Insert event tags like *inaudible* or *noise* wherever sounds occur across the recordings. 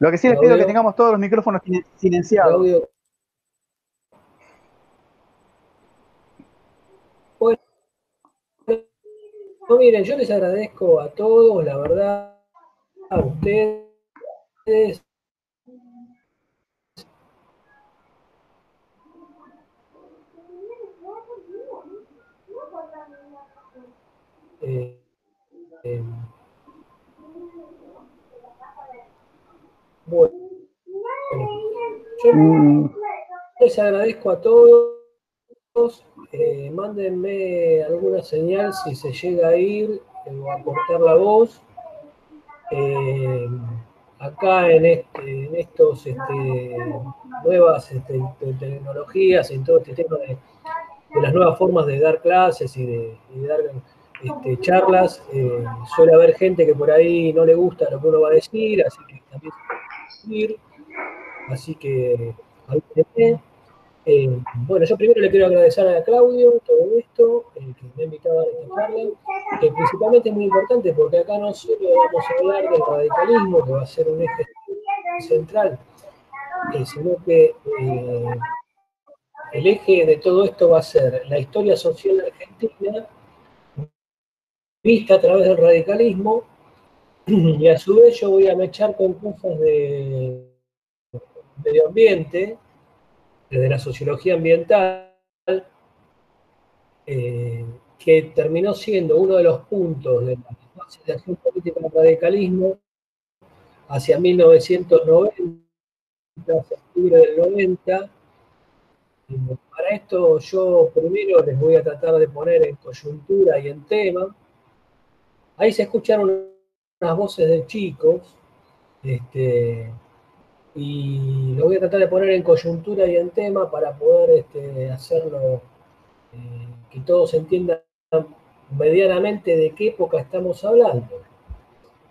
Lo que sí les pido es que tengamos todos los micrófonos silenciados. Bueno, miren, yo les agradezco a todos, la verdad, a ustedes. Eh, eh, bueno, yo les agradezco a todos. Eh, mándenme alguna señal si se llega a ir o a cortar la voz. Eh, acá en, este, este, nuevas este, tecnologías, en todo este tema de, las nuevas formas de dar clases y de, dar este, charlas, eh, suele haber gente que por ahí no le gusta lo que uno va a decir, así que también así que eh, bueno, yo primero le quiero agradecer a Claudio todo esto, que me ha invitado a esta charla, que principalmente es muy importante porque acá no solo vamos a hablar del radicalismo, que va a ser un eje central, eh, sino que eh, el eje de todo esto va a ser la historia social argentina vista a través del radicalismo y a su vez yo voy a mechar con cosas de medio ambiente, desde la sociología ambiental, eh, que terminó siendo uno de los puntos de la acción política del radicalismo hacia 1990, hacia octubre del 90. para esto yo primero les voy a tratar de poner en coyuntura y en tema. Ahí se escucharon unas voces de chicos, este, y lo voy a tratar de poner en coyuntura y en tema para poder este, hacerlo eh, que todos entiendan medianamente de qué época estamos hablando.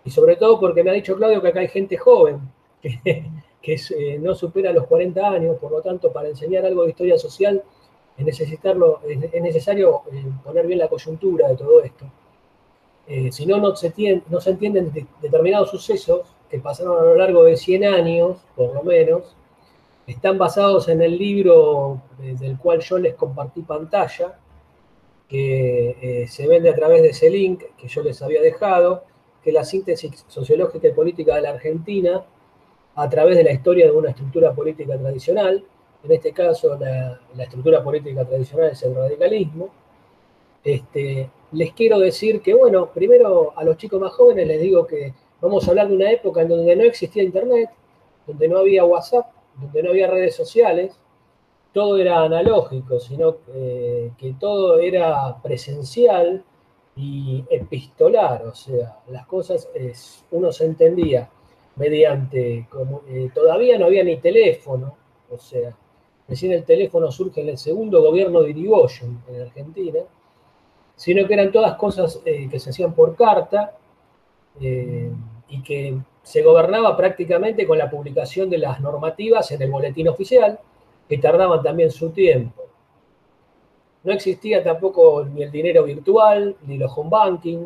Y sobre todo porque me ha dicho Claudio que acá hay gente joven, *laughs* que, eh, no supera los 40 años, por lo tanto, para enseñar algo de historia social es, necesitarlo, es, necesario eh, poner bien la coyuntura de todo esto. Si no, no se, entienden determinados sucesos que pasaron a lo largo de 100 años, por lo menos, están basados en el libro del cual yo les compartí pantalla, que eh, se vende a través de ese link que yo les había dejado, que es la síntesis sociológica y política de la Argentina a través de la historia de una estructura política tradicional. En este caso, la, estructura política tradicional es el radicalismo. Este, les quiero decir que, bueno, primero a los chicos más jóvenes les digo que Vamos a hablar de una época en donde no existía Internet, donde no había WhatsApp, donde no había redes sociales, todo era analógico, sino que todo era presencial y epistolar, o sea, las cosas uno se entendía mediante, eh, todavía no había ni teléfono, o sea, recién el teléfono surge en el segundo gobierno de Irigoyen en Argentina, sino que eran todas cosas eh, que se hacían por carta, eh, y que se gobernaba prácticamente con la publicación de las normativas en el boletín oficial, que tardaban también su tiempo. No existía tampoco ni el dinero virtual, ni los home banking,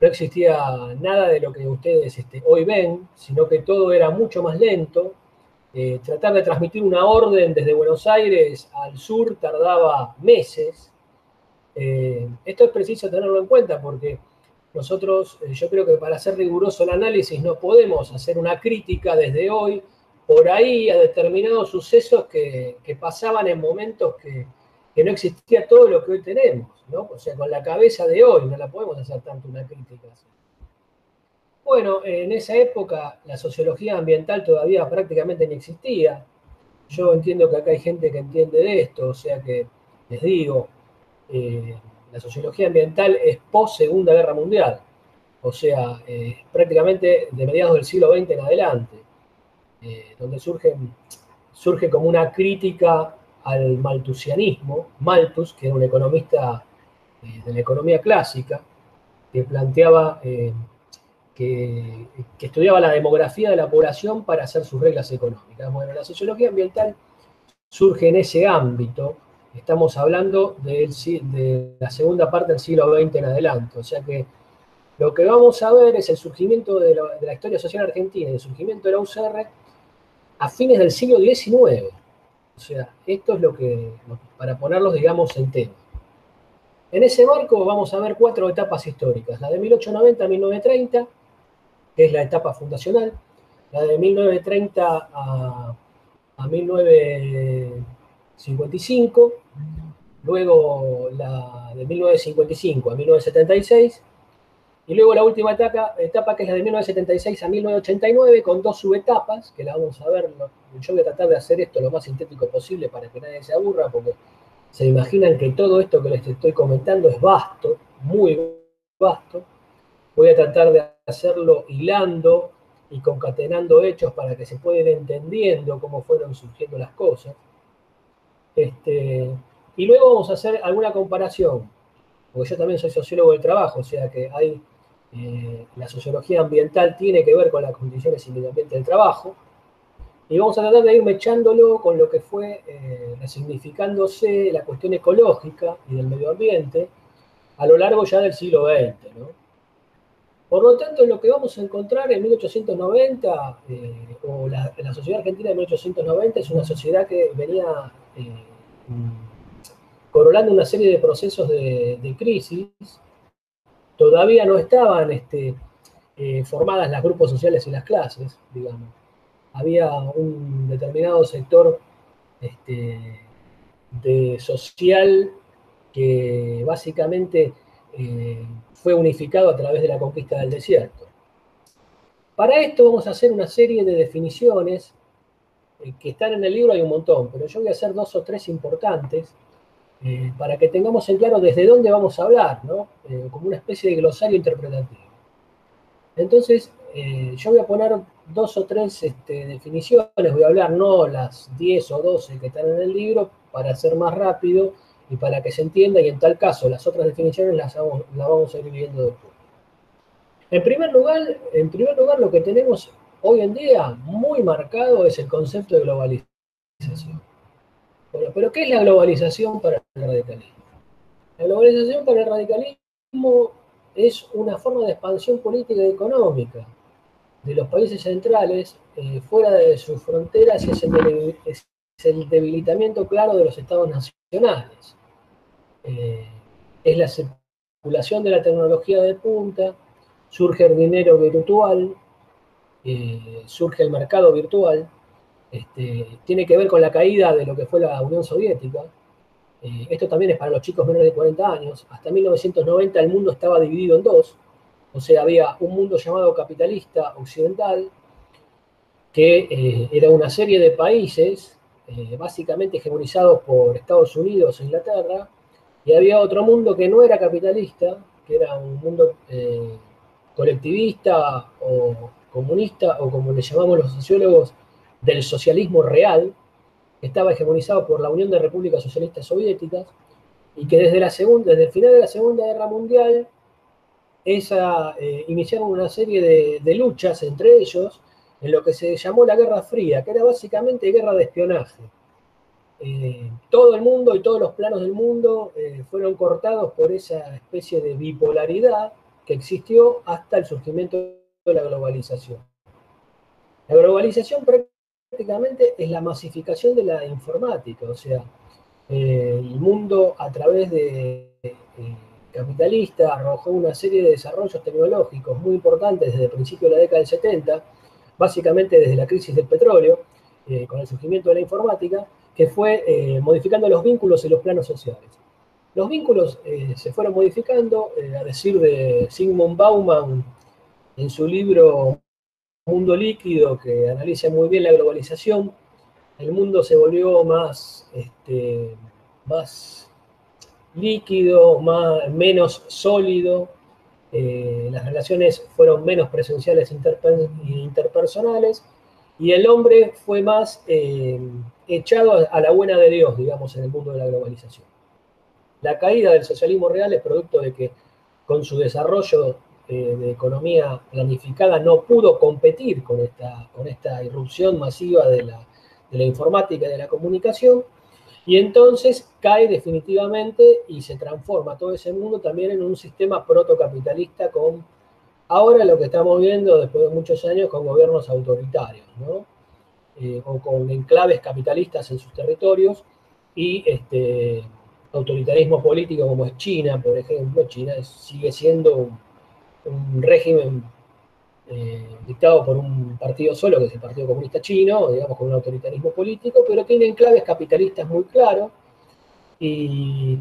no existía nada de lo que ustedes este, hoy ven, sino que todo era mucho más lento. Eh, tratar de transmitir una orden desde Buenos Aires al sur tardaba meses. Eh, esto es preciso tenerlo en cuenta porque nosotros, eh, yo creo que para hacer riguroso el análisis no podemos hacer una crítica desde hoy por ahí a determinados sucesos que, pasaban en momentos que, no existía todo lo que hoy tenemos, ¿no? O sea, con la cabeza de hoy no la podemos hacer tanto una crítica. Bueno, en esa época la sociología ambiental todavía prácticamente ni existía. Yo entiendo que acá hay gente que entiende de esto, o sea que les digo, eh, la sociología ambiental es post Segunda Guerra Mundial, o sea, eh, prácticamente de mediados del siglo XX en adelante, eh, donde surge, como una crítica al maltusianismo, Malthus, que era un economista de la economía clásica, que planteaba que, que, estudiaba la demografía de la población para hacer sus reglas económicas. Bueno, la sociología ambiental surge en ese ámbito, Estamos hablando de, la segunda parte del siglo XX en adelante, o sea que lo que vamos a ver es el surgimiento de la, historia social argentina, el surgimiento de la UCR a fines del siglo XIX. O sea, esto es lo que, para ponerlos, digamos, en tema. En ese marco vamos a ver cuatro etapas históricas. La de 1890 a 1930, que es la etapa fundacional. La de 1930 a, a 1955. Luego la de 1955 a 1976 y luego la última etapa, etapa que es la de 1976 a 1989, con dos subetapas, que la vamos a ver. Yo voy a tratar de hacer esto lo más sintético posible para que nadie se aburra, porque se imaginan que todo esto que les estoy comentando es vasto, muy vasto. Voy a tratar de hacerlo hilando y concatenando hechos para que se pueda ir entendiendo cómo fueron surgiendo las cosas. Este, y luego vamos a hacer alguna comparación, porque yo también soy sociólogo del trabajo, o sea que hay eh, la sociología ambiental tiene que ver con las condiciones y medio ambiente del trabajo. Y vamos a tratar de ir mechándolo con lo que fue eh, resignificándose la cuestión ecológica y del medio ambiente a lo largo ya del siglo XX. Por lo tanto, lo que vamos a encontrar en 1890, eh, o la, sociedad argentina de 1890, es una sociedad que venía corolando una serie de procesos de, de crisis todavía no estaban este, eh, formadas los grupos sociales y las clases, digamos. Había un determinado sector este, social que básicamente eh, fue unificado a través de la conquista del desierto. Para esto vamos a hacer una serie de definiciones eh, que están en el libro, hay un montón, pero yo voy a hacer dos o tres importantes eh, para que tengamos en claro desde dónde vamos a hablar, ¿no? Como una especie de glosario interpretativo. Entonces, yo voy a poner dos o tres este, definiciones, voy a hablar no las 10 o 12 que están en el libro, para ser más rápido y para que se entienda, y en tal caso las otras definiciones las vamos, las vamos a ir viendo después. En primer, lugar, en primer lugar, lo que tenemos hoy en día muy marcado es el concepto de globalización pero ¿qué es la globalización para el radicalismo? La globalización para el radicalismo es una forma de expansión política y económica de los países centrales eh, fuera de sus fronteras y es el, debilitamiento claro de los estados nacionales. Eh, es la circulación de la tecnología de punta, surge el dinero virtual, eh, surge el mercado virtual, este, tiene que ver con la caída de lo que fue la Unión Soviética. Eh, esto también es para los chicos menores de 40 años. Hasta 1990 el mundo estaba dividido en dos. O sea, había un mundo llamado capitalista occidental, que era una serie de países eh, básicamente hegemonizados por Estados Unidos e Inglaterra, y había otro mundo que no era capitalista, que era un mundo colectivista o comunista, o como le llamamos los sociólogos, del socialismo real, que estaba hegemonizado por la Unión de Repúblicas Socialistas Soviéticas, y que desde, la segunda, desde el final de la Segunda Guerra Mundial esa, eh, iniciaron una serie de, luchas entre ellos en lo que se llamó la Guerra Fría, que era básicamente guerra de espionaje. Eh, todo el mundo y todos los planos del mundo eh, fueron cortados por esa especie de bipolaridad que existió hasta el surgimiento de la globalización. La globalización prácticamente es la masificación de la informática, o sea, eh, el mundo a través de eh, capitalista arrojó una serie de desarrollos tecnológicos muy importantes desde el principio de la década del 70, básicamente desde la crisis del petróleo, eh, con el surgimiento de la informática, que fue modificando los vínculos y los planos sociales. Los vínculos se fueron modificando, a decir de Sigmund Bauman en su libro mundo líquido que analiza muy bien la globalización, el mundo se volvió más, este, más líquido, más, menos sólido, eh, las relaciones fueron menos presenciales e interpersonales y el hombre fue más eh, echado a la buena de Dios, digamos, en el mundo de la globalización. La caída del socialismo real es producto de que con su desarrollo eh, de economía planificada no pudo competir con esta, con esta irrupción masiva de la, de la informática y de la comunicación, y entonces cae definitivamente y se transforma todo ese mundo también en un sistema protocapitalista con Ahora lo que estamos viendo después de muchos años con gobiernos autoritarios, ¿no? Eh, o con enclaves capitalistas en sus territorios y este, autoritarismo político como es China, por ejemplo, China sigue siendo un, régimen eh, dictado por un partido solo, que es el Partido Comunista Chino, digamos con un autoritarismo político, pero tiene enclaves capitalistas muy claros y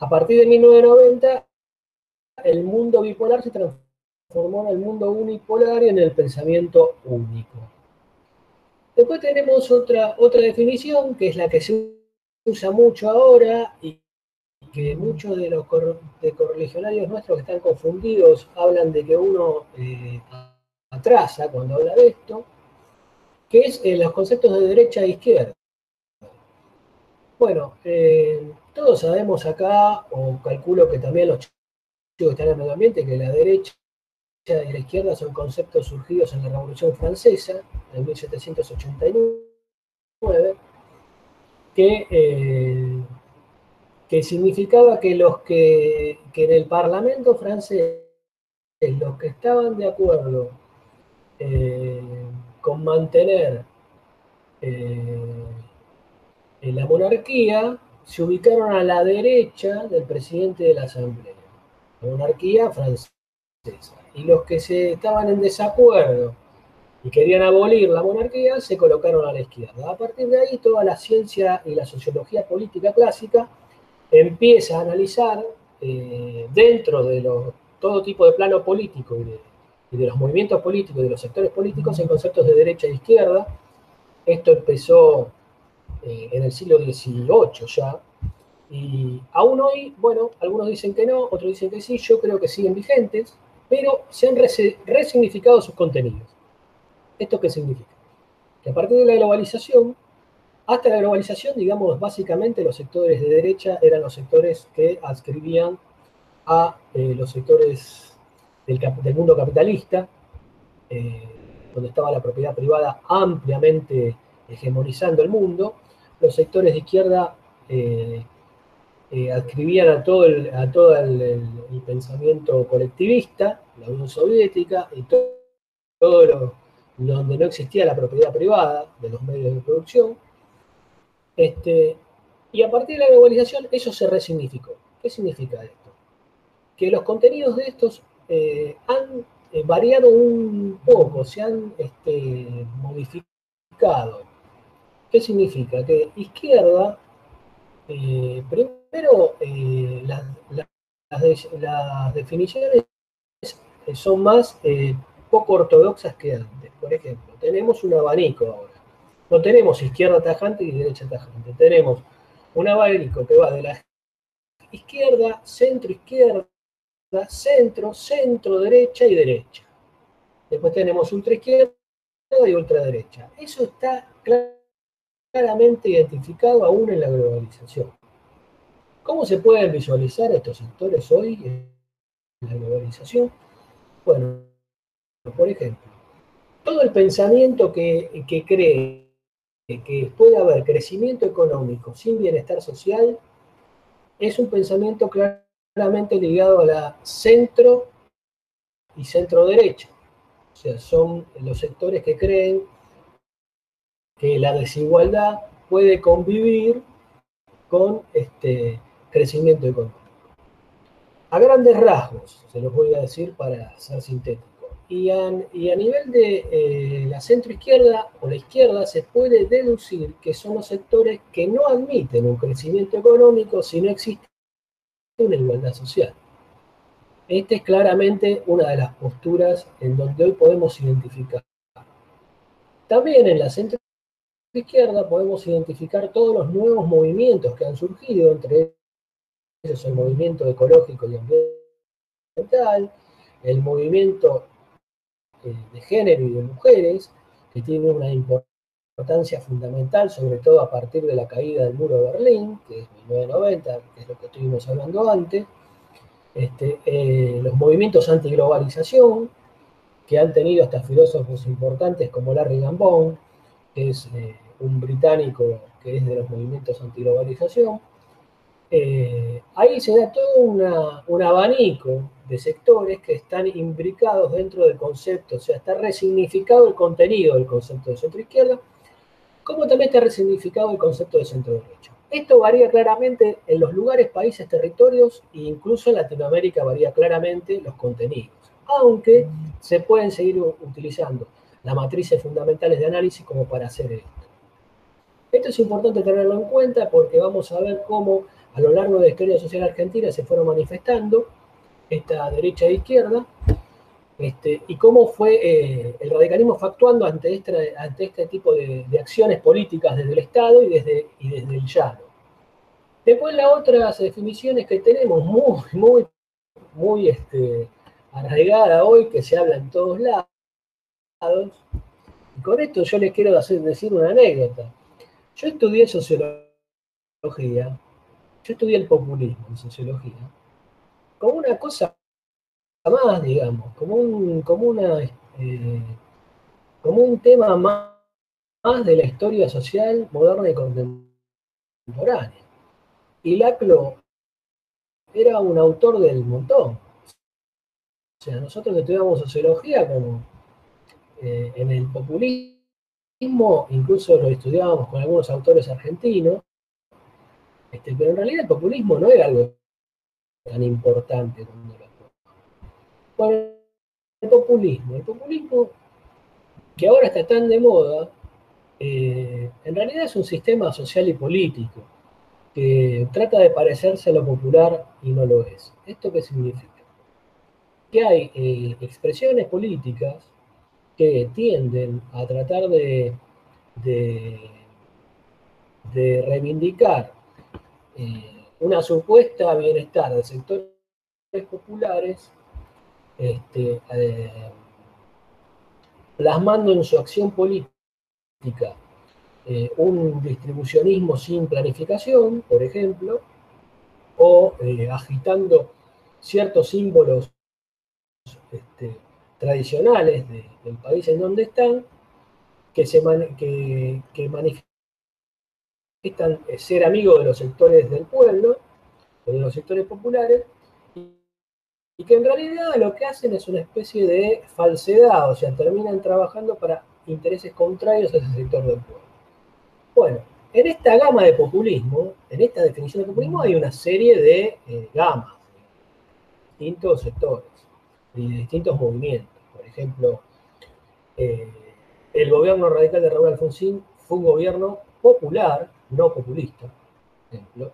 a partir de 1990 el mundo bipolar se transformó en el mundo unipolar y en el pensamiento único. Después tenemos otra, otra definición, que es la que se usa mucho ahora y que muchos de los correligionarios nuestros que están confundidos hablan de que uno eh, atrasa cuando habla de esto, que es eh, los conceptos de derecha e izquierda. Bueno, eh, todos sabemos acá, o calculo que también los chicos que están en el medio ambiente, que la derecha y la izquierda son conceptos surgidos en la Revolución Francesa, en 1789, que, eh, que significaba que los que, en el Parlamento francés, los que estaban de acuerdo eh, con mantener la monarquía, se ubicaron a la derecha del presidente de la Asamblea, la monarquía francesa. Y los que se estaban en desacuerdo y querían abolir la monarquía se colocaron a la izquierda. A partir de ahí toda la ciencia y la sociología política clásica empieza a analizar eh, dentro de todo tipo de plano político y de los movimientos políticos y de los sectores políticos en conceptos de derecha e izquierda. Esto empezó eh, en el siglo XVIII ya. Y aún hoy, bueno, algunos dicen que no, otros dicen que sí, yo creo que siguen vigentes, pero se han resignificado sus contenidos. ¿Esto qué significa? Que a partir de la globalización, hasta la globalización, digamos, básicamente los sectores de derecha eran los sectores que adscribían a eh, los sectores del, mundo capitalista, eh, donde estaba la propiedad privada ampliamente hegemonizando el mundo, los sectores de izquierda eh, eh, adscribían a todo, el, pensamiento colectivista, la Unión Soviética y todo, lo, donde no existía la propiedad privada de los medios de producción. Este, y a partir de la globalización eso se resignificó. ¿Qué significa esto? Que los contenidos de estos eh, han variado un poco, se han este, modificado. ¿Qué significa? Que izquierda, eh, primero, eh, las, definiciones son más eh, poco ortodoxas que antes. Por ejemplo, tenemos un abanico ahora. No tenemos izquierda tajante y derecha tajante. Tenemos un abanico que va de la izquierda, centro izquierda, centro, centro derecha y derecha. Después tenemos ultra izquierda y ultraderecha. Eso está claramente identificado aún en la globalización. ¿Cómo se pueden visualizar estos sectores hoy en la globalización? Bueno, por ejemplo, todo el pensamiento que, cree que puede haber crecimiento económico sin bienestar social es un pensamiento claramente ligado a la centro y centro derecha. O sea, son los sectores que creen que la desigualdad puede convivir con este crecimiento económico. A grandes rasgos, se los voy a decir para ser sintético. Y a, nivel de eh, la centroizquierda o la izquierda se puede deducir que son los sectores que no admiten un crecimiento económico si no existe una igualdad social. Esta es claramente una de las posturas en donde hoy podemos identificar. También en la centro izquierda podemos identificar todos los nuevos movimientos que han surgido, entre ellos el movimiento ecológico y ambiental, el movimiento eh, de género y de mujeres, que tiene una importancia fundamental, sobre todo a partir de la caída del muro de Berlín, que es 1990, que es lo que estuvimos hablando antes, este, eh, los movimientos antiglobalización, que han tenido hasta filósofos importantes como Larry Gambon, que es eh, un británico que es de los movimientos antiglobalización, eh, ahí se da todo un abanico sectores que están imbricados dentro del concepto, o sea, está resignificado el contenido del concepto de centro-izquierda, como también está resignificado el concepto de centro-derecha. Esto varía claramente en los lugares, países, territorios e incluso en Latinoamérica varía claramente los contenidos, aunque se pueden seguir utilizando las matrices fundamentales de análisis como para hacer esto. Esto es importante tenerlo en cuenta porque vamos a ver cómo a lo largo de la historia social argentina se fueron manifestando esta derecha e izquierda este, y cómo fue eh, el radicalismo factuando ante este, este tipo de, acciones políticas desde el Estado y desde, y desde el llano. Después las otras definiciones que tenemos muy, muy, muy este, arraigada hoy, que se habla en todos lados, y con esto yo les quiero decir una anécdota. Yo estudié sociología, yo estudié el populismo en sociología, como una cosa más, digamos, como un, como una, eh, como un tema más, más de la historia social moderna y contemporánea. Y Laclo era un autor del montón. O sea, nosotros estudiamos sociología como eh, en el populismo incluso lo estudiábamos con algunos autores argentinos, este, pero en realidad el populismo no era algo tan importante como Bueno, el populismo, el populismo que ahora está tan de moda, eh, en realidad es un sistema social y político que trata de parecerse a lo popular y no lo es. ¿Esto qué significa? Que hay eh, expresiones políticas que tienden a tratar de, de, reivindicar eh, una supuesta bienestar de sectores populares, este, eh, plasmando en su acción política eh, un distribucionismo sin planificación, por ejemplo, o agitando ciertos símbolos este, tradicionales del país en donde están, que, se manifiestan ser amigos de los sectores del pueblo, de los sectores populares, y que en realidad lo que hacen es una especie de falsedad, o sea, terminan trabajando para intereses contrarios a ese sector del pueblo. Bueno, en esta gama de populismo, en esta definición de populismo, hay una serie de eh, gamas, distintos sectores y de distintos movimientos. Por ejemplo, eh, el gobierno radical de Raúl Alfonsín fue un gobierno popular, no populista, por ejemplo.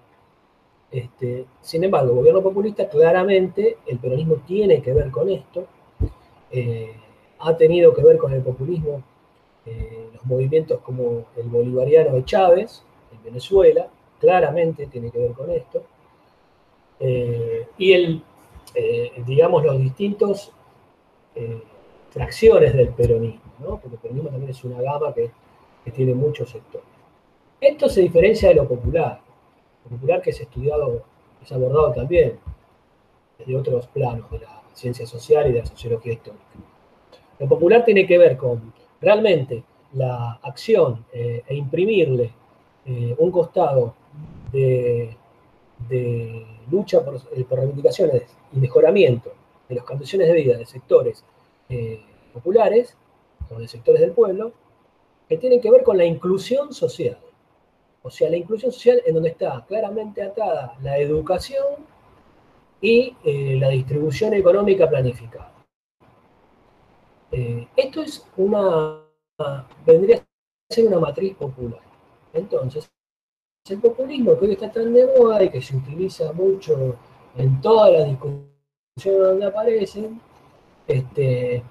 Este, sin embargo, gobierno populista claramente, el peronismo tiene que ver con esto, eh, ha tenido que ver con el populismo eh, los movimientos como el bolivariano de Chávez en Venezuela, claramente tiene que ver con esto, y el eh, digamos, los distintos eh, fracciones del peronismo, porque el peronismo también es una gama que, tiene muchos sectores. Esto se diferencia de lo popular, popular que es estudiado, es abordado también desde otros planos de la ciencia social y de la sociología histórica. Lo popular tiene que ver con realmente la acción eh, e imprimirle un costado de lucha eh, por, reivindicaciones y mejoramiento de las condiciones de vida de sectores eh, populares o de sectores del pueblo, que tienen que ver con la inclusión social. O sea, la inclusión social en donde está claramente atada la educación y eh, la distribución económica planificada. esto es una, vendría a ser una matriz popular. Entonces, el populismo que hoy está tan de moda y que se utiliza mucho en todas las discusiones donde aparecen, este,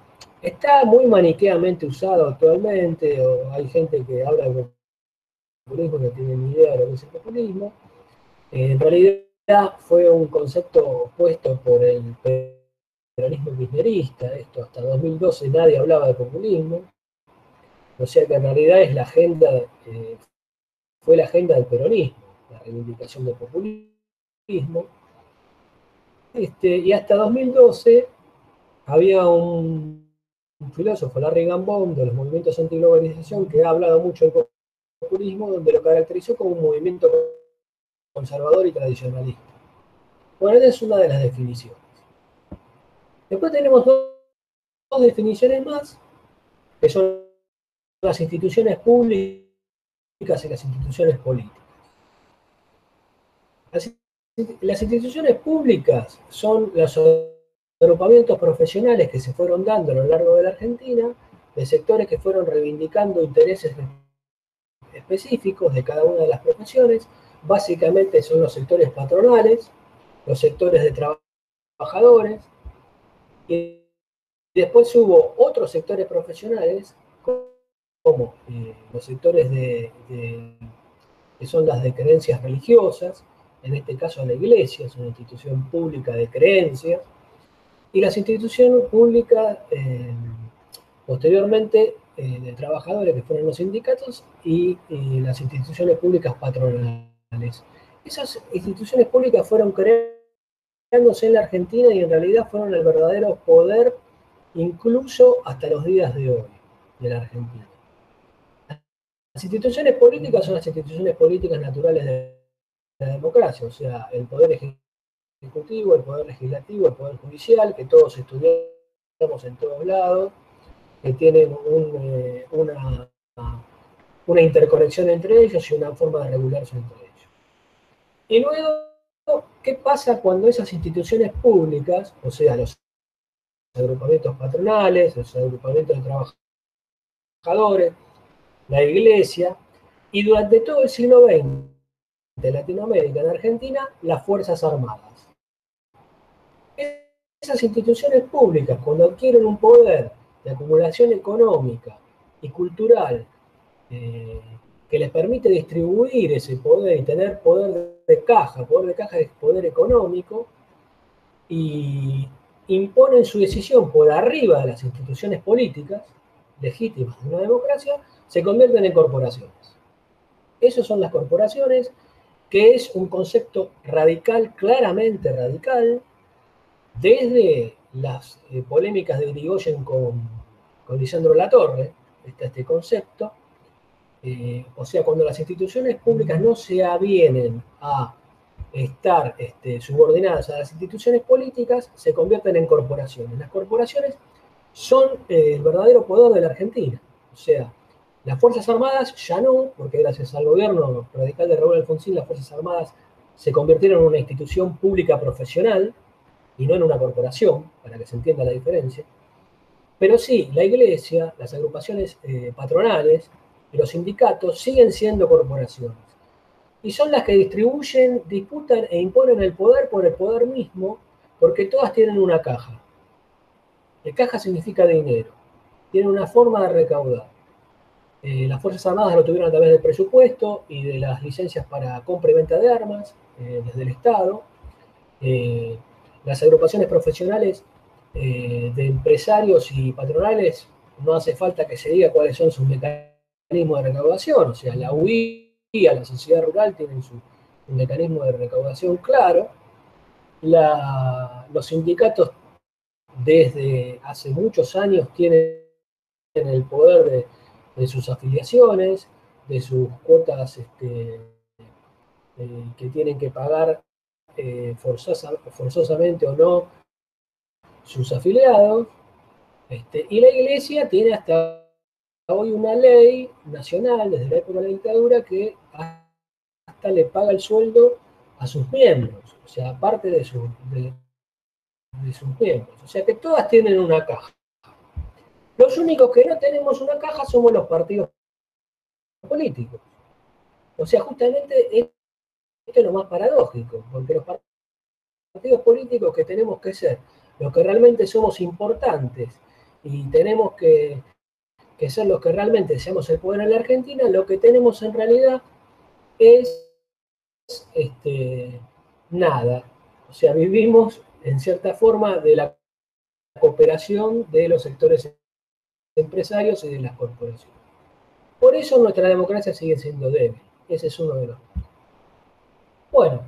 está muy maniqueamente usado actualmente, o hay gente que habla de populismo no tiene ni idea de lo que es el populismo. en realidad fue un concepto puesto por el peronismo kirchnerista, esto hasta 2012 nadie hablaba de populismo, o sea que en realidad es la agenda eh, fue la agenda del peronismo, la reivindicación del populismo. Este, y hasta 2012 había un, filósofo, Larry Gambon, de los movimientos antiglobalización, que ha hablado mucho del populismo, donde lo caracterizó como un movimiento conservador y tradicionalista. Bueno, esa es una de las definiciones. Después tenemos dos, definiciones más, que son las instituciones públicas y las instituciones políticas. Las, instituciones públicas son los agrupamientos profesionales que se fueron dando a lo largo de la Argentina, de sectores que fueron reivindicando intereses específicos de cada una de las profesiones. Básicamente son los sectores patronales, los sectores de trabajadores, y después hubo otros sectores profesionales, como eh, los sectores de, que son las de creencias religiosas, en este caso la iglesia, es una institución pública de creencias, y las instituciones públicas, eh, posteriormente, eh, de trabajadores, que fueron los sindicatos, y, las instituciones públicas patronales. Esas instituciones públicas fueron creándose en la Argentina y en realidad fueron el verdadero poder, incluso hasta los días de hoy, de la Argentina. Las instituciones políticas son las instituciones políticas naturales de la democracia, o sea, el poder ejecutivo, el poder legislativo, el poder judicial, que todos estudiamos en todos lados, que tienen eh, una, una interconexión entre ellos y una forma de regularse entre ellos. Y luego, ¿qué pasa cuando esas instituciones públicas, o sea, los agrupamientos patronales, los agrupamientos de trabajadores, la iglesia, y durante todo el siglo XX, de Latinoamérica, en Argentina, las Fuerzas Armadas. Esas instituciones públicas, cuando adquieren un poder de acumulación económica y cultural eh, que les permite distribuir ese poder y tener poder de caja, poder de caja es poder económico, y imponen su decisión por arriba de las instituciones políticas legítimas de una democracia, se convierten en corporaciones. Esas son las corporaciones que es un concepto radical, claramente radical, desde las eh, polémicas de Grigoyen con, con Lisandro Latorre, está este concepto, eh, o sea, cuando las instituciones públicas no se avienen a estar este, subordinadas a las instituciones políticas, se convierten en corporaciones. Las corporaciones son eh, el verdadero poder de la Argentina. O sea, las Fuerzas Armadas ya no, porque gracias al gobierno radical de Raúl Alfonsín, las Fuerzas Armadas se convirtieron en una institución pública profesional y no en una corporación, para que se entienda la diferencia. Pero sí, la iglesia, las agrupaciones eh, patronales y los sindicatos siguen siendo corporaciones. Y son las que distribuyen, disputan e imponen el poder por el poder mismo, porque todas tienen una caja. La caja significa dinero, tiene una forma de recaudar. Eh, las Fuerzas Armadas lo tuvieron a través del presupuesto y de las licencias para compra y venta de armas eh, desde el Estado. Eh, las agrupaciones profesionales de empresarios y patronales, no hace falta que se diga cuáles son sus mecanismos de recaudación. O sea, la UI y la sociedad rural tienen su mecanismo de recaudación claro. los sindicatos desde hace muchos años tienen el poder de de sus afiliaciones, de sus cuotas este, eh, que tienen que pagar eh, forzosamente o no sus afiliados. Este, y la iglesia tiene hasta hoy una ley nacional, desde la época de la dictadura, que hasta le paga el sueldo a sus miembros, o sea, aparte de, de sus miembros. O sea que todas tienen una caja. Los únicos que no tenemos una caja somos los partidos políticos. O sea, justamente esto es lo más paradójico, porque los partidos políticos que tenemos que ser, los que realmente somos importantes y tenemos que, ser los que realmente seamos el poder en la Argentina, lo que tenemos en realidad es este, nada. O sea, vivimos en cierta forma de la cooperación de los sectores empresarios y de las corporaciones. Por eso nuestra democracia sigue siendo débil. Ese es uno de los Bueno,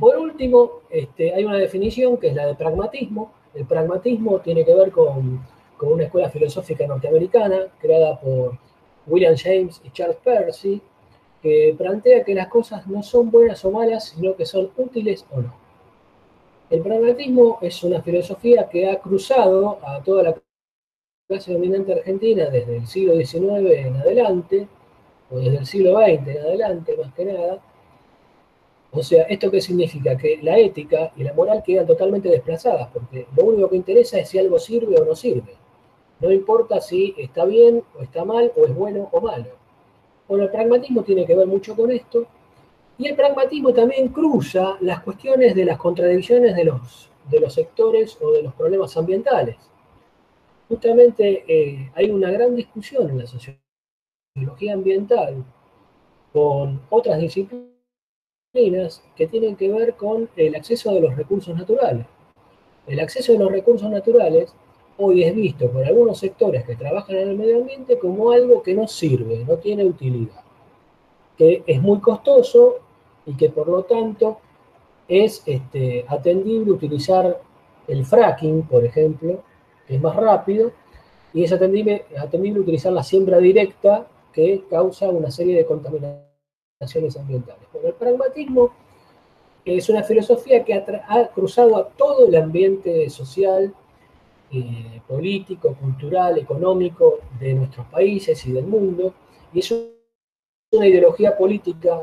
por último, este, hay una definición que es la de pragmatismo. El pragmatismo tiene que ver con, con una escuela filosófica norteamericana creada por William James y Charles Percy, que plantea que las cosas no son buenas o malas, sino que son útiles o no. El pragmatismo es una filosofía que ha cruzado a toda la clase dominante argentina desde el siglo XIX en adelante, o desde el siglo XX en adelante, más que nada. O sea, ¿esto qué significa? Que la ética y la moral quedan totalmente desplazadas, porque lo único que interesa es si algo sirve o no sirve. No importa si está bien o está mal, o es bueno o malo. Bueno, el pragmatismo tiene que ver mucho con esto, y el pragmatismo también cruza las cuestiones de las contradicciones de los, de los sectores o de los problemas ambientales. Justamente eh, hay una gran discusión en la sociología ambiental con otras disciplinas que tienen que ver con el acceso de los recursos naturales. El acceso de los recursos naturales hoy es visto por algunos sectores que trabajan en el medio ambiente como algo que no sirve, no tiene utilidad, que es muy costoso y que por lo tanto es este, atendible utilizar el fracking, por ejemplo, que es más rápido, y es atendible, atendible utilizar la siembra directa que causa una serie de contaminaciones ambientales. Bueno, el pragmatismo es una filosofía que ha, cruzado a todo el ambiente social, eh, político, cultural, económico de nuestros países y del mundo, y es una ideología política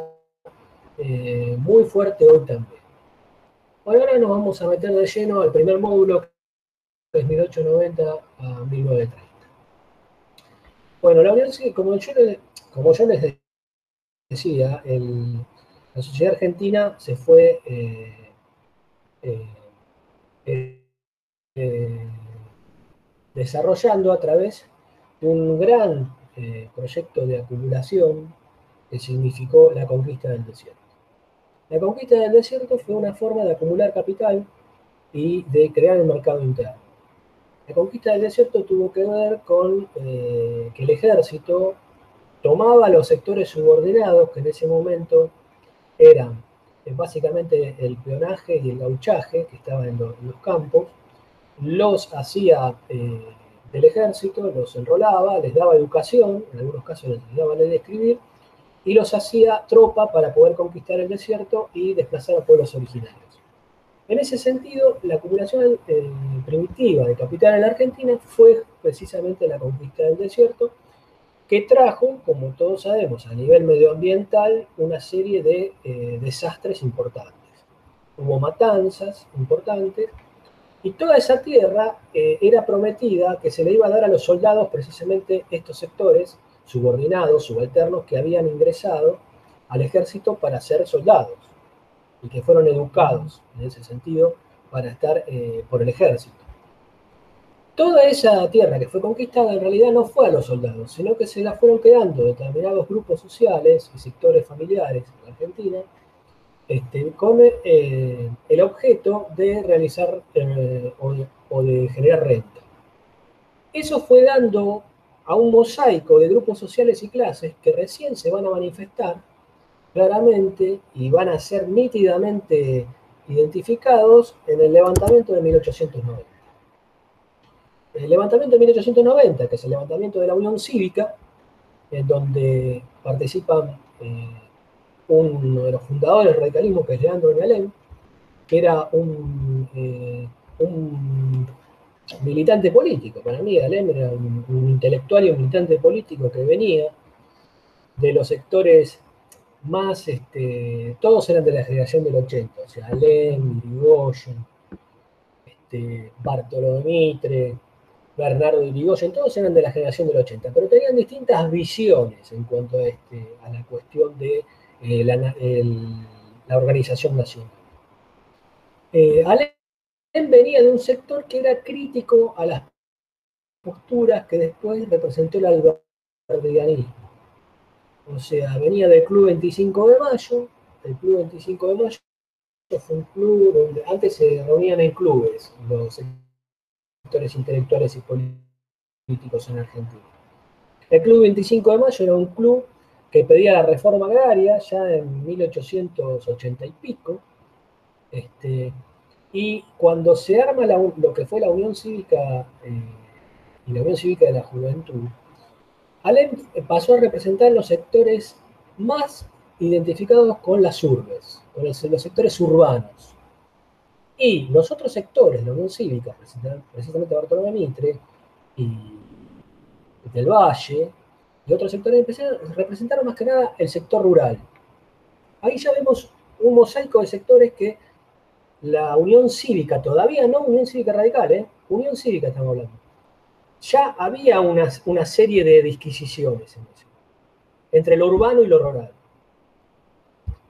eh, muy fuerte hoy también. ahora nos vamos a meter de lleno al primer módulo, que es 1890 a 1930. Bueno, la Unión como yo, como yo les decía, la sociedad argentina se fue eh, eh, desarrollando a través de un gran proyecto de acumulación que significó la conquista del desierto. La conquista del desierto fue una forma de acumular capital y de crear el mercado interno. La conquista del desierto tuvo que ver con eh, que el ejército tomaba los sectores subordinados, que en ese momento eran eh, básicamente el peonaje y el gauchaje, que estaban en, los campos, los hacía eh, del ejército, los enrolaba, les daba educación, en algunos casos les daba ley de escribir, y los hacía tropa para poder conquistar el desierto y desplazar a pueblos originarios. En ese sentido, la acumulación eh, primitiva de capital en la Argentina fue precisamente la conquista del desierto, que trajo, como todos sabemos, a nivel medioambiental, una serie de eh, desastres importantes. Hubo matanzas importantes, y toda esa tierra eh, era prometida que se le iba a dar a los soldados precisamente estos sectores subordinados, subalternos que habían ingresado al ejército para ser soldados y que fueron educados en ese sentido para estar eh, por el ejército. Toda esa tierra que fue conquistada en realidad no fue a los soldados, sino que se la fueron quedando determinados grupos sociales y sectores familiares en Argentina este, con eh, el objeto de realizar eh, o de generar renta. Eso fue dando a un mosaico de grupos sociales y clases que recién se van a manifestar claramente y van a ser nítidamente identificados en el levantamiento de 1890. El levantamiento de 1890, que es el levantamiento de la Unión Cívica, en donde participan eh, uno de los fundadores del radicalismo, que es Leandro Alem, que era un, eh, un militante político. Para mí, Alem era un, intelectual y un militante político que venía de los sectores más, este, todos eran de la generación del 80, o sea, Alem, Irigoyen, este, Bartolo Mitre, Bernardo Irigoyen, todos eran de la generación del 80, pero tenían distintas visiones en cuanto a, este, la cuestión de eh, la, organización nacional. Eh, venía de un sector que era crítico a las posturas que después representó el alberdianismo. O sea, venía del Club 25 de Mayo, el Club 25 de Mayo fue un club donde antes se reunían en clubes los sectores intelectuales y políticos en Argentina. El Club 25 de Mayo era un club que pedía la reforma agraria ya en 1880 y pico, este, y cuando se arma lo que fue la Unión Cívica eh, y la Unión Cívica de la Juventud, Alem pasó a representar los sectores más identificados con las urbes, con los sectores urbanos. Y los otros sectores la Unión Cívica, precisamente Bartolomé Mitre y del Valle, y otros sectores representaron más que nada el sector rural. Ahí ya vemos un mosaico de sectores que la Unión Cívica, todavía no Unión Cívica Radical, ¿eh? Unión Cívica estamos hablando, ya había una, una serie de disquisiciones entre lo urbano y lo rural.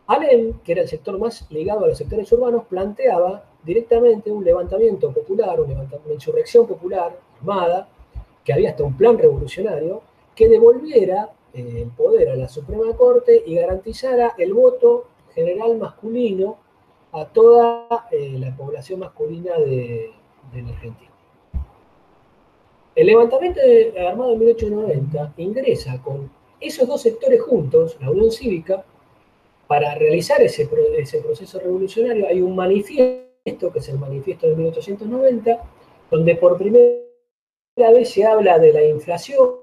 Alem, que era el sector más ligado a los sectores urbanos, planteaba directamente un levantamiento popular, una insurrección popular armada, que había hasta un plan revolucionario, que devolviera eh, el poder a la Suprema Corte y garantizara el voto general masculino a toda eh, la población masculina de, de la Argentina. El levantamiento armado en 1890 ingresa con esos dos sectores juntos, la Unión Cívica, para realizar ese proceso revolucionario hay un manifiesto, que es el manifiesto de 1890, donde por primera vez se habla de la inflación,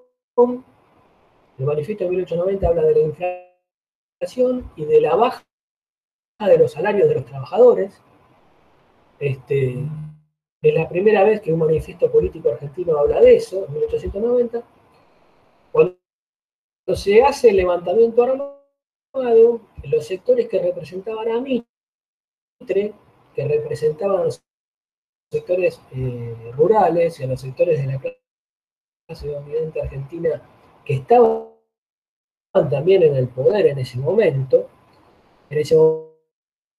el manifiesto de 1890 habla de la inflación y de la baja de los salarios de los trabajadores. Este, es la primera vez que un manifiesto político argentino habla de eso, en 1890. Cuando se hace el levantamiento armado, los sectores que representaban a Mitre, que representaban a los sectores eh, rurales y a los sectores de la clase dominante argentina que estaban también en el poder en ese momento, en ese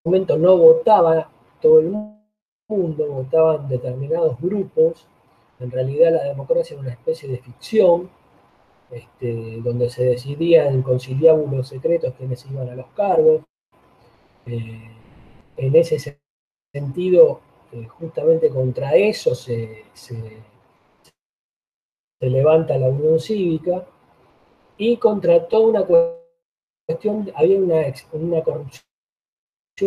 momento no votaba todo el mundo, votaban determinados grupos, en realidad la democracia era una especie de ficción, este, donde se decidía en conciliábulos secretos quienes iban a los cargos. Eh, en ese sentido, eh, justamente contra eso se, se, levanta la Unión Cívica y contra toda una cuestión, había una, una corrupción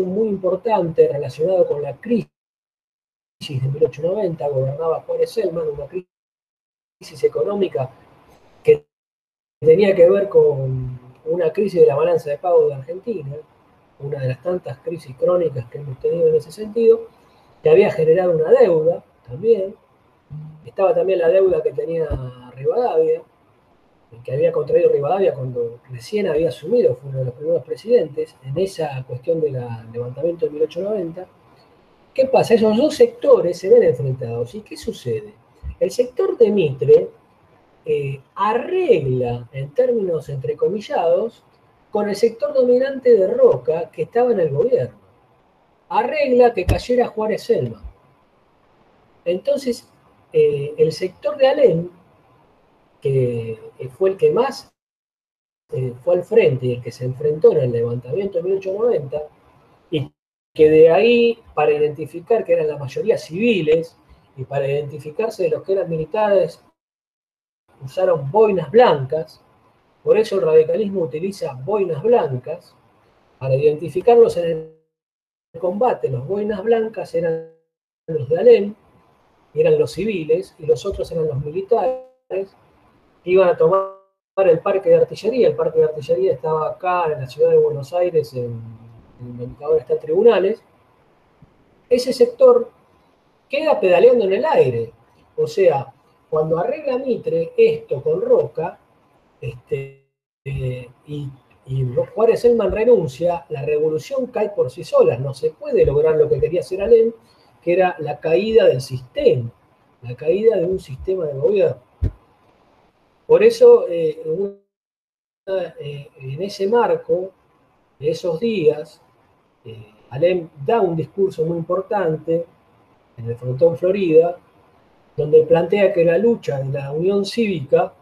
muy importante relacionada con la crisis de 1890, gobernaba Juárez Selman, una crisis económica que tenía que ver con una crisis de la balanza de pago de Argentina, una de las tantas crisis crónicas que hemos tenido en ese sentido, que había generado una deuda también. Estaba también la deuda que tenía Rivadavia, que había contraído Rivadavia cuando recién había asumido, fue uno de los primeros presidentes, en esa cuestión del levantamiento de 1890. ¿Qué pasa? Esos dos sectores se ven enfrentados. ¿Y qué sucede? El sector de Mitre eh, arregla, en términos entrecomillados, con el sector dominante de Roca que estaba en el gobierno. Arregla que cayera Juárez Selma. Entonces, eh, el sector de Alem que fue el que más eh, fue al frente y el que se enfrentó en el levantamiento de 1890, y que de ahí, para identificar que eran la mayoría civiles y para identificarse de los que eran militares, usaron boinas blancas, por eso el radicalismo utiliza boinas blancas, para identificarlos en el combate, los boinas blancas eran los de Alem, eran los civiles, y los otros eran los militares, iban a tomar el parque de artillería. El parque de artillería estaba acá en la ciudad de Buenos Aires, en, donde ahora está Tribunales. Ese sector queda pedaleando en el aire. O sea, cuando arregla Mitre esto con Roca, este, eh, y, y Juárez Selman renuncia, la revolución cae por sí sola. No se puede lograr lo que quería hacer Alem, que era la caída del sistema, la caída de un sistema de gobierno. Por eso, eh, eh, en ese marco de esos días, eh, Alem da un discurso muy importante en el Frontón Florida, donde plantea que la lucha de la Unión Cívica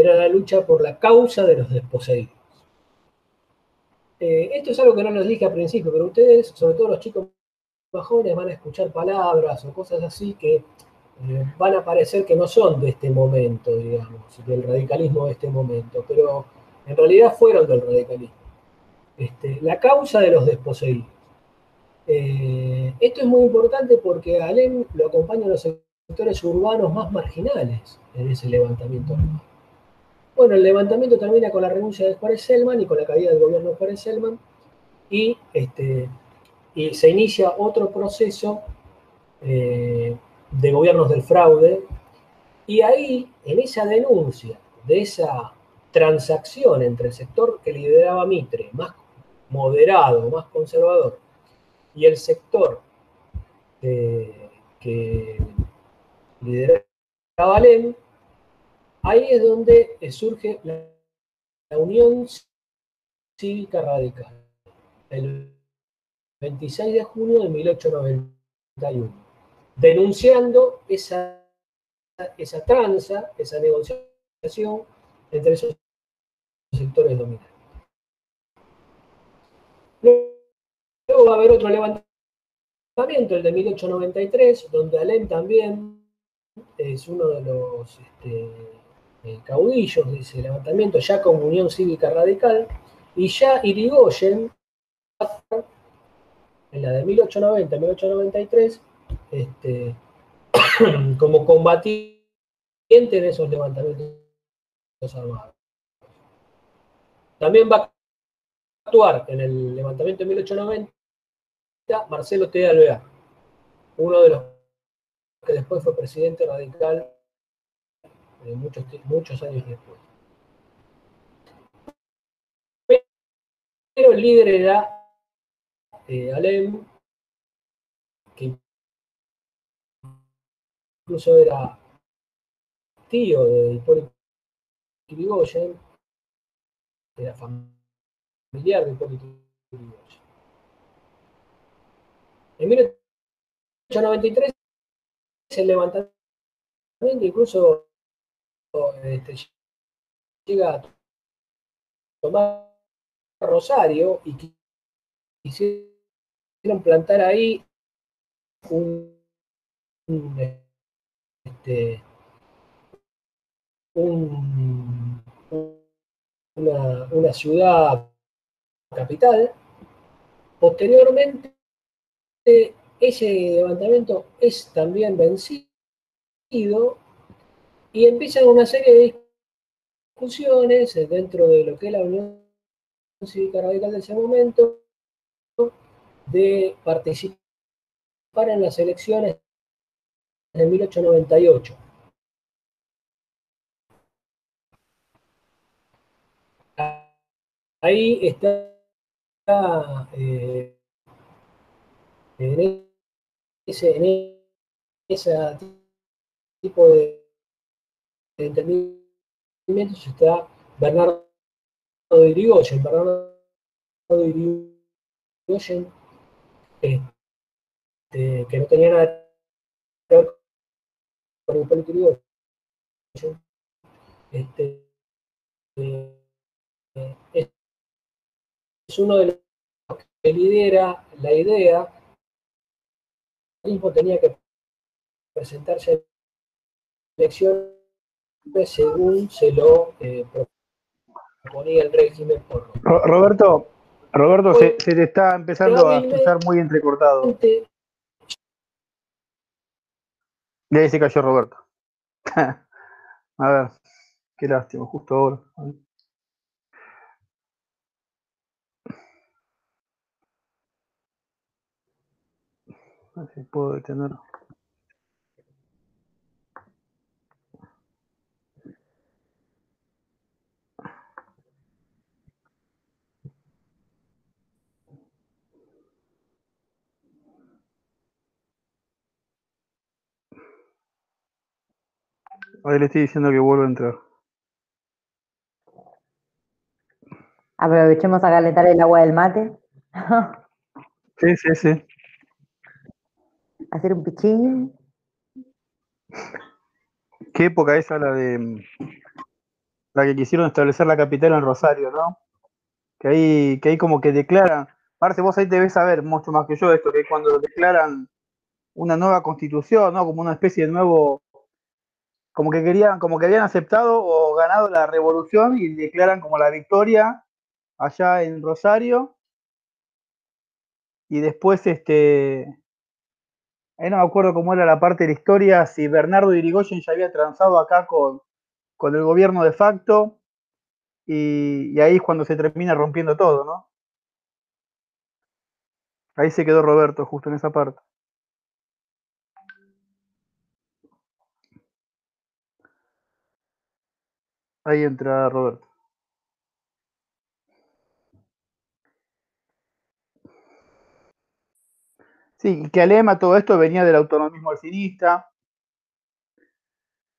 era la lucha por la causa de los desposeídos. esto es algo que no les dije al principio, pero ustedes, sobre todo los chicos más jóvenes, van a escuchar palabras o cosas así que eh, van a parecer que no son de este momento, digamos, del radicalismo de este momento, pero en realidad fueron del radicalismo. Este, la causa de los desposeídos. Eh, esto es muy importante porque Alem lo acompañan los sectores urbanos más marginales en ese levantamiento Bueno, el levantamiento termina con la renuncia de Juárez Selman y con la caída del gobierno de Juárez Selman y, este, y se inicia otro proceso eh, de gobiernos del fraude. Y ahí, en esa denuncia de esa transacción entre el sector que lideraba Mitre, más moderado, más conservador, y el sector que lideraba Alem, ahí es donde surge la, Unión Cívica Radical, el 26 de junio de 1891, denunciando esa, esa tranza, esa negociación entre esos sectores dominantes. Luego va a haber otro levantamiento, el de 1893, donde Alem también es uno de los este, eh, caudillos ese levantamiento, ya con Unión Cívica Radical, y ya Irigoyen, en la de 1890-1893, este, *coughs* como combatiente en esos levantamientos armados. También va a actuar en el levantamiento de 1890 Marcelo T. Alvear, uno de los que después fue presidente radical eh, muchos, muchos años después. Pero el líder era eh, Alem, que incluso era tío de Hipólito Yrigoyen, era familiar de Hipólito Yrigoyen. En 1893 se levantamiento incluso este, llega a tomar Rosario y quisieron plantar ahí este, un, una, una ciudad capital. Posteriormente, ese levantamiento es también vencido y empiezan una serie de discusiones dentro de lo que es la Unión Cívica Radical de ese momento de participar en las elecciones de 1898. Ahí está eh, en ese, en ese tipo de entendimientos está Bernardo de Irigoyen. Bernardo de Irigoyen, este, que no tenía nada que ver con el político Irigoyen, este, eh, es uno de los que lidera la idea mismo tenía que presentarse a elecciones según se lo eh, proponía el régimen. Por... Roberto, Roberto, se, te está empezando a escuchar muy entrecortado. Y ahí se cayó Roberto. *laughs* a ver, qué lástima, justo ahora. A ver si puedo detenerlo. Ahí le estoy diciendo que vuelva a entrar. Aprovechemos a calentar el agua del mate. *laughs* sí, sí, sí. *laughs* Hacer un pichín. ¿Qué época esa la de la que quisieron establecer la capital en Rosario, ¿no? Que ahí, que ahí como que declaran, Marce, vos ahí debes saber mucho más que yo esto, que cuando declaran una nueva constitución, ¿no? Como una especie de nuevo como que querían, como que habían aceptado o ganado la revolución y declaran como la victoria allá en Rosario. Y después, este, ahí no me acuerdo cómo era la parte de la historia, si Bernardo Irigoyen ya había transado acá con, con el gobierno de facto, y, y ahí es cuando se termina rompiendo todo, ¿no? Ahí se quedó Roberto, justo en esa parte. Ahí entra Roberto. Sí, que Alema todo esto venía del autonomismo alcinista,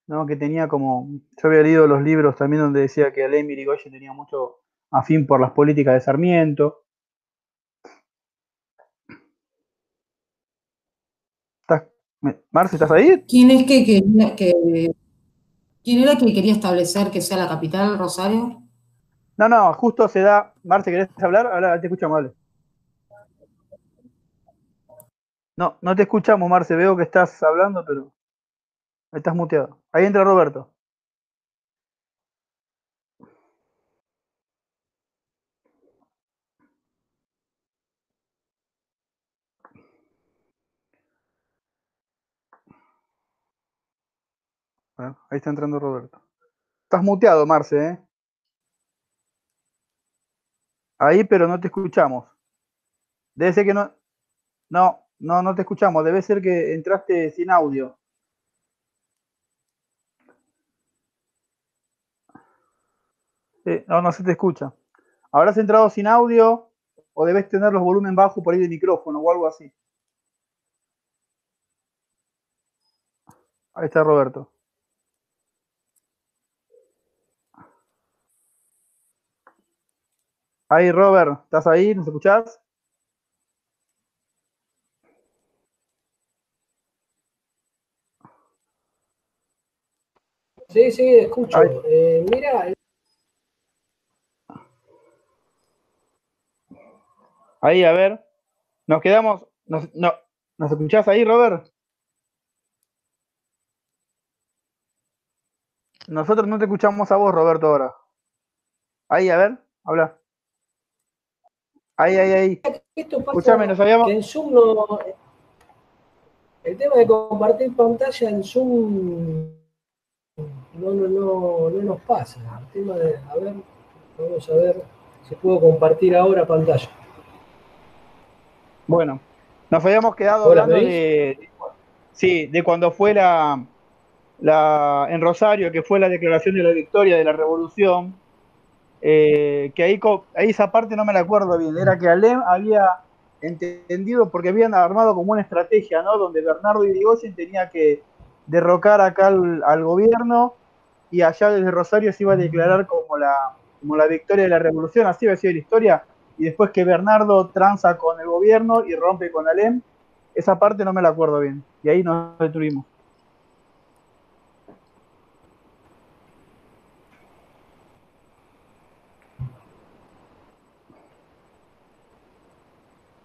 ¿no? que tenía como, yo había leído los libros también donde decía que Alem Irigoyen tenía mucho afín por las políticas de Sarmiento. ¿Estás, me- Marce, ¿estás ahí? ¿Quién es que, quería- que- quién era que quería establecer que sea la capital, Rosario? No, no, justo se da. Marce, ¿querés hablar? Ahora te escuchamos, vale. No, no te escuchamos, Marce. Veo que estás hablando, pero estás muteado. Ahí entra Roberto. Bueno, ahí está entrando Roberto. Estás muteado, Marce, ¿eh? Ahí, pero no te escuchamos. Debe ser que no. No, no, no te escuchamos. Debe ser que entraste sin audio. Sí, no, no se te escucha. ¿Habrás entrado sin audio o debes tener los volumen bajos por ahí de micrófono o algo así? Ahí está Roberto. Ahí, Robert, ¿estás ahí? ¿Nos escuchás? Sí, sí, escucho. Eh, mira, Ahí, a ver. Nos quedamos. Nos, no, ¿Nos escuchás ahí, Robert? Nosotros no te escuchamos a vos, Roberto, ahora. Ahí, a ver, habla. Ahí, ahí, ahí. esto pasa Escuchame, nos habíamos. en Zoom no... El tema de compartir pantalla en Zoom no, no, no, no nos pasa. El tema de, a ver, vamos a ver si puedo compartir ahora pantalla. Bueno, nos habíamos quedado hablando ¿me de. Sí, de cuando fue la, la. En Rosario, que fue la declaración de la victoria de la revolución. Eh, que ahí, ahí esa parte no me la acuerdo bien. Era que Alem había entendido, porque habían armado como una estrategia, ¿no? Donde Bernardo Irigoyen tenía que derrocar acá al, al gobierno y allá desde Rosario se iba a declarar como la, como la victoria de la revolución, así había sido la historia y después que Bernardo tranza con el gobierno y rompe con Alem, esa parte no me la acuerdo bien. Y ahí nos detuvimos.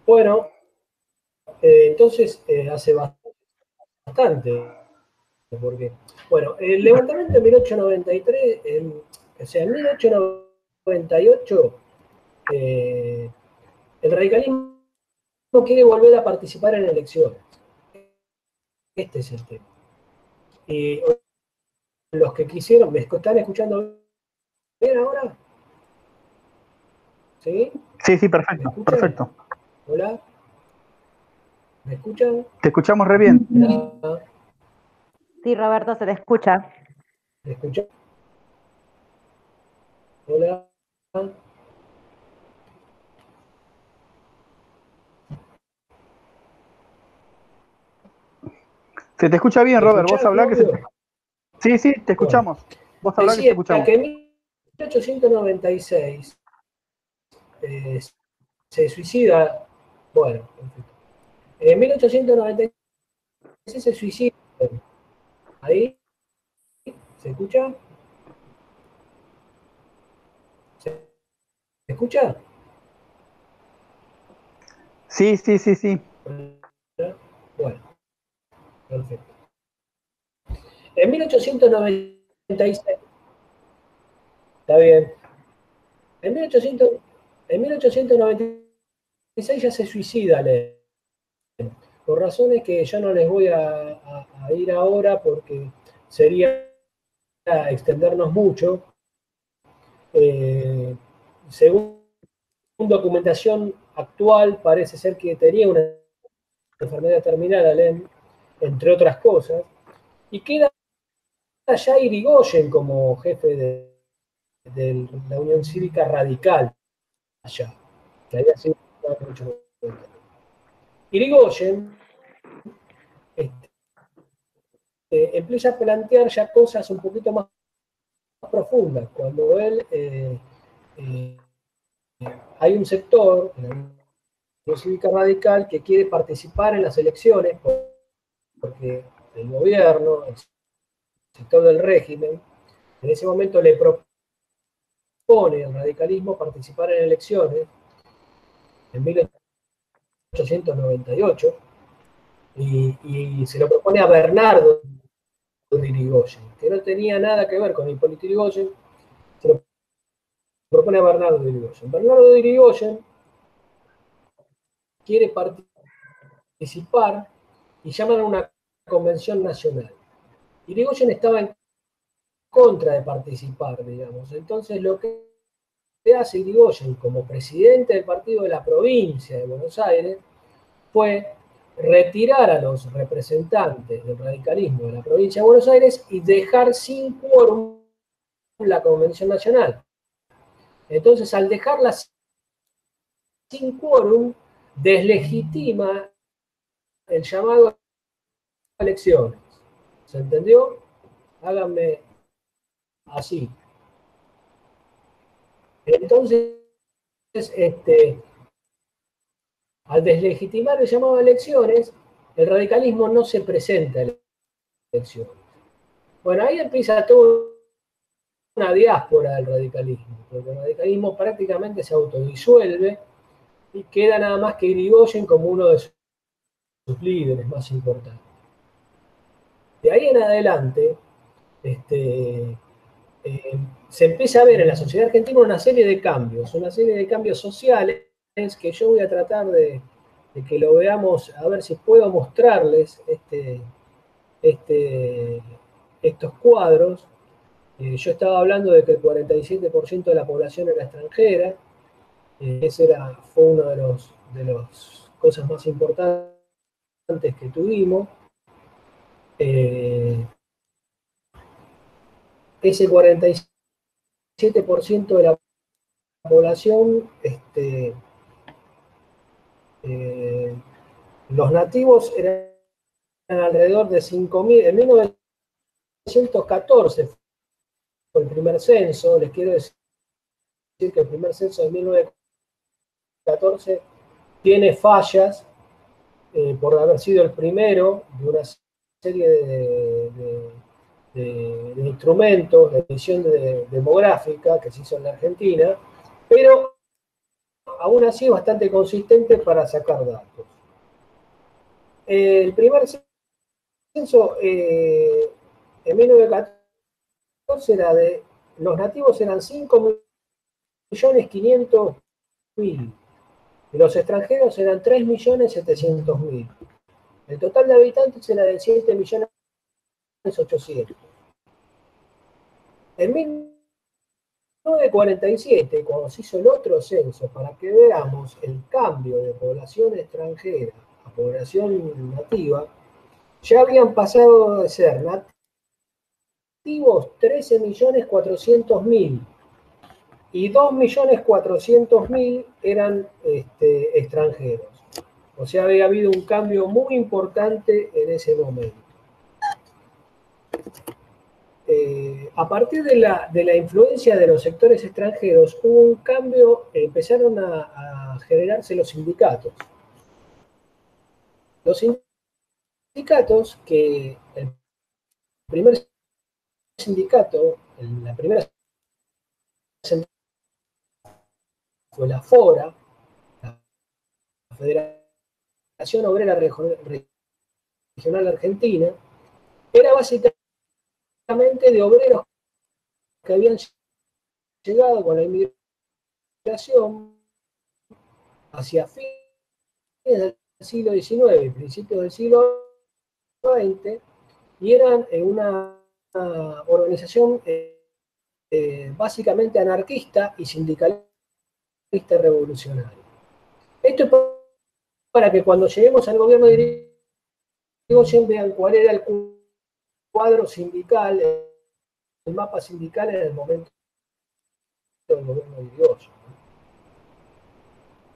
Bueno, eh, entonces eh, hace bastante, porque, bueno, el levantamiento de 1893, en- o sea, en 1898, eh, el radicalismo quiere volver a participar en elecciones. Este es el tema. Y los que quisieron, ¿me están escuchando bien ahora? ¿Sí? Sí, sí, perfecto, perfecto. ¿Hola? ¿Me escuchan? Te escuchamos re bien. Hola, Sí, Roberto, se te escucha. ¿Me escuchan? Hola. Se te escucha bien, ¿Me Robert. Vos escuchás, hablá que se te... Sí, sí, te escuchamos. Vos hablá que te escuchamos. que en 1896 eh, se suicida, bueno, perfecto. en 1896 se suicida. ¿Ahí? ¿Se escucha? ¿Se se escucha? Sí, sí, sí, sí. Bueno, perfecto. En 1896, está bien. En, 1800 en 1896 ya se suicida Lenin, por razones que ya no les voy a, ir ahora porque sería extendernos mucho. Eh, según documentación actual, parece ser que tenía una enfermedad terminal, Alem, entre otras cosas, y queda ya Irigoyen como jefe de, de la Unión Cívica Radical allá, que había sido Irigoyen este, empieza a plantear ya cosas un poquito más, profundas. Cuando él eh, eh, hay un sector, la Cívica Radical, que quiere participar en las elecciones porque el gobierno, el sector del régimen, en ese momento le propone al radicalismo participar en elecciones en 1898 y, se lo propone a Bernardo de Irigoyen, que no tenía nada que ver con Hipólito Irigoyen, se lo propone a Bernardo de Irigoyen. Bernardo de Irigoyen quiere participar y llaman a una convención nacional. Irigoyen estaba en contra de participar, digamos. Entonces lo que hace Irigoyen como presidente del partido de la provincia de Buenos Aires fue retirar a los representantes del radicalismo de la provincia de Buenos Aires y dejar sin quórum la Convención Nacional. Entonces, al dejarla sin quórum, deslegitima el llamado a elecciones. ¿Se entendió? Háganme así. Entonces, este, al deslegitimar el llamado a elecciones, el radicalismo no se presenta en elecciones. Bueno, ahí empieza toda una diáspora del radicalismo, porque el radicalismo prácticamente se autodisuelve y queda nada más que Irigoyen como uno de sus líderes más importantes. De ahí en adelante, este, eh, se empieza a ver en la sociedad argentina una serie de cambios, una serie de cambios sociales que yo voy a tratar de, que lo veamos, a ver si puedo mostrarles este, este, estos cuadros. Eh, yo estaba hablando de que el 47% de la población era extranjera, eh, ese era, fue uno de los de las cosas más importantes que tuvimos. Ese 47% de la población este, eh, los nativos eran alrededor de 5.000. En 1914 fue el primer censo, les quiero decir que el primer censo de 1914 tiene fallas eh, por haber sido el primero de una serie de, instrumentos de edición demográfica que se hizo en la Argentina, pero aún así bastante consistente para sacar datos. El primer censo eh, en 1914 era de, los nativos eran 5.500.000 y los extranjeros eran 3.700.000. El total de habitantes era de 7.800.000. En 1947, cuando se hizo el otro censo, para que veamos el cambio de población extranjera a población nativa, ya habían pasado de ser nativos 13.400.000 y 2.400.000 eran este, extranjeros. O sea, había habido un cambio muy importante en ese momento. Eh, a partir de la, influencia de los sectores extranjeros, hubo un cambio, empezaron a, generarse los sindicatos. Los sindicatos que el primer sindicato, la primera fue la FORA, la Federación Obrera Regional Argentina, era básicamente de obreros que habían llegado con la inmigración hacia fines del siglo XIX principios del siglo XX, y eran una, organización eh, eh, básicamente anarquista y sindicalista revolucionaria. Esto es para que cuando lleguemos al gobierno de Irigoyen vean cuál era el cuadro sindical, el mapa sindical en el momento del gobierno de Irigoyen.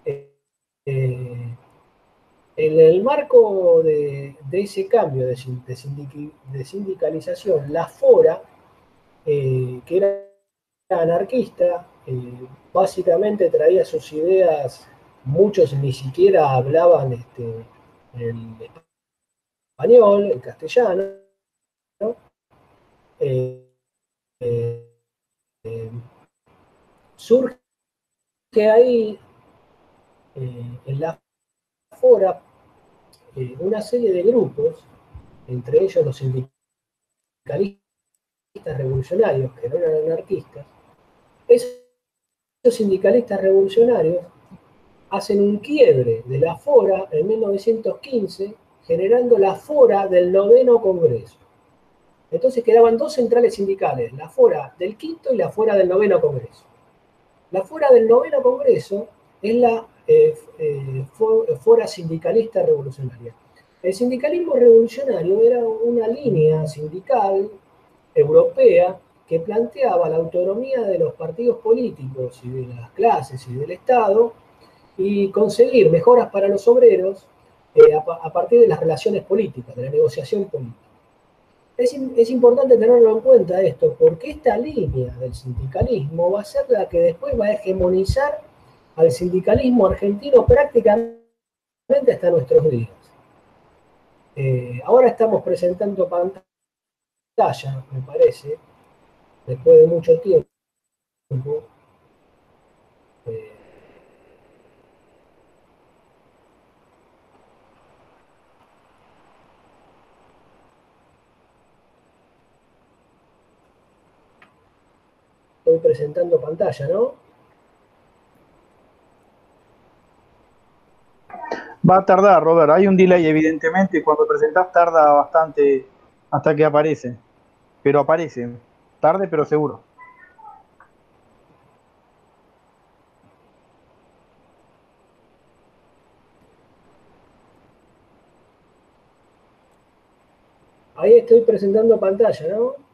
Eh, eh, en el marco de, ese cambio de, sindicalización, la FORA, que era anarquista, básicamente traía sus ideas, muchos ni siquiera hablaban este, el español, el castellano, eh, eh, eh, surge ahí en la fora una serie de grupos, entre ellos los sindicalistas revolucionarios, que no eran anarquistas, esos sindicalistas revolucionarios hacen un quiebre de la fora en 1915, generando la fora del noveno Congreso. Entonces quedaban dos centrales sindicales, la fora del quinto y la fora del noveno Congreso. La fora del noveno Congreso es la eh, eh, fora sindicalista revolucionaria. El sindicalismo revolucionario era una línea sindical europea que planteaba la autonomía de los partidos políticos y de las clases y del Estado y conseguir mejoras para los obreros eh, a, partir de las relaciones políticas, de la negociación política. Es, importante tenerlo en cuenta esto, porque esta línea del sindicalismo va a ser la que después va a hegemonizar al sindicalismo argentino prácticamente hasta nuestros días. Eh, ahora estamos presentando pantalla, me parece, después de mucho tiempo. Eh, estoy presentando pantalla, ¿no? Va a tardar, Robert. Hay un delay, evidentemente. Cuando presentás tarda bastante hasta que aparece. Pero aparece. Tarde, pero seguro. Ahí estoy presentando pantalla, ¿no?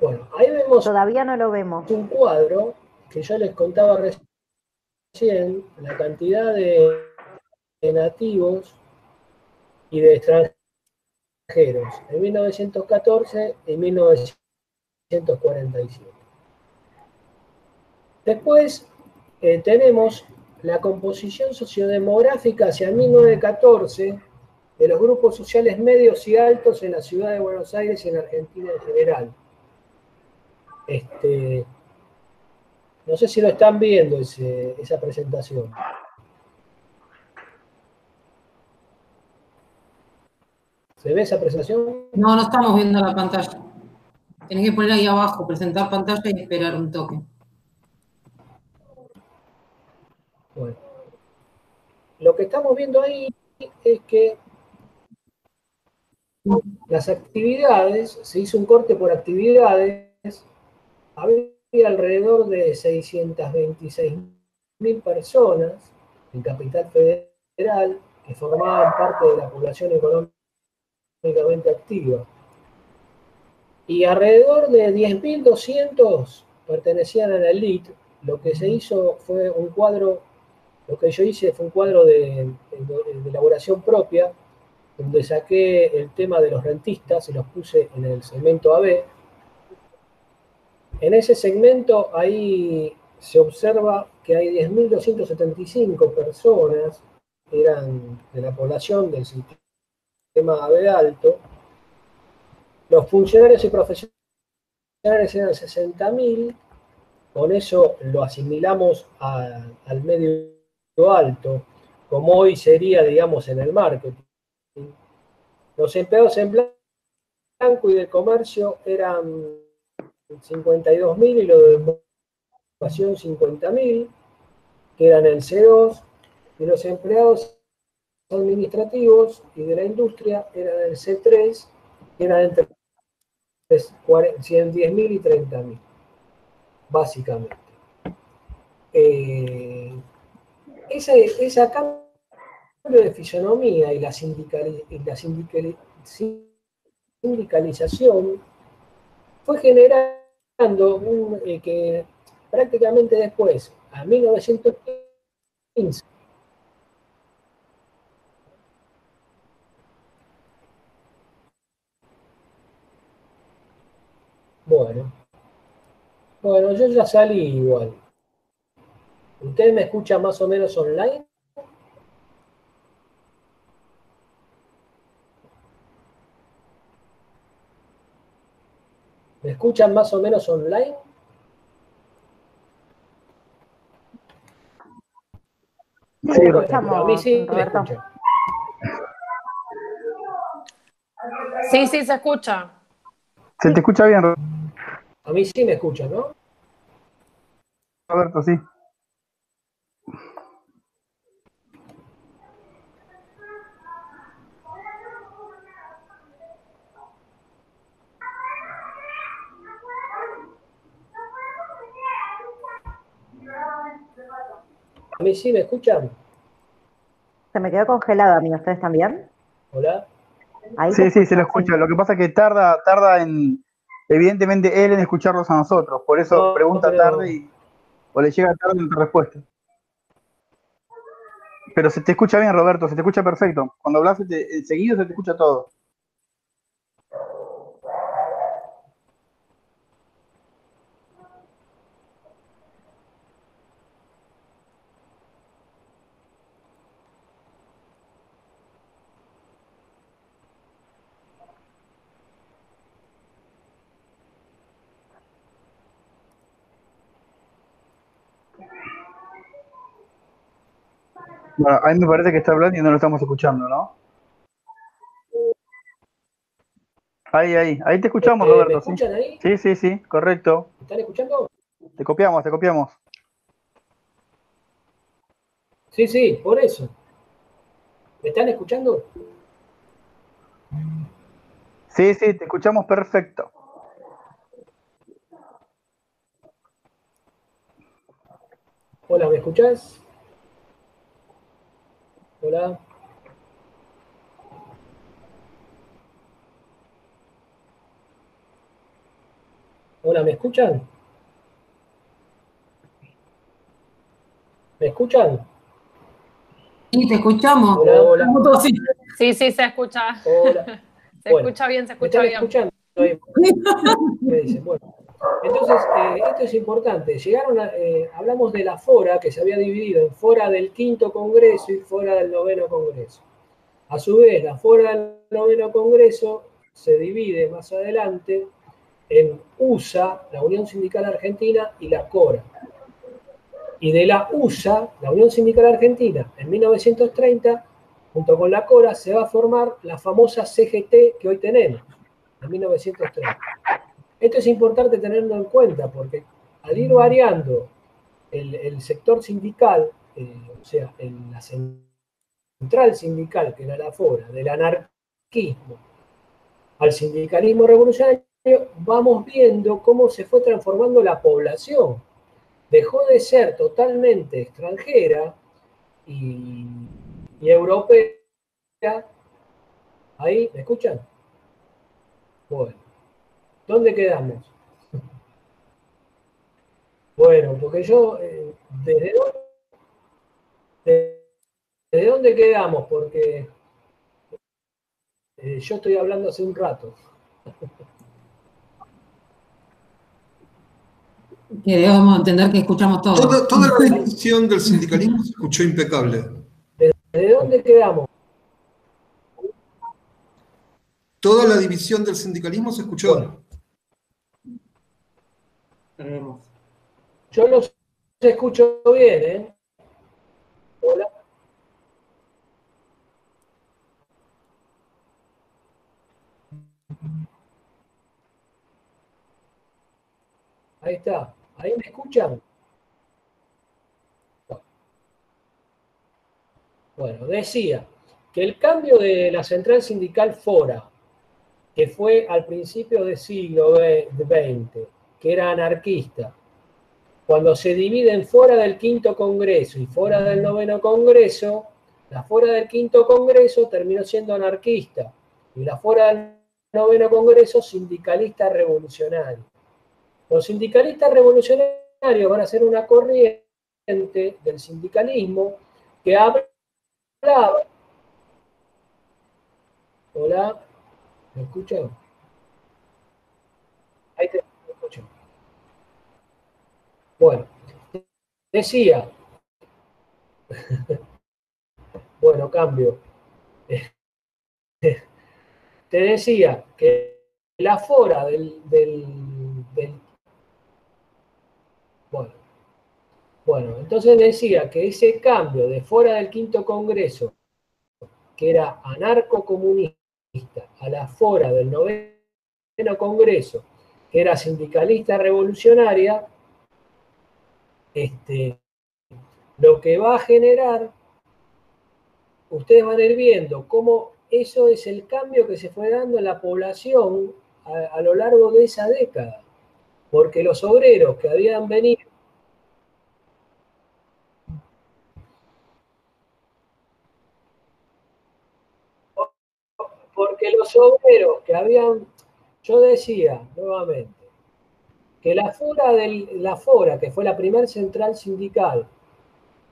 Bueno, ahí vemos. Todavía no lo vemos. Un cuadro que yo les contaba recién, la cantidad de, nativos y de extranjeros en 1914 y 1947. Después eh, tenemos la composición sociodemográfica hacia 1914 de los grupos sociales medios y altos en la ciudad de Buenos Aires y en Argentina en general. Este, no sé si lo están viendo esa presentación. ¿Se ve esa presentación? No, no estamos viendo la pantalla. Tienes que poner ahí abajo, presentar pantalla y esperar un toque. Bueno. Lo que estamos viendo ahí es que las actividades, se hizo un corte por actividades había alrededor de 626.000 personas en Capital Federal que formaban parte de la población económicamente activa. Y alrededor de 10.200 pertenecían a la elite. Lo que se hizo fue un cuadro, lo que yo hice fue un cuadro de, de elaboración propia, donde saqué el tema de los rentistas y los puse en el segmento AB, en ese segmento ahí se observa que hay 10.275 personas eran de la población del sistema AB alto. Los funcionarios y profesionales eran 60.000, con eso lo asimilamos al medio alto, como hoy sería, digamos, en el marketing. Los empleados en blanco y de comercio eran 52.000 y lo de educación 50.000, que eran el C2, y los empleados administrativos y de la industria eran el C3, que eran entre 110.000 y 30.000, básicamente. Eh, ese, cambio de fisonomía y la, sindical, y la sindicalización fue generando un, eh, que prácticamente después, a 1915, Bueno. Bueno, yo ya salí igual. ¿Usted me escucha más o menos online? ¿Me escuchan más o menos online? Sí, escuchamos, a mí sí me escuchan. Sí, sí, se escucha. Se te escucha bien, A mí sí me escuchan, ¿no? Roberto, sí. Mí sí me escuchan. Se me quedó congelado a mí, ¿ustedes también? Hola. Ahí Sí, sí, se lo escucho, escucha. Lo que pasa es que tarda, tarda en, evidentemente, él en escucharlos a nosotros. Por eso No, pregunta pero- tarde y, o le llega tarde en tu respuesta. Pero se te escucha bien, Roberto, se te escucha perfecto. Cuando hablas te- enseguida se te escucha todo. Bueno, a mí me parece que está hablando y no lo estamos escuchando, ¿no? Ahí, ahí, ahí te escuchamos, Eh, ¿Me Roberto, sí. escuchan ahí? Sí, sí, sí, correcto. ¿Me están escuchando? Te copiamos, te copiamos. Sí, sí, por eso. ¿Me están escuchando? Sí, sí, te escuchamos perfecto. Hola, ¿me escuchás? Hola. Hola, ¿me escuchan? ¿Me escuchan? Sí, te escuchamos. Hola, hola. Sí. Sí, sí, se escucha. Hola. *laughs* Se Bueno, escucha bien, se ¿Me escucha están bien. escuchando? Me *laughs* dicen, bueno. Entonces, eh, esto es importante. Llegaron eh, hablamos de la fora, que se había dividido en fora del quinto congreso y fora del noveno congreso. A su vez, la fora del noveno congreso se divide más adelante en USA, la Unión Sindical Argentina, y la CORA. Y de la USA, la Unión Sindical Argentina, en 1930, junto con la CORA, se va a formar la famosa CGT que hoy tenemos, en 1930. Esto es importante tenerlo en cuenta porque al ir variando el, el sector sindical, eh, o sea, el- la central sindical, que era la FORA, del anarquismo al sindicalismo revolucionario, vamos viendo cómo se fue transformando la población. Dejó de ser totalmente extranjera y, y europea. Ahí, ¿me escuchan? Bueno, ¿dónde quedamos? Bueno, porque yo, eh, ¿desde dónde, de- ¿desde dónde quedamos? Porque eh, yo estoy hablando hace un rato. Que debemos entender que escuchamos todo. Toda, toda la división del sindicalismo se escuchó impecable. ¿Desde dónde quedamos? Toda la división del sindicalismo se escuchó. Bueno. Yo los escucho bien, ¿eh? Hola. Ahí está. ¿Ahí me escuchan? Bueno, decía que el cambio de la central sindical Fora, que fue al principio del siglo XX, que era anarquista, cuando se dividen fuera del quinto congreso y fuera del noveno congreso, la fuera del quinto congreso terminó siendo anarquista y la fuera del noveno Congreso Sindicalista Revolucionario. Los sindicalistas revolucionarios van a ser una corriente del sindicalismo que hablaba. Hola, ¿me escuchan? Ahí te escucho. Bueno, decía, *laughs* bueno, cambio. *laughs* Te decía que la fora del, del, bueno, bueno, entonces decía que ese cambio de fuera del quinto congreso, que era anarcocomunista, a la fora del noveno congreso, que era sindicalista revolucionaria, este, lo que va a generar, ustedes van a ir viendo cómo eso es el cambio que se fue dando en la población a, a lo largo de esa década, porque los obreros que habían venido porque los obreros que habían, yo decía nuevamente, que la fora, del, la fora que fue la primer central sindical,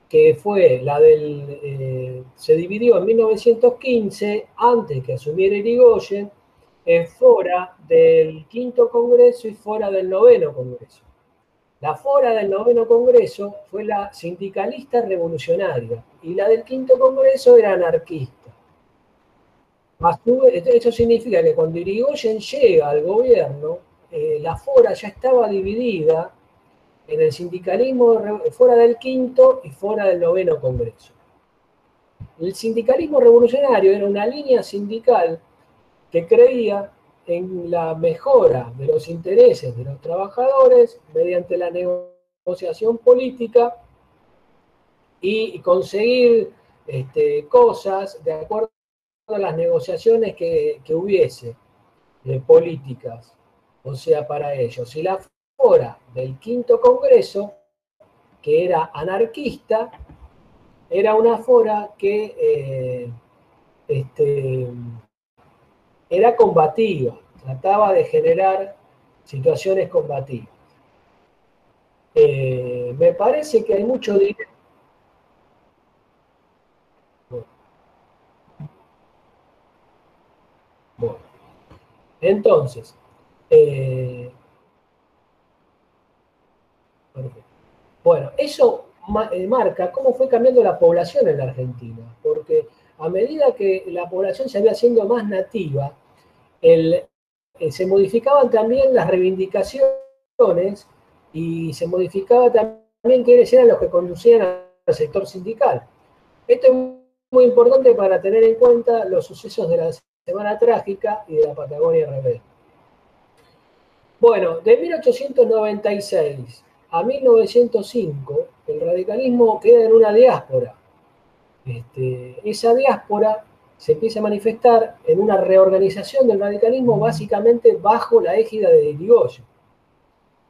que fue la del, eh, se dividió en 1915, antes que asumiera Irigoyen, en fora del quinto congreso y fora del noveno congreso. La fora del noveno congreso fue la sindicalista revolucionaria y la del quinto congreso era anarquista. Eso significa que cuando Irigoyen llega al gobierno, eh, la fora ya estaba dividida en el sindicalismo fuera del quinto y fuera del noveno congreso. El sindicalismo revolucionario era una línea sindical que creía en la mejora de los intereses de los trabajadores mediante la negociación política y conseguir este, cosas de acuerdo las negociaciones que, hubiese de políticas, o sea, para ellos. Y la fora del quinto congreso, que era anarquista, era una fora que eh, este, era combativa, trataba de generar situaciones combativas. Eh, me parece que hay mucho dinero Bueno, entonces, eh, bueno, eso eh, marca cómo fue cambiando la población en la Argentina, porque a medida que la población se había haciendo más nativa, eh, se modificaban también las reivindicaciones y se modificaba también quiénes eran los que conducían al sector sindical. Esto es muy importante para tener en cuenta los sucesos de las Semana Trágica y de la Patagonia Rebelde. Bueno, de 1896 a 1905, el radicalismo queda en una diáspora. Este, esa diáspora se empieza a manifestar en una reorganización del radicalismo básicamente bajo la égida de Irigoyen.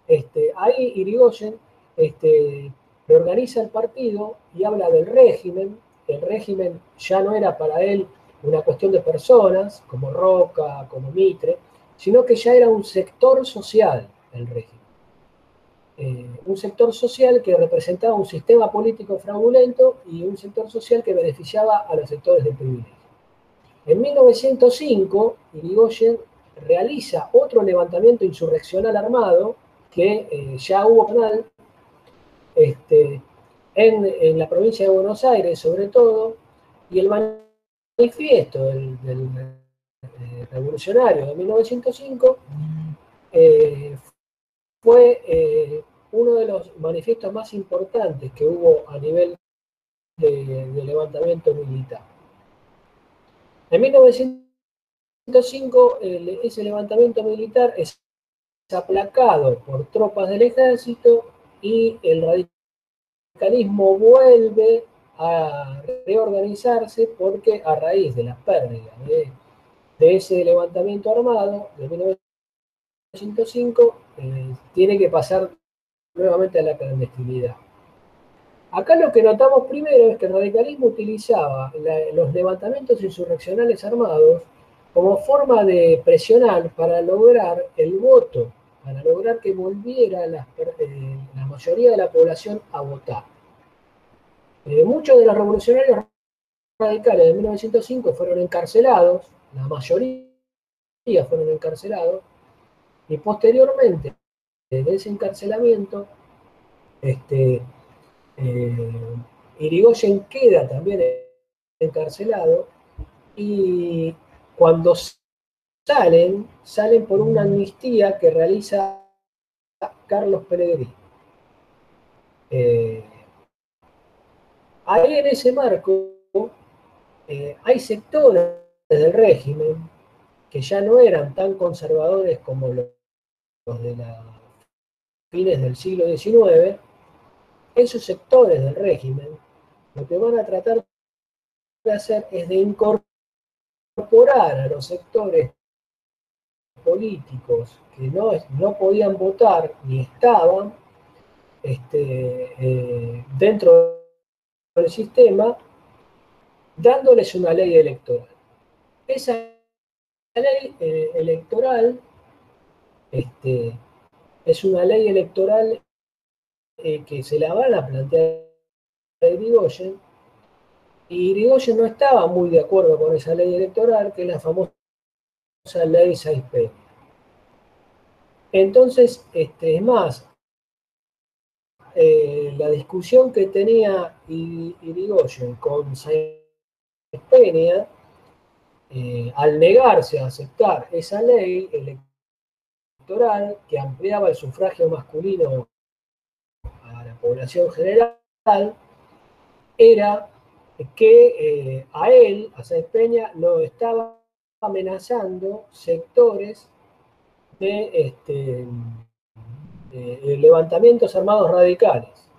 Este, ahí Irigoyen este, reorganiza el partido y habla del régimen. El régimen ya no era para él una cuestión de personas, como Roca, como Mitre, sino que ya era un sector social el régimen. Eh, un sector social que representaba un sistema político fraudulento y un sector social que beneficiaba a los sectores del privilegio. En 1905, Irigoyen realiza otro levantamiento insurreccional armado que eh, ya hubo canal este, en, en, la provincia de Buenos Aires sobre todo, y el manifiesto del, revolucionario de 1905 eh, fue eh, uno de los manifiestos más importantes que hubo a nivel de, levantamiento militar. En 1905 ese levantamiento militar es aplacado por tropas del ejército y el radicalismo vuelve a reorganizarse porque a raíz de las pérdidas de, ese levantamiento armado de 1905 eh, tiene que pasar nuevamente a la clandestinidad. Acá lo que notamos primero es que el radicalismo utilizaba los levantamientos insurreccionales armados como forma de presionar para lograr el voto, para lograr que volviera la, eh, mayoría de la población a votar. Eh, muchos de los revolucionarios radicales de 1905 fueron encarcelados, la mayoría fueron encarcelados, y posteriormente de ese encarcelamiento, este, eh, Irigoyen queda también encarcelado y cuando salen, salen por una amnistía que realiza Carlos Pellegrini. Eh, ahí en ese marco eh, hay sectores del régimen que ya no eran tan conservadores como los, de los fines del siglo XIX, esos sectores del régimen lo que van a tratar de hacer es de incorporar a los sectores políticos que no, no podían votar ni estaban este, eh, dentro del sistema, dándoles una ley electoral. Esa ley eh, electoral este, es una ley electoral eh, que se la van a plantear a Irigoyen, y Irigoyen no estaba muy de acuerdo con esa ley electoral, que es la famosa ley 6P. Entonces, este, es más, eh, la discusión que tenía Irigoyen con Saiz Peña, eh, al negarse a aceptar esa ley electoral que ampliaba el sufragio masculino a la población general, era que eh, a él, a Sáenz Peña, lo estaba amenazando sectores de, este, levantamientos armados radicales.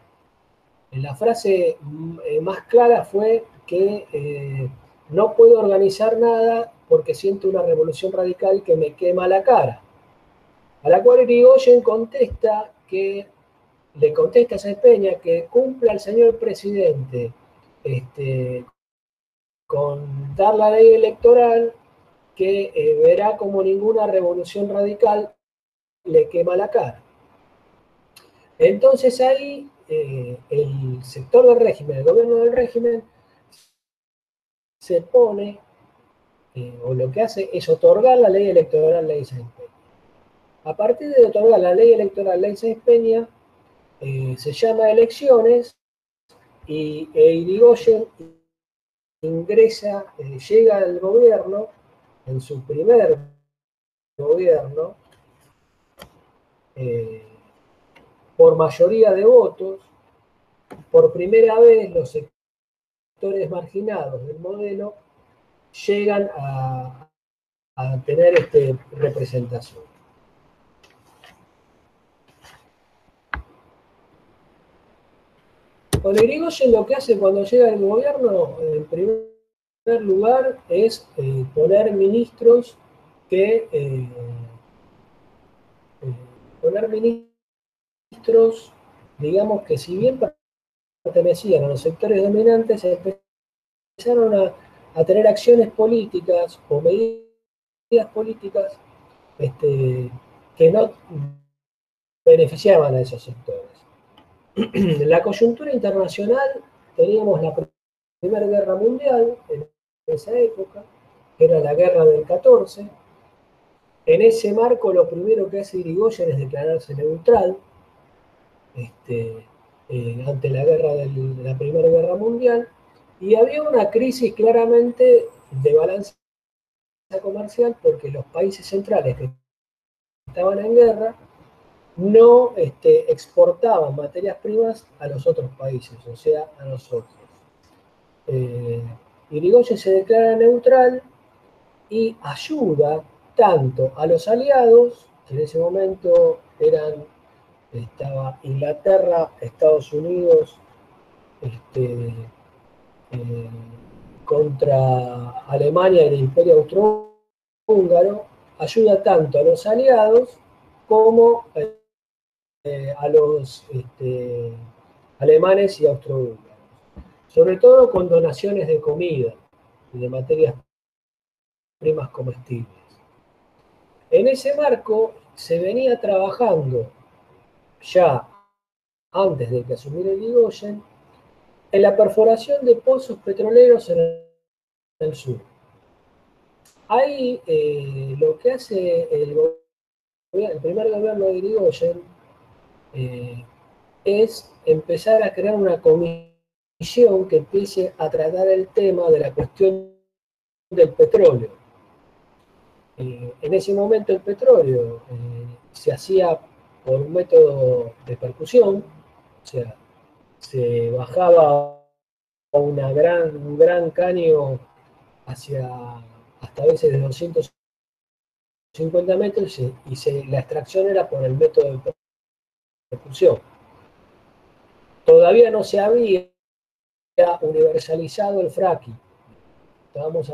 La frase mm, eh, más clara fue que no puedo organizar nada porque siento una revolución radical que me quema la cara. A la cual Irigoyen contesta que le contesta a Peña que cumpla el señor presidente este, con dar la ley electoral que eh, verá como ninguna revolución radical le quema la cara. Entonces ahí eh, el sector del régimen, el gobierno del régimen, se pone, eh, o lo que hace es otorgar la ley electoral ley Sáenz Peña. A partir de otorgar la ley electoral ley Sáenz Peña, se llama elecciones y e Irigoyen ingresa, eh, llega al gobierno, en su primer gobierno, eh, por mayoría de votos, por primera vez los sectores marginados del modelo llegan a, tener este, representación. Con Irigoyen lo que hace cuando llega al gobierno, en primer lugar, es eh, poner ministros que eh, eh, poner ministros, digamos que si bien pertenecían a los sectores dominantes, empezaron a, tener acciones políticas o medidas políticas este, que no beneficiaban a esos sectores. la coyuntura internacional, teníamos la Primera Guerra Mundial en esa época, era la guerra del 14. En ese marco, lo primero que hace Irigoyen es declararse neutral este, eh, ante la guerra de la Primera Guerra Mundial. Y había una crisis claramente de balance comercial porque los países centrales que estaban en guerra no este, exportaban materias primas a los otros países, o sea, a nosotros. Eh, Irigoyen se declara neutral y ayuda tanto a los aliados, en ese momento eran, estaba Inglaterra, Estados Unidos, este, eh, contra Alemania y el Imperio Austrohúngaro, ayuda tanto a los aliados como a eh, a los este, alemanes y austrohúngaros, sobre todo con donaciones de comida y de materias primas comestibles. En ese marco se venía trabajando ya antes de que asumiera Irigoyen en la perforación de pozos petroleros en el sur. Ahí eh, lo que hace el, primer gobierno de Irigoyen eh, es empezar a crear una comisión que empiece a tratar el tema de la cuestión del petróleo. Eh, en ese momento el petróleo se hacía por un método de percusión, o sea, se bajaba una gran, un gran caño hacia hasta veces de 250 metros y, la extracción era por el método de percusión. Todavía no se había universalizado el fracking. Estábamos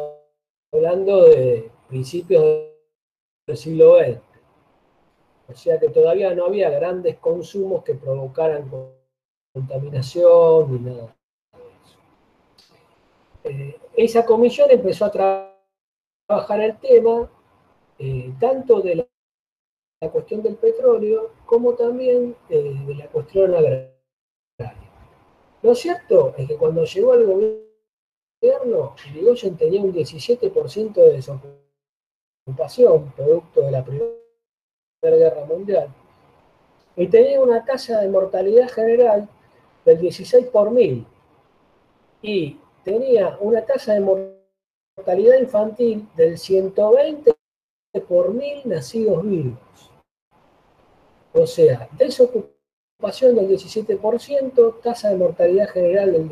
hablando de principios del siglo XX. O sea que todavía no había grandes consumos que provocaran contaminación ni nada de eso. Eh, esa comisión empezó a trabajar el tema eh, tanto de la, cuestión del petróleo como también eh, de la cuestión agraria. Lo cierto es que cuando llegó al gobierno, Irigoyen tenía un 17% de desocupación, producto de la Primera Guerra Mundial, y tenía una tasa de mortalidad general del 16 por mil, y tenía una tasa de mortalidad infantil del 120 por mil nacidos vivos. O sea, desocupación del 17%, tasa de mortalidad general del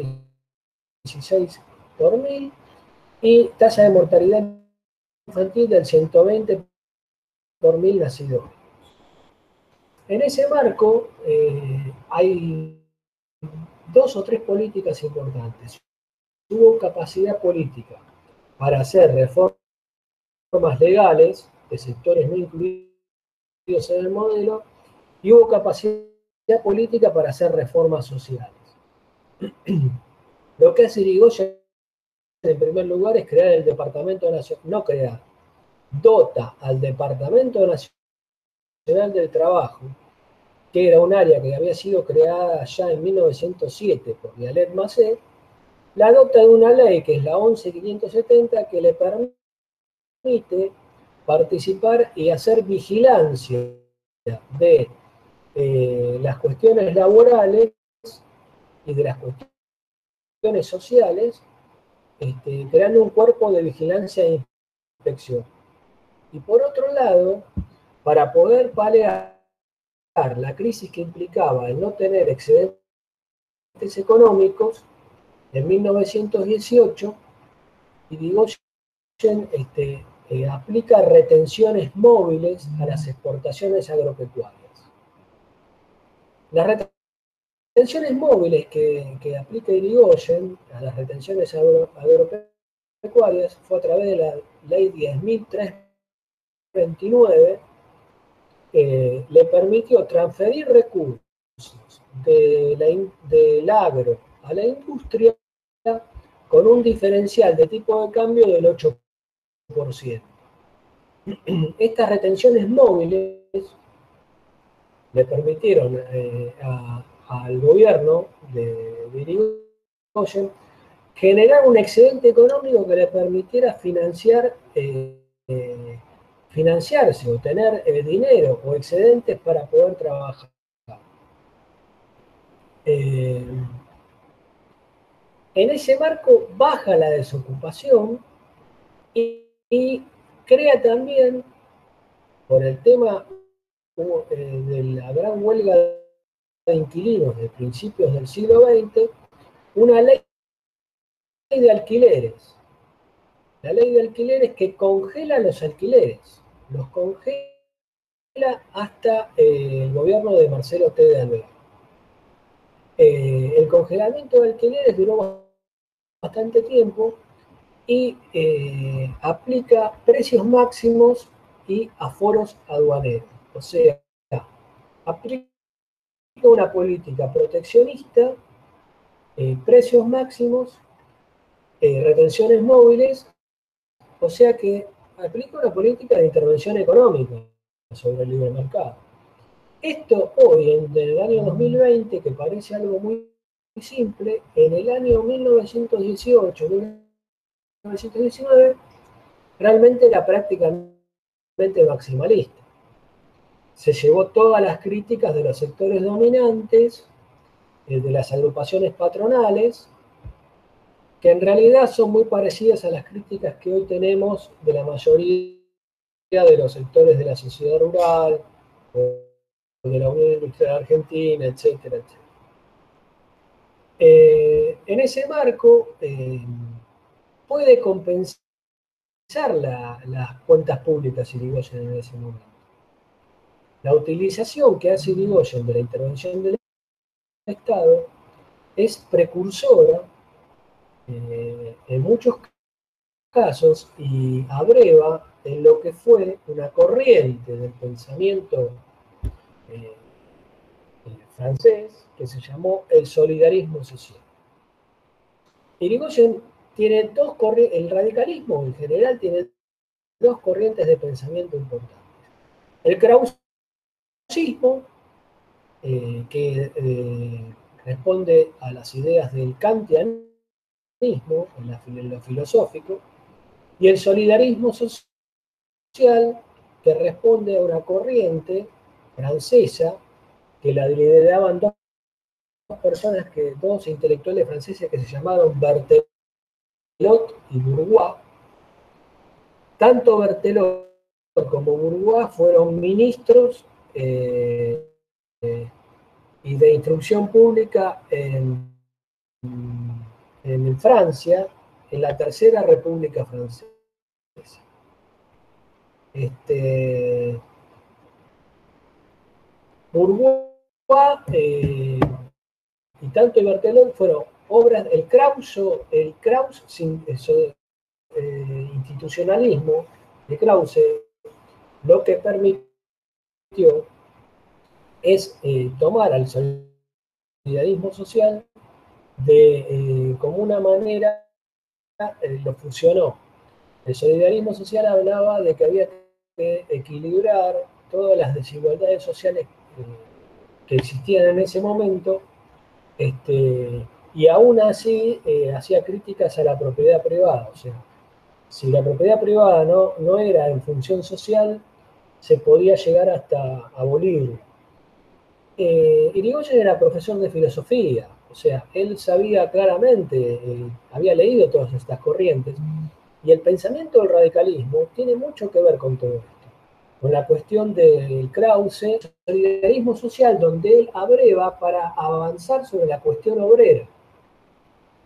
16 por mil y tasa de mortalidad infantil del 120 por mil nacidos. En ese marco eh, hay dos o tres políticas importantes tuvo capacidad política para hacer reformas legales de sectores no incluidos en el modelo y hubo capacidad política para hacer reformas sociales. *clears throat* Lo que hace Irigoyen en primer lugar es crear el Departamento Nacional, no crear, dota al Departamento Nacional del Trabajo, que era un área que había sido creada ya en 1907 por Vialet Macé, la dota de una ley, que es la 11.570, que le permite participar y hacer vigilancia de eh, las cuestiones laborales y de las cuestiones sociales, este, creando un cuerpo de vigilancia e inspección. Y por otro lado, para poder paliar la crisis que implicaba el no tener excedentes económicos, en 1918, Irigoyen este, eh, aplica retenciones móviles a las exportaciones agropecuarias. Las retenciones móviles que, aplica Irigoyen a las retenciones agropecuarias fue a través de la ley 10.329, eh, le permitió transferir recursos del agro a la industria con un diferencial de tipo de cambio del 8%. *clears throat* Estas retenciones móviles le permitieron eh, al gobierno de, de generar un excedente económico que le permitiera financiar, eh, financiarse o tener dinero o excedentes para poder trabajar. En ese marco baja la desocupación y, crea también, por el tema eh, de la gran huelga de inquilinos de principios del siglo XX, una ley de alquileres. La ley de alquileres que congela los alquileres, los congela hasta eh, el gobierno de Marcelo T. de Alvear. Eh, el congelamiento de alquileres duró bastante tiempo y eh, aplica precios máximos y aforos aduaneros. O sea, aplica una política proteccionista, precios máximos, retenciones móviles, o sea que aplica una política de intervención económica sobre el libre mercado. Esto hoy, en el año 2020, que parece algo muy simple, en el año 1918, 1919, realmente era prácticamente maximalista. Se llevó todas las críticas de los sectores dominantes, eh, de las agrupaciones patronales, que en realidad son muy parecidas a las críticas que hoy tenemos de la mayoría de los sectores de la sociedad rural, de la Unión Industrial Argentina, etcétera, etcétera. Eh, en ese marco, eh, puede compensar las cuentas públicas Irigoyen en ese momento. La utilización que hace Irigoyen de la intervención del Estado es precursora eh, en muchos casos y abreva en lo que fue una corriente del pensamiento eh, eh, francés que se llamó el solidarismo social. Irigoyen tiene dos corrientes, el radicalismo en general tiene dos corrientes de pensamiento importantes. El krausismo, que responde a las ideas del kantianismo, en, lo filosófico, y el solidarismo social que responde a una corriente francesa que la lideraban dos personas, que, dos intelectuales franceses que se llamaron Berthelot y Bourgois. Tanto Berthelot como Bourgois fueron ministros eh, eh, y de instrucción pública en en Francia, en la Tercera República Francesa. Este, Bourgois eh, y tanto y Bartelón fueron obras, el Kraus, el Kraus eh, institucionalismo de Krause, lo que permitió es eh, tomar al solidarismo social de eh, como una manera eh, lo funcionó. El solidarismo social hablaba de que había que equilibrar todas las desigualdades sociales eh, que existían en ese momento, este, y aún así hacía críticas a la propiedad privada. O sea, si la propiedad privada no, no era en función social, se podía llegar hasta abolirlo. Irigoyen era profesor de filosofía, o sea, él sabía claramente, eh, había leído todas estas corrientes, y el pensamiento del radicalismo tiene mucho que ver con todo esto, con la cuestión del Krause, el solidarismo social, donde él abreva para avanzar sobre la cuestión obrera.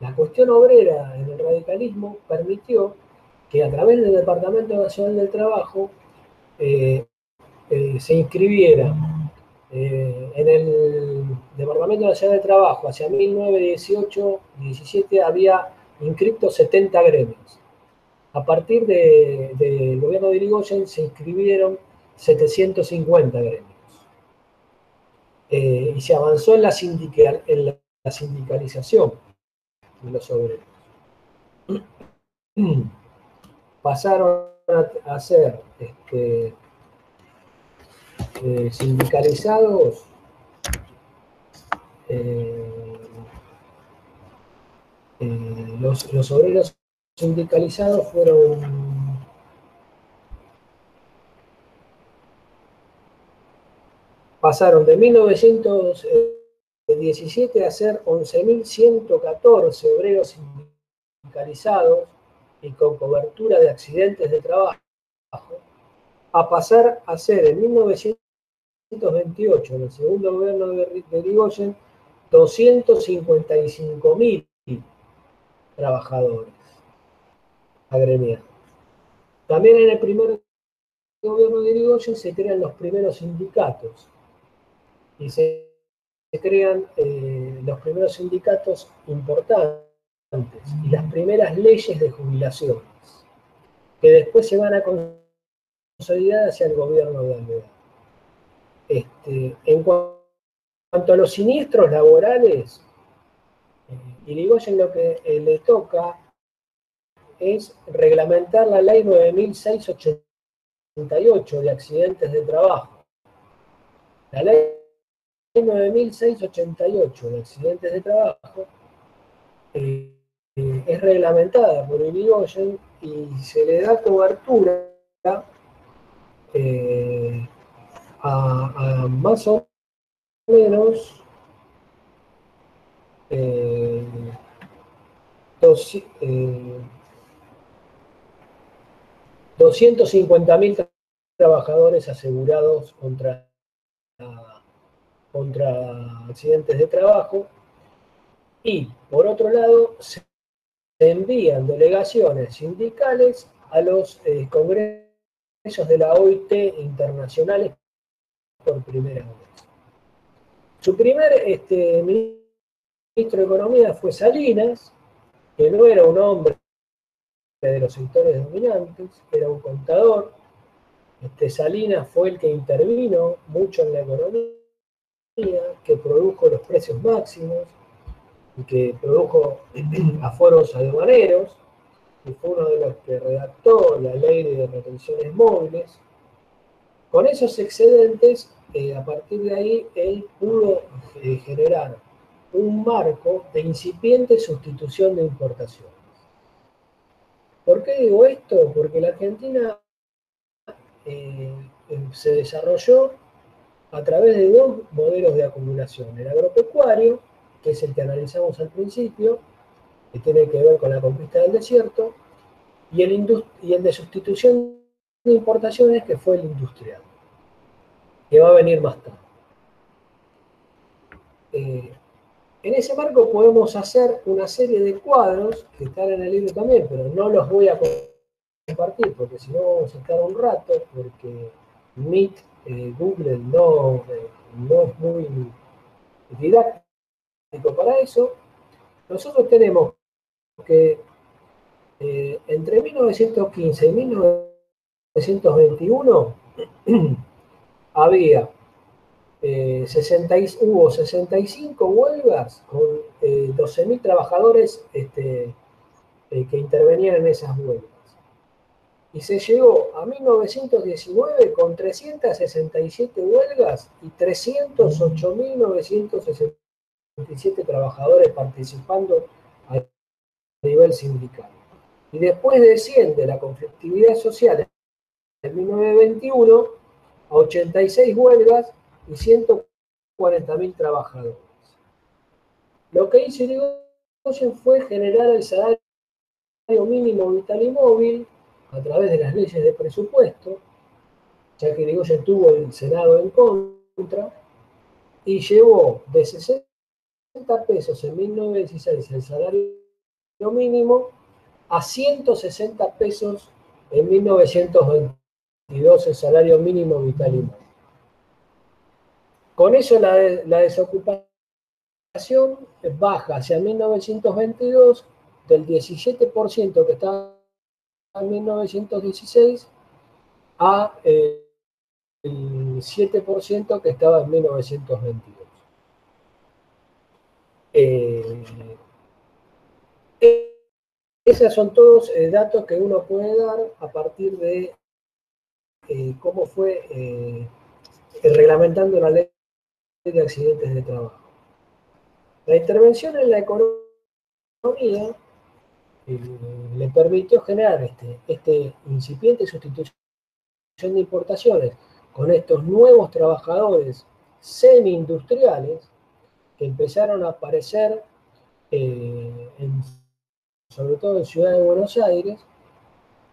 La cuestión obrera en el radicalismo permitió que a través del Departamento Nacional del Trabajo eh, eh, se inscribiera eh, en el Departamento Nacional de Trabajo, hacia 1918-17, había inscritos 70 gremios. A partir del gobierno de Irigoyen se inscribieron 750 gremios. Eh, y se avanzó en la, sindicalización de los obreros. *clears throat* Pasaron a, ser este, eh, sindicalizados eh, eh, los, obreros sindicalizados fueron pasaron de 1917 a ser 11.114 obreros sindicalizados y con cobertura de accidentes de trabajo, a pasar a ser en 1917 1928, en el segundo gobierno de, Rigoyen, 255.000 trabajadores agremiados. También en el primer gobierno de Irigoyen se crean los primeros sindicatos y se, crean eh, los primeros sindicatos importantes y las primeras leyes de jubilaciones que después se van a consolidar hacia el gobierno de Alvear. Este, en cuanto a los siniestros laborales, eh, Irigoyen lo que eh, le toca es reglamentar la ley 9688 de accidentes de trabajo. La ley 9688 de accidentes de trabajo eh, es reglamentada por el IOGEN y se le da cobertura a, más o menos eh, dos, eh, 250.000 trabajadores asegurados contra, contra accidentes de trabajo. Y por otro lado se envían delegaciones sindicales a los eh, congresos de la OIT internacionales por primera vez. Su primer este, ministro de Economía fue Salinas, que no era un hombre de los sectores dominantes, era un contador. Este, Salinas fue el que intervino mucho en la economía, que produjo los precios máximos y que produjo *clears throat* aforos aduaneros, y fue uno de los que redactó la ley de retenciones móviles. Con esos excedentes, eh, a partir de ahí, él pudo eh, generar un marco de incipiente sustitución de importaciones. ¿Por qué digo esto? Porque la Argentina eh, se desarrolló a través de dos modelos de acumulación. El agropecuario, que es el que analizamos al principio, que tiene que ver con la conquista del desierto, y el, y el de sustitución de importaciones, que fue el industrial, que va a venir más tarde. Eh, en ese marco podemos hacer una serie de cuadros que están en el libro también, pero no los voy a compartir porque si no vamos a estar un rato, porque Meet, eh, Google no, eh, no es muy didáctico para eso. Nosotros tenemos que entre 1915 y 1921 *clears throat* había 60 eh, hubo 65 huelgas con 12.000 eh, trabajadores este, eh, que intervenían en esas huelgas. Y se llegó a 1919 con 367 huelgas y 308.967 trabajadores participando a nivel sindical. Y después desciende la conflictividad social en 1921 a 86 huelgas y 140.000 trabajadores. Lo que hizo Irigoyen fue generar el salario mínimo vital y móvil a través de las leyes de presupuesto, ya que Irigoyen tuvo el Senado en contra, y llevó de 60 pesos en 1916 el salario mínimo a 160 pesos en 1922 el salario mínimo vital y. Con eso la, desocupación baja hacia 1922 del 17% que estaba en 1916 a eh, el 7% que estaba en 1922. Eh, esos son todos eh, datos que uno puede dar a partir de cómo fue reglamentando la ley de accidentes de trabajo. La intervención en la economía eh, le permitió generar este, este incipiente sustitución de importaciones con estos nuevos trabajadores semi-industriales que empezaron a aparecer eh, sobre todo en Ciudad de Buenos Aires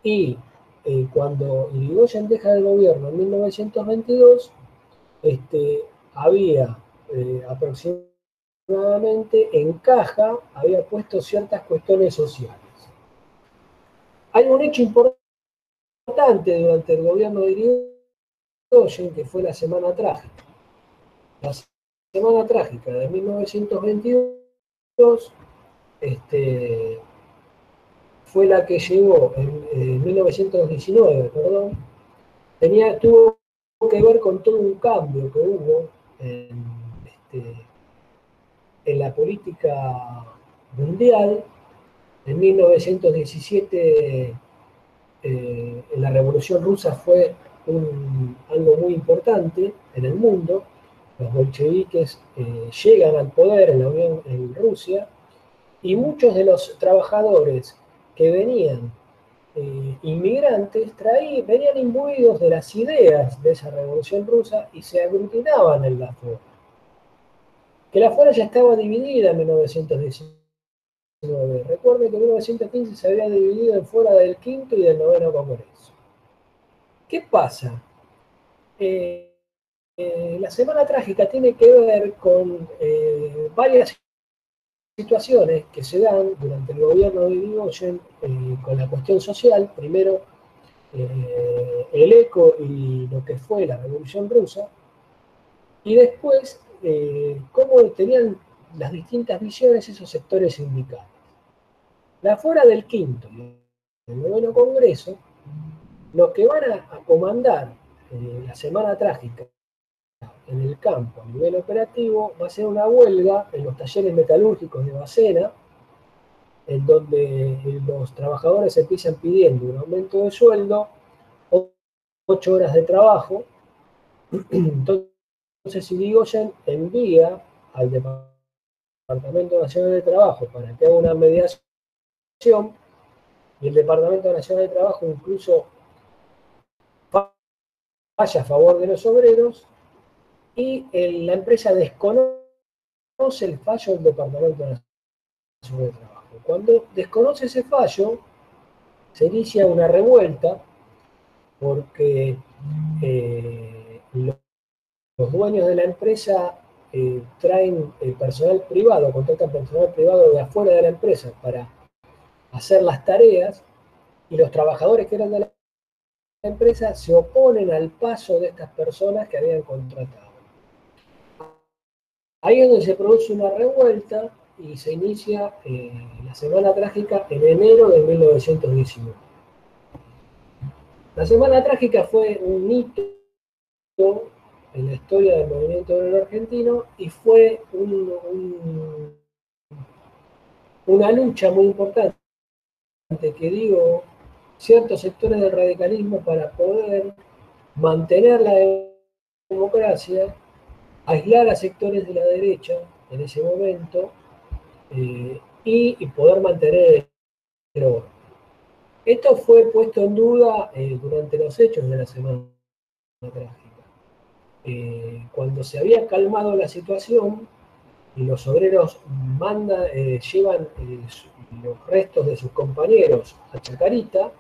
y eh, cuando Irigoyen deja el gobierno en 1922, este, había eh, aproximadamente en caja, había puesto ciertas cuestiones sociales. Hay un hecho importante durante el gobierno de Irigoyen, que fue la Semana Trágica. La Semana Trágica de 1922 este, fue la que llegó en 1919, perdón, tenía, tuvo que ver con todo un cambio que hubo en, este, la política mundial En 1917 eh, la Revolución Rusa fue algo muy importante en el mundo. Los bolcheviques eh, llegan al poder en, en Rusia y muchos de los trabajadores que venían eh, inmigrantes traí- venían imbuidos de las ideas de esa revolución rusa y se aglutinaban en la FOA. Que la FOA ya estaba dividida en 1919. Recuerden que en 1915 se había dividido en fuera del quinto y del noveno congreso. ¿Qué pasa? Eh, eh, la Semana Trágica tiene que ver con varias situaciones que se dan durante el gobierno de Irigoyen eh, con la cuestión social. Primero, eh, el eco y lo que fue la Revolución Rusa. Y después, eh, cómo tenían las distintas visiones esos sectores sindicales. La fuera del quinto y el noveno congreso, los que van a, a comandar eh, la Semana Trágica en el campo a nivel operativo va a ser una huelga en los talleres metalúrgicos de Bacena, en donde los trabajadores empiezan pidiendo un aumento de sueldo, ocho horas de trabajo. Entonces Irigoyen envía al Departamento Nacional de Trabajo para que haga una mediación y el Departamento Nacional de Trabajo incluso vaya a favor de los obreros y el- la empresa desconoce el fallo del Departamento Nacional de Trabajo. Cuando desconoce ese fallo, se inicia una revuelta porque eh, lo- los dueños de la empresa eh, traen eh, personal privado, contratan personal privado de afuera de la empresa para hacer las tareas y los trabajadores que eran de la empresa se oponen al paso de estas personas que habían contratado. Ahí es donde se produce una revuelta y se inicia eh, la Semana Trágica en enero de 1919. La Semana Trágica fue un hito en la historia del movimiento obrero argentino y fue un- un- una lucha muy importante que digo ciertos sectores del radicalismo para poder mantener la democracia, aislar a sectores de la derecha en ese momento eh, y, poder mantener el orden. Esto fue puesto en duda eh, durante los hechos de la Semana Trágica. Eh, cuando se había calmado la situación y los obreros eh, llevan los restos de sus compañeros a Chacarita,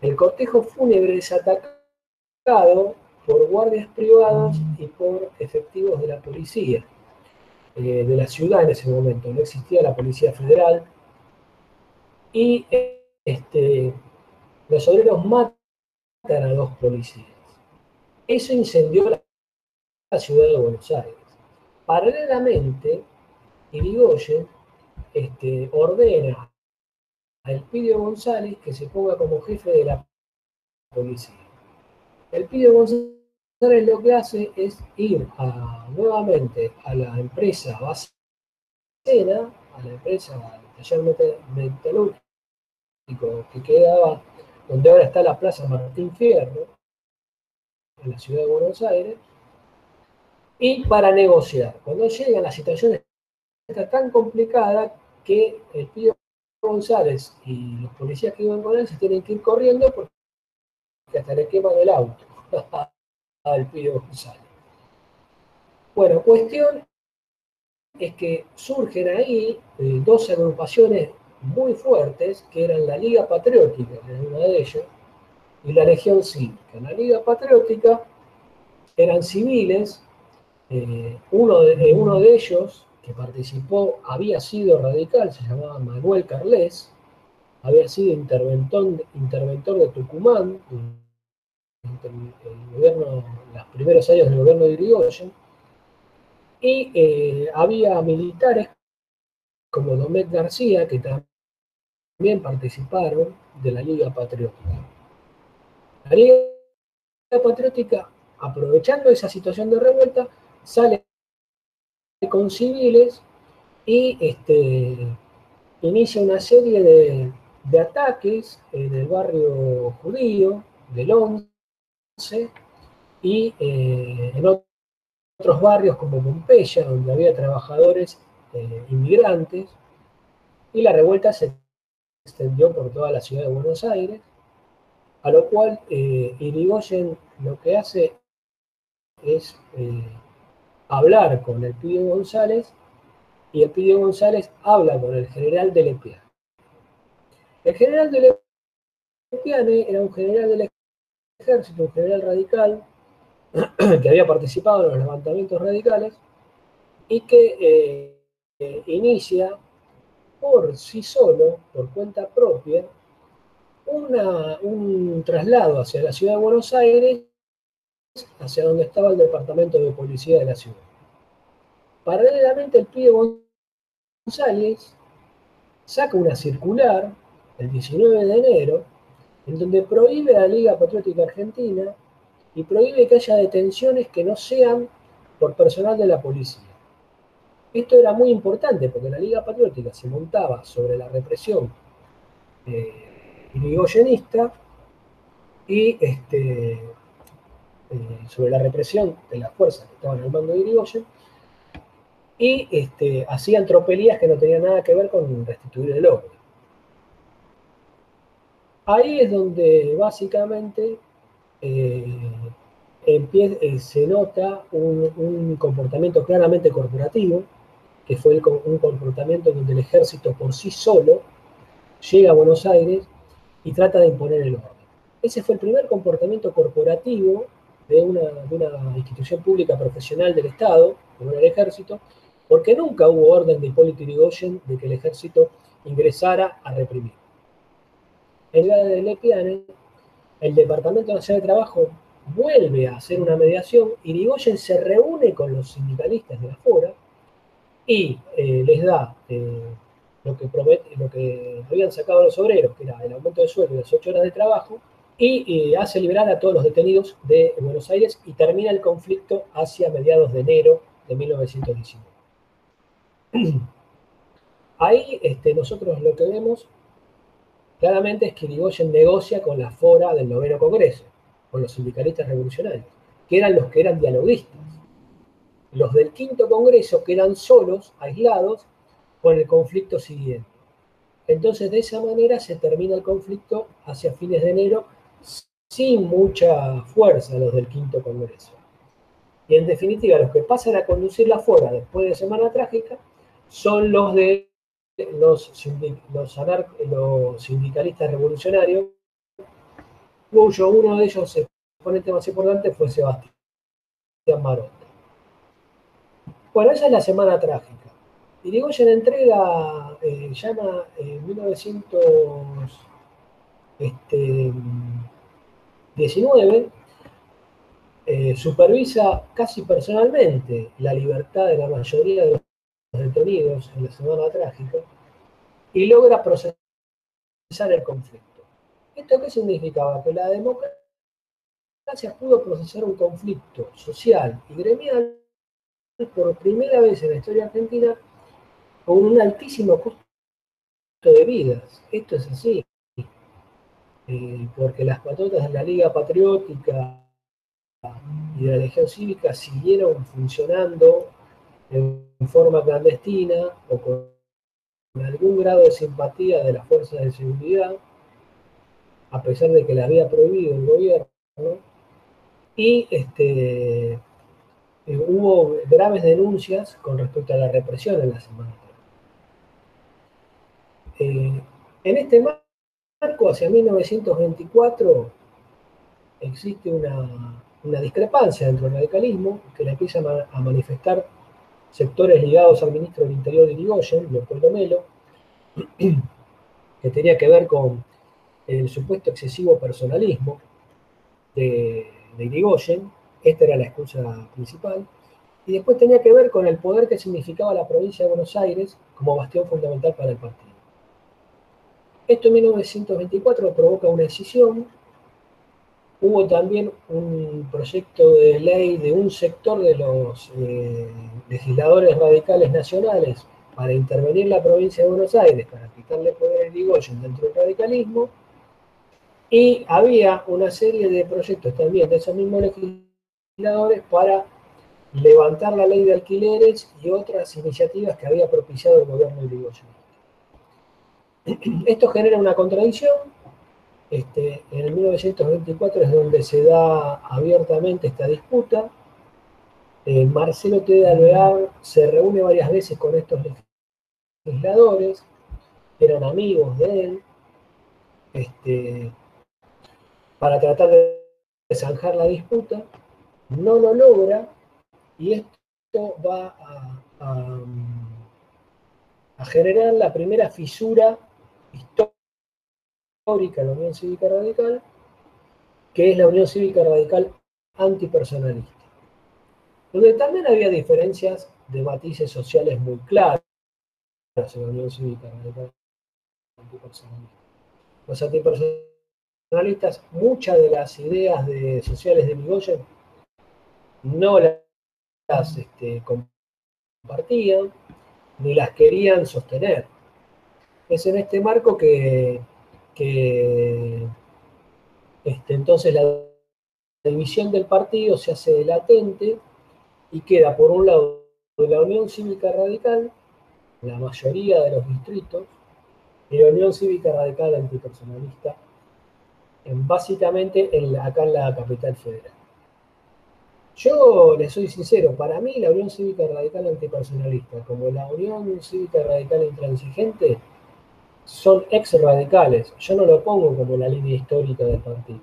el cortejo fúnebre es atacado por guardias privados y por efectivos de la policía eh, de la ciudad en ese momento. No existía la Policía Federal. Y este, los obreros matan a dos policías. Eso incendió la, la ciudad de Buenos Aires. Paralelamente, Irigoyen este, ordena a Elpidio González que se ponga como jefe de la policía. Elpidio González lo que hace es ir nuevamente a la empresa Bacena, a la empresa al taller metalúrgico que quedaba donde ahora está la Plaza Martín Fierro, en la ciudad de Buenos Aires, y para negociar. Cuando llega la situación está tan complicada que el Pío González y los policías que iban con él se tienen que ir corriendo porque hasta le queman el auto *laughs* al Pío González. Bueno, cuestión es que surgen ahí eh, dos agrupaciones muy fuertes, que eran la Liga Patriótica, que era una de ellas, y la Legión Cívica. La Liga Patriótica eran civiles, eh, uno, de, eh, uno de ellos que participó había sido radical, se llamaba Manuel Carles, había sido interventor, interventor de Tucumán, el, gobierno, los primeros años del gobierno de Irigoyen, y eh, había militares como Domet García, que también participaron de la Liga Patriótica. La Liga Patriótica, aprovechando esa situación de revuelta, sale con civiles y este, inicia una serie de, de ataques en el barrio judío del 11 y eh, en otros barrios como Pompeya, donde había trabajadores eh, inmigrantes, y la revuelta se extendió por toda la ciudad de Buenos Aires, a lo cual eh, Irigoyen lo que hace es hablar con el Pidio González y el Pidio González habla con el general de Lepiane. El general de Lepiane era un general del ejército, general radical, *clears throat* que había participado en los levantamientos radicales y que eh, inicia por sí solo, por cuenta propia, un traslado hacia la ciudad de Buenos Aires, hacia donde estaba el departamento de policía de la ciudad. Paralelamente, el pibe González saca una circular el 19 de enero, en donde prohíbe a la Liga Patriótica Argentina y prohíbe que haya detenciones que no sean por personal de la policía. Esto era muy importante porque la Liga Patriótica se montaba sobre la represión eh, irigoyenista y este, eh, sobre la represión de las fuerzas que estaban al mando de Irigoyen y este, hacían tropelías que no tenían nada que ver con restituir el orden. Ahí es donde básicamente eh, eh, se nota un, comportamiento claramente corporativo, que fue un comportamiento donde el ejército por sí solo llega a Buenos Aires y trata de imponer el orden. Ese fue el primer comportamiento corporativo de una, de una institución pública profesional del Estado, como era el ejército, porque nunca hubo orden de Hipólito Yrigoyen de que el ejército ingresara a reprimir. En la de Lepiane, el Departamento Nacional de Trabajo vuelve a hacer una mediación, Irigoyen se reúne con los sindicalistas de la FORA y eh, les da eh, lo, que promete, lo que habían sacado los obreros, que era el aumento de sueldo y las ocho horas de trabajo, y hace liberar a todos los detenidos de Buenos Aires y termina el conflicto hacia mediados de enero de 1919. *clears throat* Ahí este, nosotros lo que vemos claramente es que Irigoyen negocia con la fora del noveno congreso, con los sindicalistas revolucionarios, que eran los que eran dialoguistas. Los del quinto congreso quedan solos, aislados, con el conflicto siguiente. Entonces, de esa manera se termina el conflicto hacia fines de enero sin mucha fuerza los del quinto congreso. Y en definitiva, los que pasan a conducir la fuera después de Semana Trágica son los de los, sindicalistas revolucionarios, cuyo uno de ellos, el exponente más importante, fue Sebastián Marotta. Bueno, esa es la Semana Trágica. Y Irigoyen entrega, eh, llama en 1919, eh, supervisa casi personalmente la libertad de la mayoría de los detenidos en la Semana Trágica y logra procesar el conflicto. ¿Esto qué significaba? Que la democracia pudo procesar un conflicto social y gremial por primera vez en la historia argentina con un altísimo costo de vidas. Esto es así. Eh, porque las patotas de la Liga Patriótica y de la Legión Cívica siguieron funcionando en forma clandestina o con algún grado de simpatía de las fuerzas de seguridad, a pesar de que le había prohibido el gobierno, y este, eh, hubo graves denuncias con respecto a la represión en la semana. Eh, en este marco, hacia 1924, existe una, discrepancia dentro del radicalismo que le empiezan a, manifestar sectores ligados al ministro del Interior de Irigoyen, Leopoldo Melo, que tenía que ver con el supuesto excesivo personalismo de, de Irigoyen, esta era la excusa principal, y después tenía que ver con el poder que significaba la provincia de Buenos Aires como bastión fundamental para el partido. Esto en 1924 provoca una decisión. Hubo también un proyecto de ley de un sector de los eh, legisladores radicales nacionales para intervenir la provincia de Buenos Aires, para quitarle poder a Irigoyen dentro del radicalismo, y había una serie de proyectos también de esos mismos legisladores para levantar la ley de alquileres y otras iniciativas que había propiciado el gobierno de Irigoyen. *clears throat* Esto genera una contradicción. Este, en el 1924 es donde se da abiertamente esta disputa. Eh, Marcelo T. de Alvear se reúne varias veces con estos legisladores, eran amigos de él, este, para tratar de zanjar la disputa. No lo logra y esto va a generar la primera fisura histórica de la Unión Cívica Radical, que es la Unión Cívica Radical antipersonalista, donde también había diferencias de matices sociales muy claros en la Unión Cívica Radical antipersonalista. Los antipersonalistas, muchas de las ideas de, sociales de Migoyen no las este, compartían ni las querían sostener es en este marco que, que este, entonces la división del partido se hace latente y queda por un lado la Unión Cívica Radical, la mayoría de los distritos, y la Unión Cívica Radical Antipersonalista, en, básicamente en acá en la capital federal. Yo le soy sincero, para mí la Unión Cívica Radical Antipersonalista, como la Unión Cívica Radical Intransigente, son ex radicales. Yo no lo pongo como la línea histórica del partido.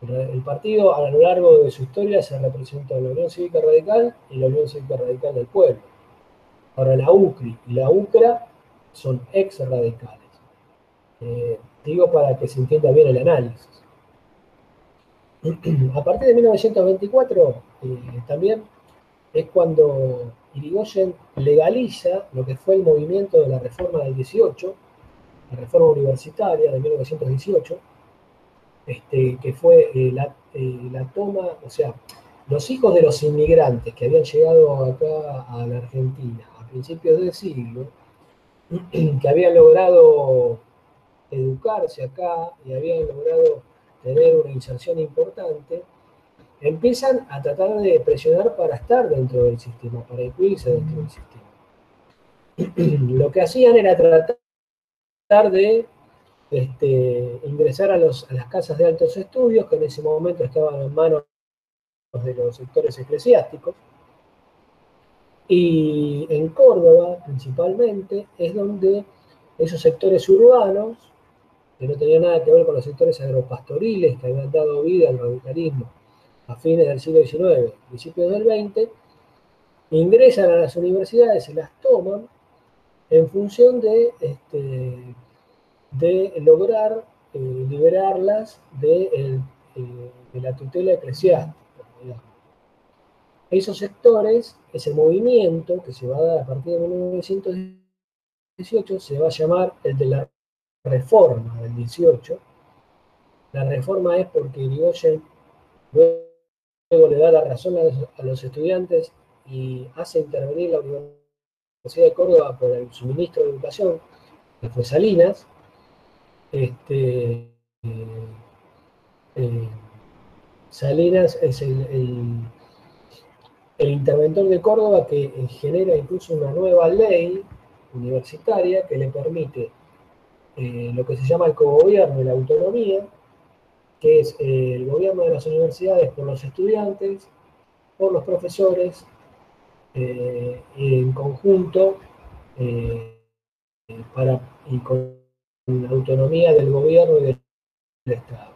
El partido a lo largo de su historia se representa en la Unión Cívica Radical y la Unión Cívica Radical del Pueblo. Ahora la UCRI y la UCRA son ex radicales. Eh, digo para que se entienda bien el análisis. *clears throat* A partir de 1924 eh, también es cuando Irigoyen legaliza lo que fue el movimiento de la reforma del 18, la reforma universitaria de 1918, este, que fue eh, la, eh, la, toma, o sea, los hijos de los inmigrantes que habían llegado acá a la Argentina a principios del siglo, *clears throat* que habían logrado educarse acá y habían logrado tener una inserción importante, empiezan a tratar de presionar para estar dentro del sistema, para incluirse dentro del sistema. *clears throat* Lo que hacían era tratar de este, ingresar a, las casas de altos estudios, que en ese momento estaban en manos de los sectores eclesiásticos. Y en Córdoba, principalmente, es donde esos sectores urbanos, que no tenían nada que ver con los sectores agropastoriles que habían dado vida al radicalismo a fines del siglo XIX, principios del XX, ingresan a las universidades, se las toman en función de, este, de lograr eh, liberarlas de, eh, de, la tutela eclesiástica. Esos sectores, ese movimiento que se va a dar a partir de 1918, se va a llamar el de la reforma del 18. La reforma es porque Irigoyen luego le da la razón a los, a los estudiantes y hace intervenir la Universidad de Córdoba por el suministro de educación, que fue Salinas, este, eh, eh, Salinas es el, el, interventor de Córdoba que eh, genera incluso una nueva ley universitaria que le permite lo que se llama el cogobierno y la autonomía, que es el gobierno de las universidades por los estudiantes, por los profesores eh, en conjunto eh, para, y con la autonomía del gobierno y del, Estado.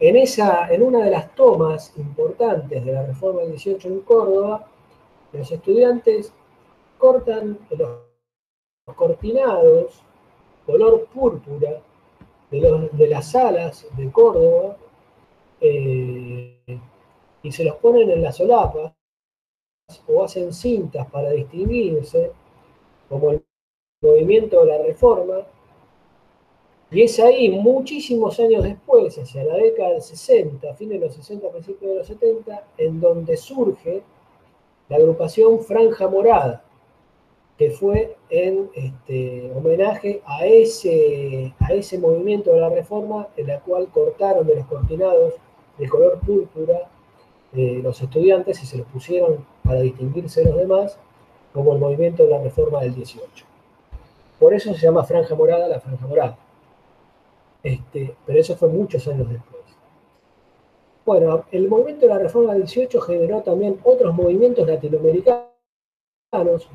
En, esa, en una de las tomas importantes de la reforma del 18 en Córdoba, los estudiantes cortan los, los cortinados color púrpura de, los, de, las salas de Córdoba eh, y se los ponen en las solapas o hacen cintas para distinguirse, como el movimiento de la reforma, y es ahí, muchísimos años después, hacia la década del 60, fin de los 60, principios de los 70, en donde surge la agrupación Franja Morada, que fue en este, homenaje a ese, a ese movimiento de la reforma en la cual cortaron de los cortinados de color púrpura eh, los estudiantes y se los pusieron para distinguirse de los demás como el movimiento de la reforma del 18. Por eso se llama franja morada la franja morada. Este, pero eso fue muchos años después. Bueno, el movimiento de la reforma del 18 generó también otros movimientos latinoamericanos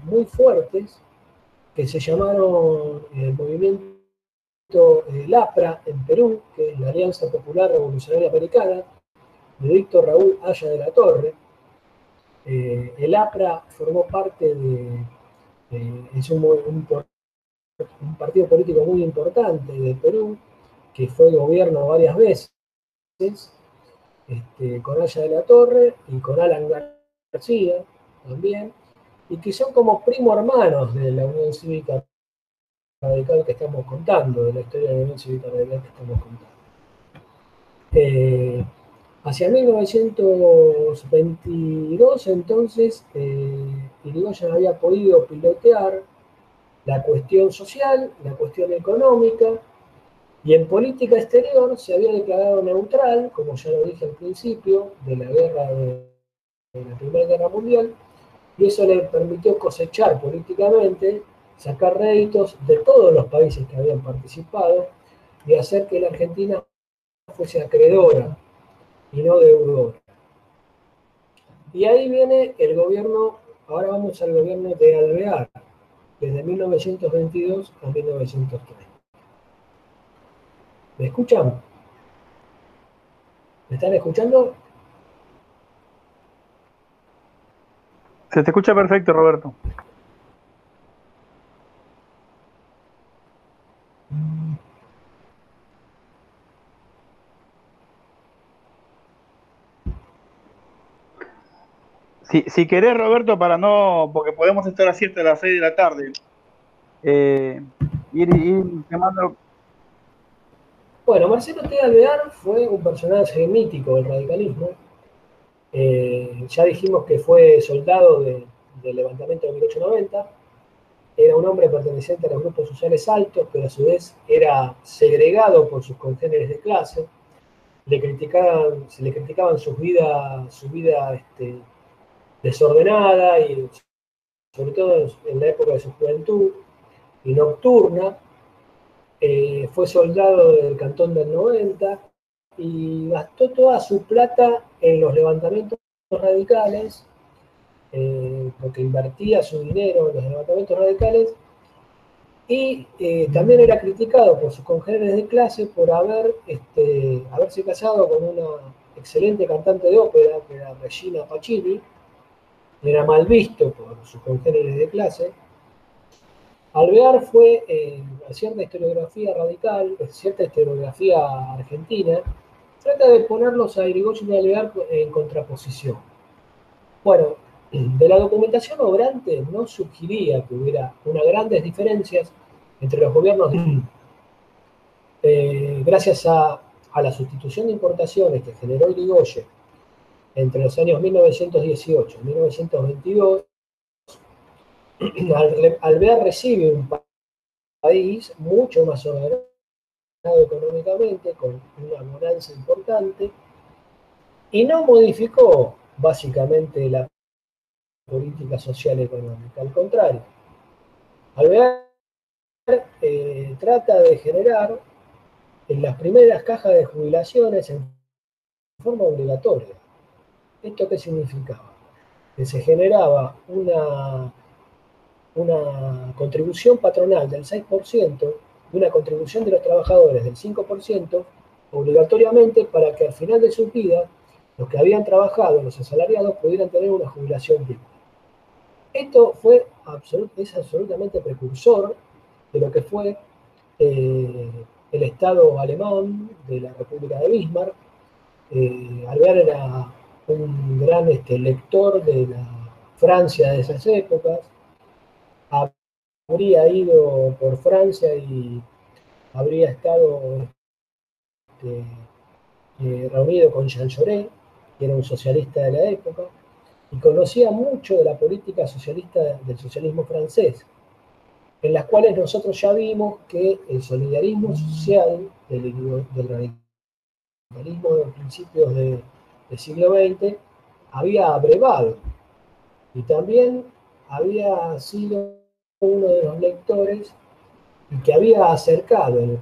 muy fuertes que se llamaron el movimiento eh, LAPRA en Perú, que es la Alianza Popular Revolucionaria Americana, de Víctor Raúl Haya de la Torre. Eh, el APRA formó parte de, es un, partido político muy importante de Perú, que fue gobierno varias veces, este, con Haya de la Torre y con Alan García también, y que son como primo hermanos de la Unión Cívica Radical que estamos contando, de la historia de la Unión Cívica Radical que estamos contando. Eh, Hacia 1922, entonces, eh, Irigoyen había podido pilotear la cuestión social, la cuestión económica, y en política exterior se había declarado neutral, como ya lo dije al principio, de la guerra de, de la Primera Guerra Mundial, y eso le permitió cosechar políticamente, sacar réditos de todos los países que habían participado y hacer que la Argentina fuese acreedora y no deudor. Y ahí viene el gobierno, ahora vamos al gobierno de Alvear, desde 1922 a 1930. ¿Me escuchan? ¿Me están escuchando? Se te escucha perfecto, Roberto. Si, si querés, Roberto, para no, porque podemos estar a 7 de las 6 de la tarde, eh, ir, ir. Bueno, Marcelo T. Alvear fue un personaje mítico del radicalismo. Eh, ya dijimos que fue soldado de, del levantamiento de 1890. Era un hombre perteneciente a los grupos sociales altos, pero a su vez era segregado por sus congéneres de clase. Le criticaban, se le criticaban sus vida, su vida este, desordenada y sobre todo en la época de su juventud y nocturna. Eh, fue soldado del Cantón del 90 y gastó toda su plata en los levantamientos radicales, eh, porque invertía su dinero en los levantamientos radicales y eh, también era criticado por sus congéneres de clase por haber, este, haberse casado con una excelente cantante de ópera, que era Regina Pacini, era mal visto por sus congéneres de clase. Alvear fue eh, cierta historiografía radical, cierta historiografía argentina, trata de ponerlos a Irigoyen y Alvear en contraposición. Bueno, de la documentación obrante no sugería que hubiera unas grandes diferencias entre los gobiernos de, eh, gracias a, a, la sustitución de importaciones que generó Irigoyen entre los años 1918 y 1922, *clears throat* Alvear recibe un país mucho más soberano económicamente, con una bonanza importante, y no modificó básicamente la política social económica, al contrario. Alvear eh, trata de generar en las primeras cajas de jubilaciones en forma obligatoria. ¿Esto qué significaba? Que se generaba una, una contribución patronal del 6% y una contribución de los trabajadores del 5% obligatoriamente para que al final de su vida los que habían trabajado, los asalariados, pudieran tener una jubilación digna. Esto fue es absolutamente precursor de lo que fue eh, el Estado alemán de la República de Bismarck. Eh, Alvear era un gran este, lector de la Francia de esas épocas. Habría ido por Francia y habría estado este, eh, reunido con Jean Jaurès, que era un socialista de la época. y conocía mucho de la política socialista del socialismo francés, en las cuales nosotros ya vimos que el solidarismo social del, del radicalismo de principios de, del siglo XX había abrevado y también había sido uno de los lectores y que había acercado en el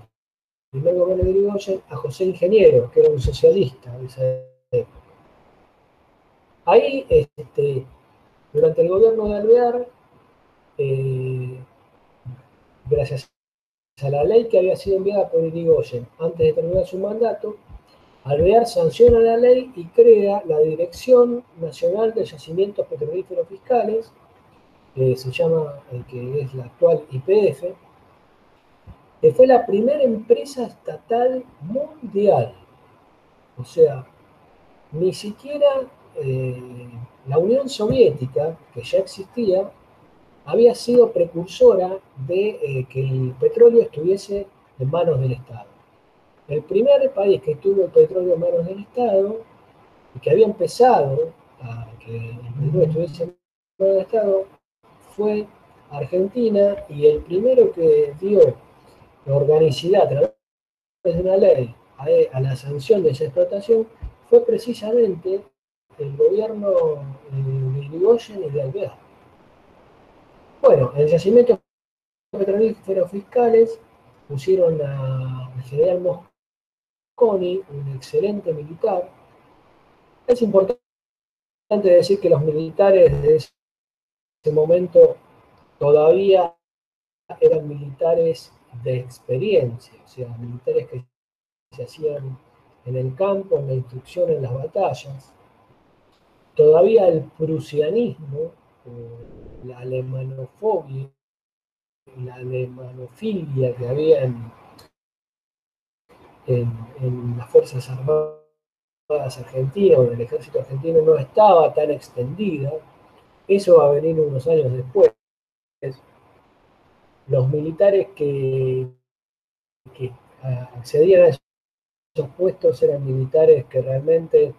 primer gobierno de Irigoyen a José Ingeniero, que era un socialista de esa época. Ahí, este, durante el gobierno de Alvear, eh, gracias a la ley que había sido enviada por Irigoyen antes de terminar su mandato, Alvear sanciona la ley y crea la Dirección Nacional de Yacimientos Petrolíferos Fiscales, que se llama, eh, que es la actual IPF, que fue la primera empresa estatal mundial. O sea, ni siquiera eh, la Unión Soviética, que ya existía, había sido precursora de eh, que el petróleo estuviese en manos del Estado. El primer país que tuvo el petróleo en manos del Estado y que había empezado a que el petróleo estuviese en manos del Estado fue Argentina y el primero que dio la organicidad a través de una ley a, la sanción de esa explotación fue precisamente el gobierno eh, de Irigoyen y de Alvear. Bueno, en el yacimiento petrolíferos fiscales pusieron al general Un excelente militar. Es importante decir que los militares de ese momento todavía eran militares de experiencia, o sea, militares que se hacían en el campo, en la instrucción, en las batallas. Todavía el prusianismo, la alemanofobia, la alemanofilia que había en, en, las Fuerzas Armadas argentinas o en el ejército argentino no estaba tan extendida. Eso va a venir unos años después los militares que, accedían a esos puestos eran militares que realmente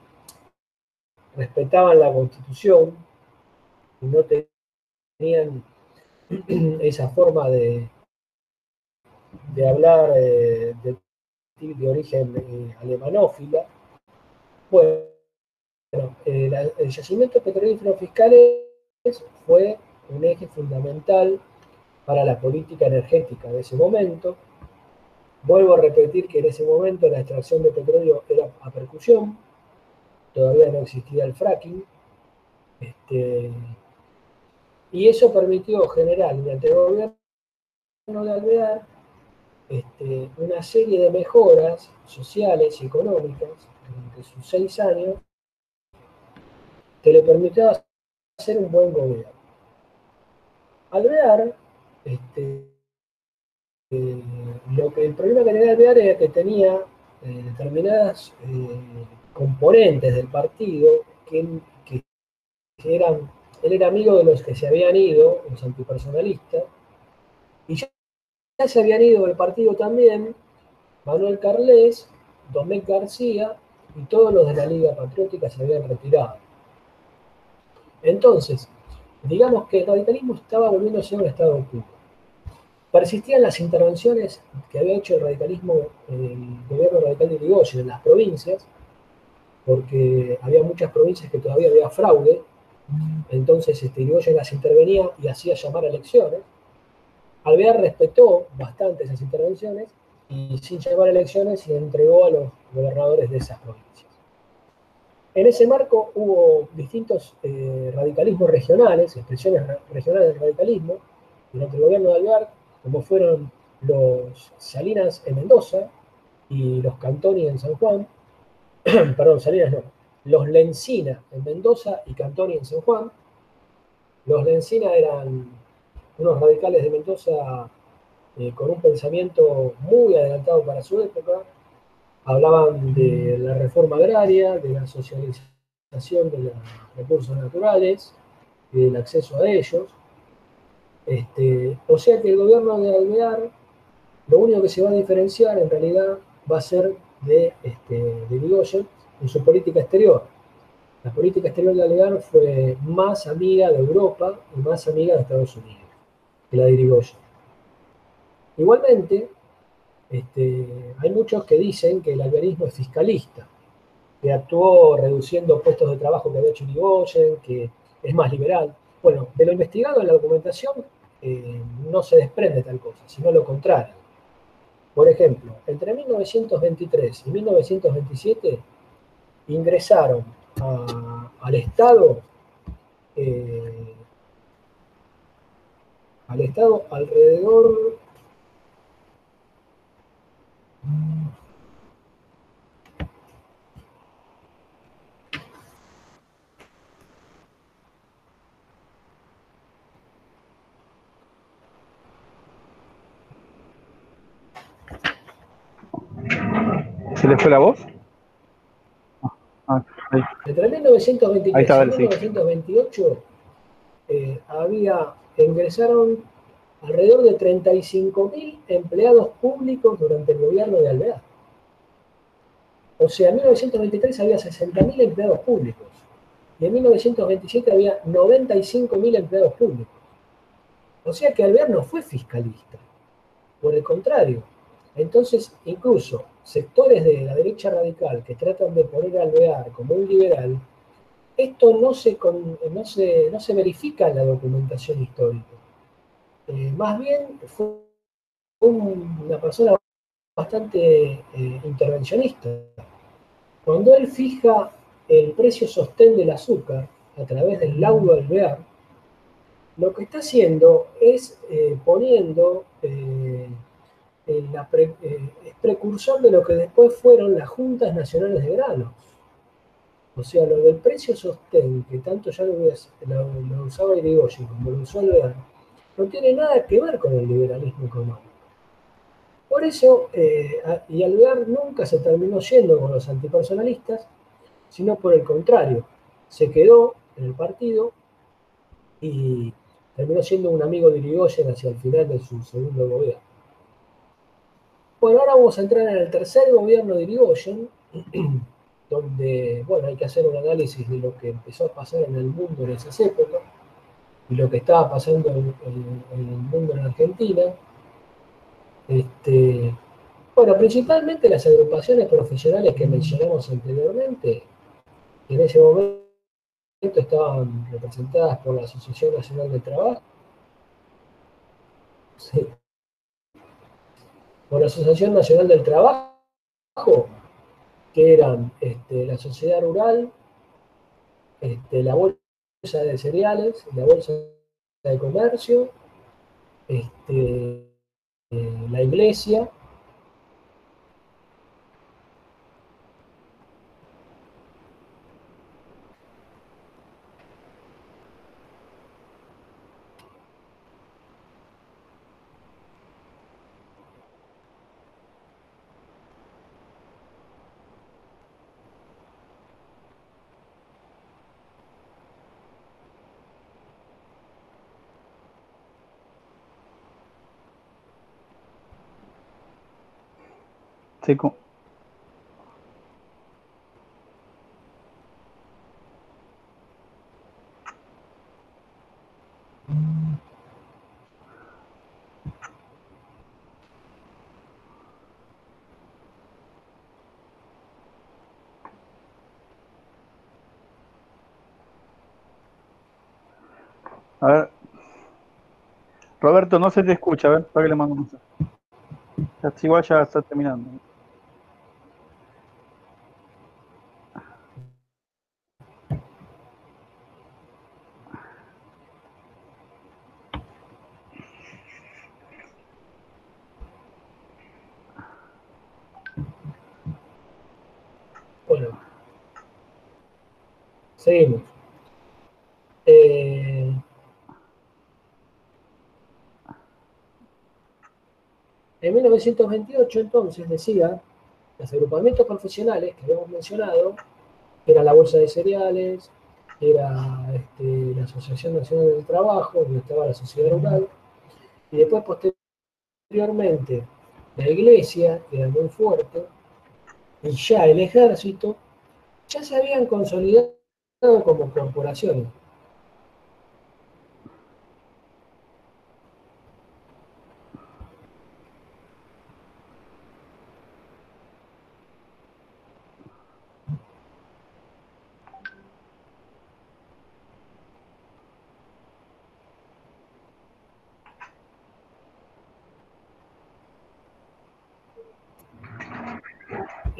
respetaban la constitución y no tenían *clears throat* esa forma de, de hablar eh, de, origen eh, alemanófila. Bueno, eh, el yacimiento petrolífero fiscales fue un eje fundamental para la política energética de ese momento. Vuelvo a repetir que en ese momento la extracción de petróleo era a percusión, todavía no existía el fracking, este, y eso permitió generar mediante el gobierno de Alvear este, una serie de mejoras sociales y económicas durante sus seis años que le permitió hacer un buen gobierno. Alvear este, eh, lo que el problema que tenía Alvear era que tenía eh, determinadas eh, componentes del partido que, eran, él era amigo de los que se habían ido, los antipersonalistas, se habían ido del partido también Manuel Carles, Domecq García y todos los de la Liga Patriótica se habían retirado. Entonces, digamos que el radicalismo estaba volviendo a un estado oculto. Persistían las intervenciones que había hecho el radicalismo, el gobierno radical de Irigoyen en las provincias, porque había muchas provincias que todavía había fraude, entonces este, Irigoyen las intervenía y hacía llamar a elecciones. Alvear respetó bastante esas intervenciones y sin llamar elecciones se entregó a los gobernadores de esas provincias. En ese marco hubo distintos eh, radicalismos regionales, expresiones regionales del radicalismo, durante el gobierno de Alvear, como fueron los Salinas en Mendoza y los Cantoni en San Juan, *clears throat* perdón, Salinas no, los Lencina en Mendoza y Cantoni en San Juan. Los Lencina eran unos radicales de Mendoza eh, con un pensamiento muy adelantado para su época. Hablaban de la reforma agraria, de la socialización de los recursos naturales y del acceso a ellos. Este, o sea que el gobierno de Alvear, lo único que se va a diferenciar en realidad va a ser de, este, en su política exterior. La política exterior de Alvear fue más amiga de Europa y más amiga de Estados Unidos Irigoyen. Igualmente, este, hay muchos que dicen que el alvearismo es fiscalista, que actuó reduciendo puestos de trabajo que había hecho Irigoyen, que es más liberal. Bueno, de lo investigado en la documentación eh, no se desprende tal cosa, sino lo contrario. Por ejemplo, entre 1923 y 1927 ingresaron al Estado eh, al Estado alrededor ¿Se le fue la voz? Ah. Entre 1923 Ahí está, y vale, sí. 1928 eh, había, ingresaron alrededor de 35.000 empleados públicos durante el gobierno de Alvear. O sea, en 1923 había 60.000 empleados públicos y en 1927 había 95.000 empleados públicos. O sea que Alvear no fue fiscalista, por el contrario. Entonces, incluso sectores de la derecha radical que tratan de poner a Alvear como un liberal, esto no se, con- no se, no se verifica en la documentación histórica. Eh, más bien fue un- una persona bastante eh, intervencionista. Cuando él fija el precio sostén del azúcar a través del laudo alvear, lo que está haciendo es eh, poniendo, en la pre- es precursor de lo que después fueron las juntas nacionales de granos. O sea, lo del precio sostén, que tanto ya lo, usaba Irigoyen como lo usó Alvear, no tiene nada que ver con el liberalismo económico. Por eso, eh, y Alvear nunca se terminó yendo con los antipersonalistas, sino por el contrario, se quedó en el partido y terminó siendo un amigo de Irigoyen hacia el final de su segundo gobierno. Bueno, ahora vamos a entrar en el tercer gobierno de Irigoyen, *clears throat* donde, bueno, hay que hacer un análisis de lo que empezó a pasar en el mundo en esas épocas y lo que estaba pasando en, el mundo en Argentina. Este, bueno, principalmente las agrupaciones profesionales que mencionamos anteriormente, que en ese momento estaban representadas por la Asociación Nacional del Trabajo, por la Asociación Nacional del Trabajo, que eran este, la Sociedad Rural, este, la Bolsa de Cereales, la Bolsa de Comercio, este, eh, la Iglesia, Sí, co- A ver. Roberto, no se te escucha, a ver, para que le mando un mensaje. Igual ya está terminando. Bueno, seguimos. Eh, en 1928, entonces, decía, los agrupamientos profesionales que habíamos mencionado, que era la Bolsa de Cereales, era este, la Asociación Nacional del Trabajo, donde estaba la Sociedad Rural, y después, posteriormente, la Iglesia, que era muy fuerte, y ya el ejército, ya se habían consolidado como corporaciones.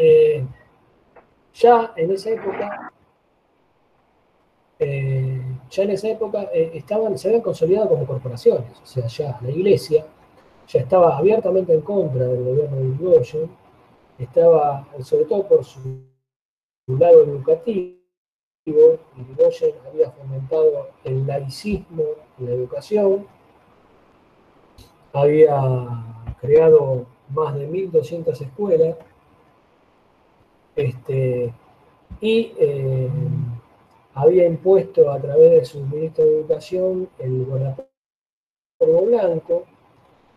Eh, ya en esa época, eh, ya en esa época eh, estaban, se habían consolidado como corporaciones, o sea, ya la iglesia ya estaba abiertamente en contra del gobierno de Irigoyen, estaba, sobre todo por su, lado educativo, Irigoyen había fomentado el laicismo en la educación, había creado más de 1.200 escuelas, este, y eh, había impuesto a través de su ministro de Educación el guardapolvo blanco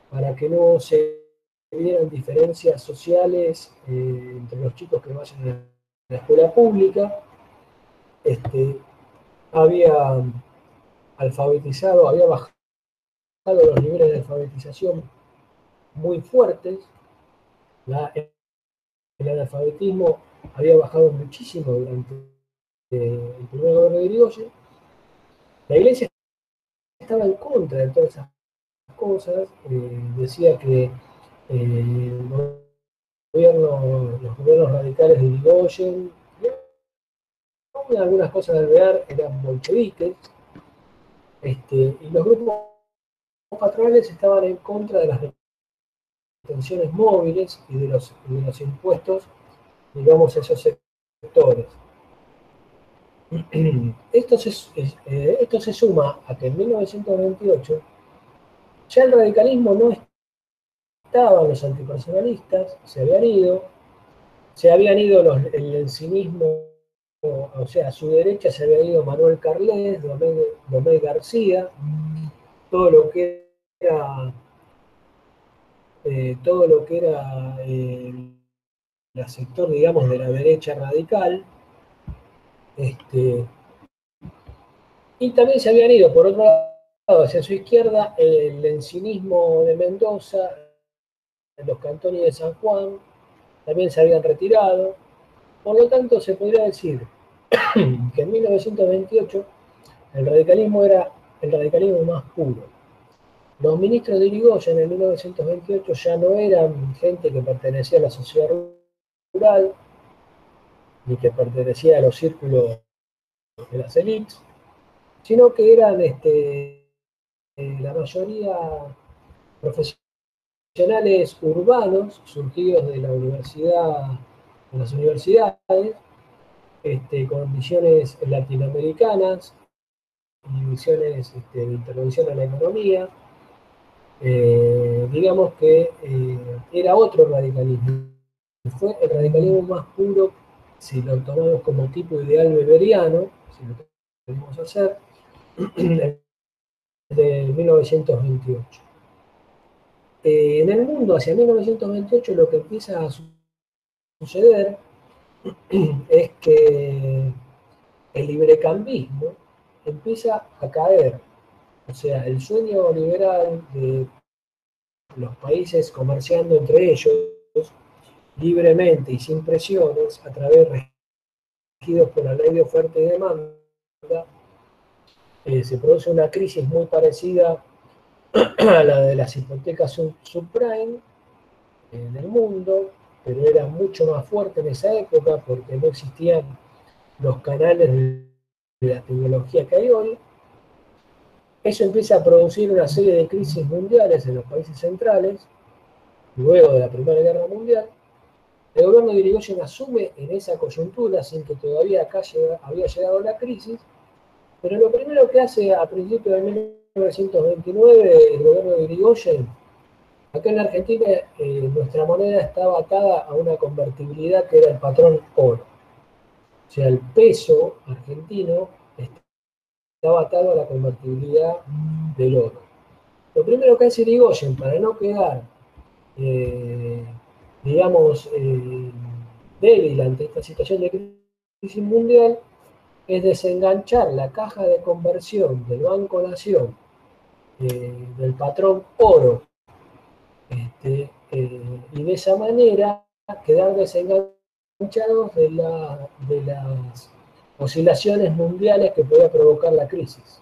para que no se vieran diferencias sociales eh, entre los chicos que vayan a la escuela pública. Este, había alfabetizado, había bajado los niveles de alfabetización muy fuertes. El analfabetismo había bajado muchísimo durante eh, el primer gobierno de Irigoyen. La iglesia estaba en contra de todas esas cosas, eh, decía que eh, los gobiernos radicales de Irigoyen, algunas cosas de alvear eran bolcheviques, este, y los grupos patronales estaban en contra de las tensiones móviles y de los, de los impuestos, digamos, a esos sectores. *clears throat* Esto se, eh, esto se suma a que en 1928 ya el radicalismo no estaba, los antipersonalistas se habían ido, se habían ido el encinismo, o sea, a su derecha se había ido Manuel Carles, Domé García, todo lo que era eh, todo lo que era eh, el sector, digamos, de la derecha radical. Este, y también se habían ido, por otro lado, hacia su izquierda, el encinismo de Mendoza, los cantones de San Juan, también se habían retirado. Por lo tanto, se podría decir *coughs* que en 1928 el radicalismo era el radicalismo más puro. Los ministros de Irigoyen en 1928 ya no eran gente que pertenecía a la sociedad rural, ni que pertenecía a los círculos de las élites, sino que eran este, eh, la mayoría profesionales urbanos surgidos de la universidad, de las universidades, este, con visiones latinoamericanas y visiones este, de intervención en la economía, eh, digamos que eh, era otro radicalismo. Fue el radicalismo más puro, si lo tomamos como tipo ideal beberiano, si lo queremos hacer, *clears throat* de 1928. Eh, en el mundo, hacia 1928, lo que empieza a suceder *clears throat* es que el librecambismo empieza a caer o sea, el sueño liberal de los países comerciando entre ellos libremente y sin presiones, a través regidos por la ley de oferta y demanda, eh, se produce una crisis muy parecida a la de las hipotecas subprime en el mundo, pero era mucho más fuerte en esa época porque no existían los canales de la tecnología que hay hoy, eso empieza a producir una serie de crisis mundiales en los países centrales, luego de la Primera Guerra Mundial. El gobierno de Irigoyen asume en esa coyuntura, sin que todavía acá había llegado la crisis, pero lo primero que hace a principios de 1929 el gobierno de Irigoyen, acá en Argentina eh, nuestra moneda estaba atada a una convertibilidad que era el patrón oro. O sea, el peso argentino estaba atado a la convertibilidad del oro. Lo primero que hace Irigoyen para no quedar, eh, digamos, eh, débil ante esta situación de crisis mundial, es desenganchar la caja de conversión del Banco Nación eh, del patrón oro este, y de esa manera quedar desenganchados de, la, de las oscilaciones mundiales que podía provocar la crisis.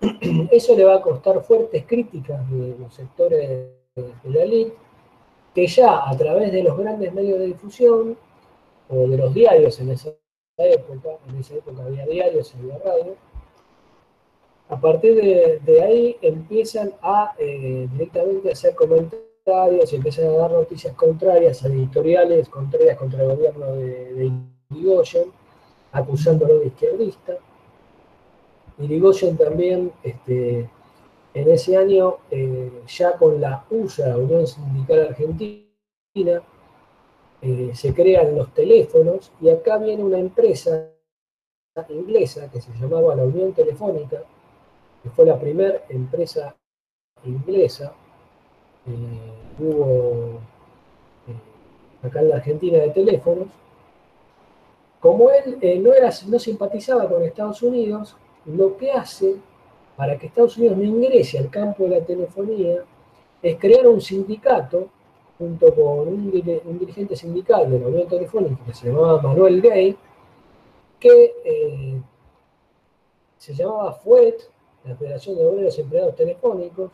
*clears throat* Eso le va a costar fuertes críticas de los sectores de la elite, que ya a través de los grandes medios de difusión o de los diarios en esa época, en esa época había diarios había radio, a partir de, ahí empiezan a eh, directamente hacer comentarios y empiezan a dar noticias contrarias, editoriales contrarias contra el gobierno de, de acusándolo de izquierdista. Irigoyen también, este, en ese año, eh, ya con la USA, Unión Sindical Argentina, eh, se crean los teléfonos y acá viene una empresa inglesa que se llamaba la Unión Telefónica, que fue la primera empresa inglesa. Eh, hubo acá en la Argentina de teléfonos, como él eh, no, era, no simpatizaba con Estados Unidos, lo que hace para que Estados Unidos no ingrese al campo de la telefonía es crear un sindicato junto con un, dirigente sindical de la Unión Telefónica que se llamaba Manuel Gay, que eh, se llamaba FUET, la Federación de Obreros Empleados Telefónicos,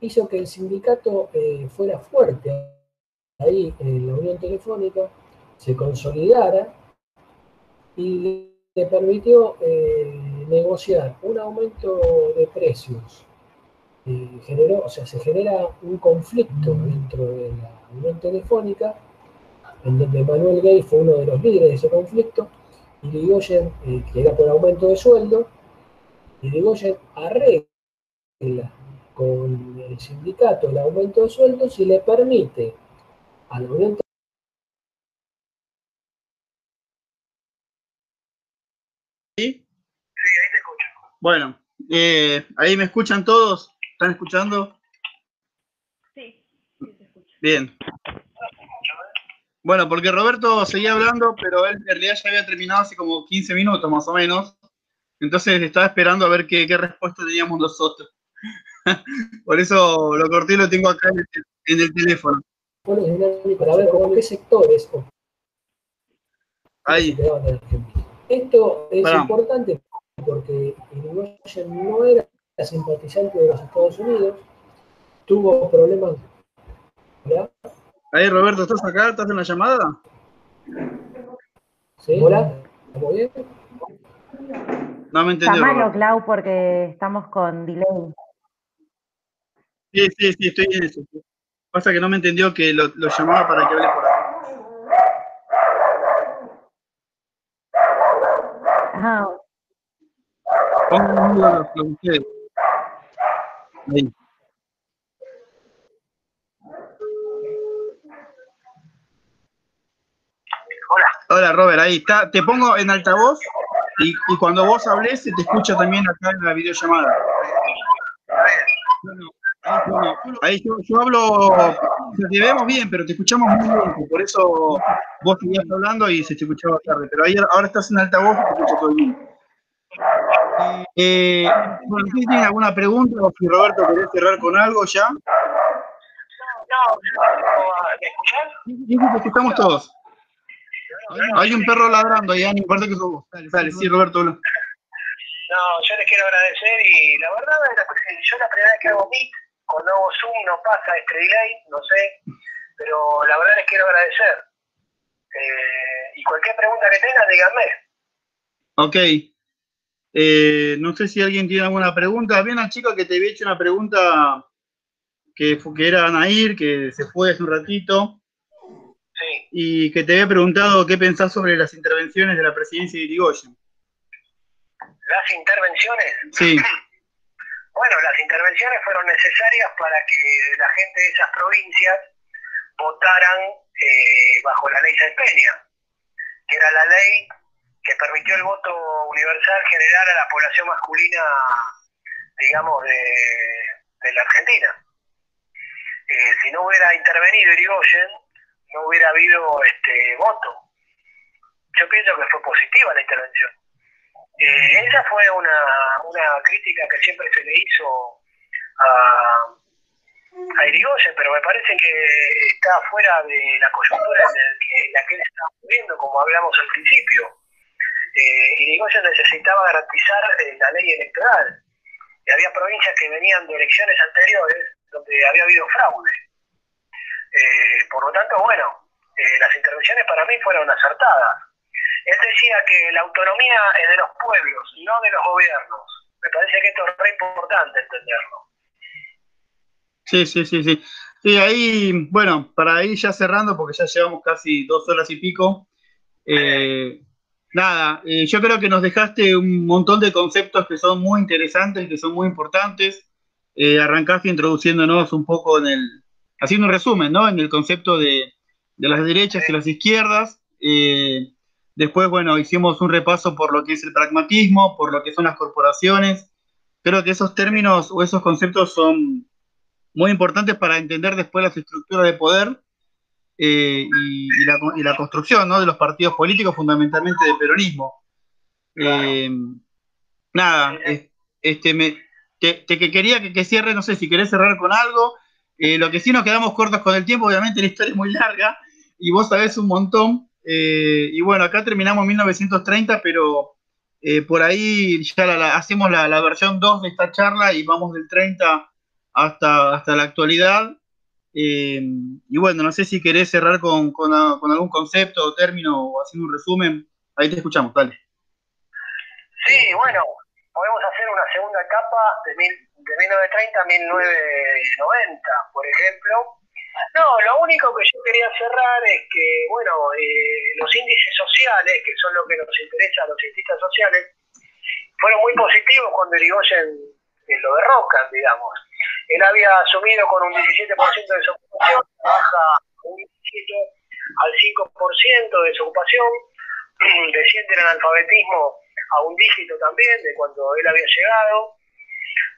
hizo que el sindicato eh, fuera fuerte ahí en la Unión Telefónica, se consolidara y le permitió eh, negociar un aumento de precios. generó, o sea, se genera un conflicto dentro de la Unión Telefónica, en donde Manuel Gay fue uno de los líderes de ese conflicto, y Ligoyen, eh, que era por aumento de sueldo, y Ligoyen arregla con el sindicato el aumento de sueldos y le permite a la Unión Bueno, eh, ahí me escuchan todos. ¿Están escuchando? Sí, sí se escucha. Bien. Bueno, porque Roberto seguía hablando, pero él en realidad ya había terminado hace como 15 minutos más o menos. Entonces estaba esperando a ver qué, respuesta teníamos nosotros. *laughs* Por eso lo corté y lo tengo acá en el, teléfono. Para ver cómo qué sectores. Ahí. Esto es importante porque Irigoyen no era simpatizante de los Estados Unidos, tuvo problemas. ¿Verdad? Ahí, Roberto, ¿estás acá? ¿Estás en la llamada? ¿Sí? Hola, ¿estamos bien? No me entendió. Llamalo, Clau, porque estamos con delay. Sí, sí, sí, estoy en eso. Pasa que no me entendió que lo, lo llamaba para que hable Hola, Hola, Robert, ahí está. Te pongo en altavoz y, y, cuando vos hables se te escucha también acá en la videollamada. Ahí yo, hablo, te vemos bien, pero te escuchamos muy bien, por eso vos seguías hablando y se te escuchaba tarde, pero ahí ahora estás en altavoz y te escucha todo bien. Eh, bueno, ¿Tienen alguna pregunta o si Roberto querés cerrar con algo ya? No, ¿me escuchás? Sí, te escuchamos todos. Hay un perro ladrando ahí, no importa que sos vos. Dale, sí, Roberto. No, yo les quiero agradecer y la verdad, yo la primera vez que hago Meet con nuevo Zoom no pasa este delay, no sé, pero la verdad les quiero agradecer. Eh, y cualquier pregunta que tengan, díganme. Ok. Eh, no sé si alguien tiene alguna pregunta. Había una chica que te había hecho una pregunta que, que era Anair, que se fue hace un ratito. Sí. Y que te había preguntado qué pensás sobre las intervenciones de la presidencia de Irigoyen. ¿Las intervenciones? Sí. *clears throat* Bueno, las intervenciones fueron necesarias para que la gente de esas provincias votaran eh, bajo la ley Peña, que era la ley que permitió el voto universal general a la población masculina, digamos, de, la Argentina. Eh, si no hubiera intervenido Irigoyen, no hubiera habido este voto. Yo pienso que fue positiva la intervención. Eh, esa fue una, una crítica que siempre se le hizo a, Irigoyen, pero me parece que está fuera de la coyuntura en, el que, la que él está viviendo, como hablamos al principio. Eh, Irigoyen necesitaba garantizar eh, la ley electoral. Y había provincias que venían de elecciones anteriores donde había habido fraude. Eh, por lo tanto, bueno, eh, las intervenciones para mí fueron acertadas. Él decía que la autonomía es de los pueblos, no de los gobiernos. Me parece que esto es re importante entenderlo. Sí, sí, sí, sí. Sí, ahí, bueno, para ir ya cerrando, porque ya llevamos casi dos horas y pico. eh, nada, eh, yo creo que nos dejaste un montón de conceptos que son muy interesantes, que son muy importantes. Eh, arrancaste introduciéndonos un poco en el, haciendo un resumen, ¿no? En el concepto de, de las derechas y las izquierdas. Eh, después, bueno, hicimos un repaso por lo que es el pragmatismo, por lo que son las corporaciones. Creo que esos términos o esos conceptos son muy importantes para entender después las estructuras de poder eh, y, y la, y la construcción ¿no? de los partidos políticos, fundamentalmente del peronismo. Eh, nada, es- este, me, te, te que quería que, que cierre, no sé si querés cerrar con algo. Eh, lo que sí nos quedamos cortos con el tiempo, obviamente la historia es muy larga y vos sabés un montón. Eh, y bueno, acá terminamos en 1930, pero eh, por ahí ya hacemos la, versión 2 de esta charla y vamos del 30 hasta, hasta la actualidad. Eh, y bueno, no sé si querés cerrar con, con, algún concepto o término o haciendo un resumen. Ahí te escuchamos, dale. Sí, bueno, podemos hacer una segunda etapa de 1930 a 1990, por ejemplo. No, lo único que yo quería cerrar es que, bueno, eh, los índices sociales, que son lo que nos interesa a los cientistas sociales, fueron muy positivos cuando Irigoyen eh, lo derrocan, digamos. Él había asumido con un 17% de desocupación, baja un 17 al 5% de desocupación, *clears throat* desciende el analfabetismo a un dígito también de cuando él había llegado.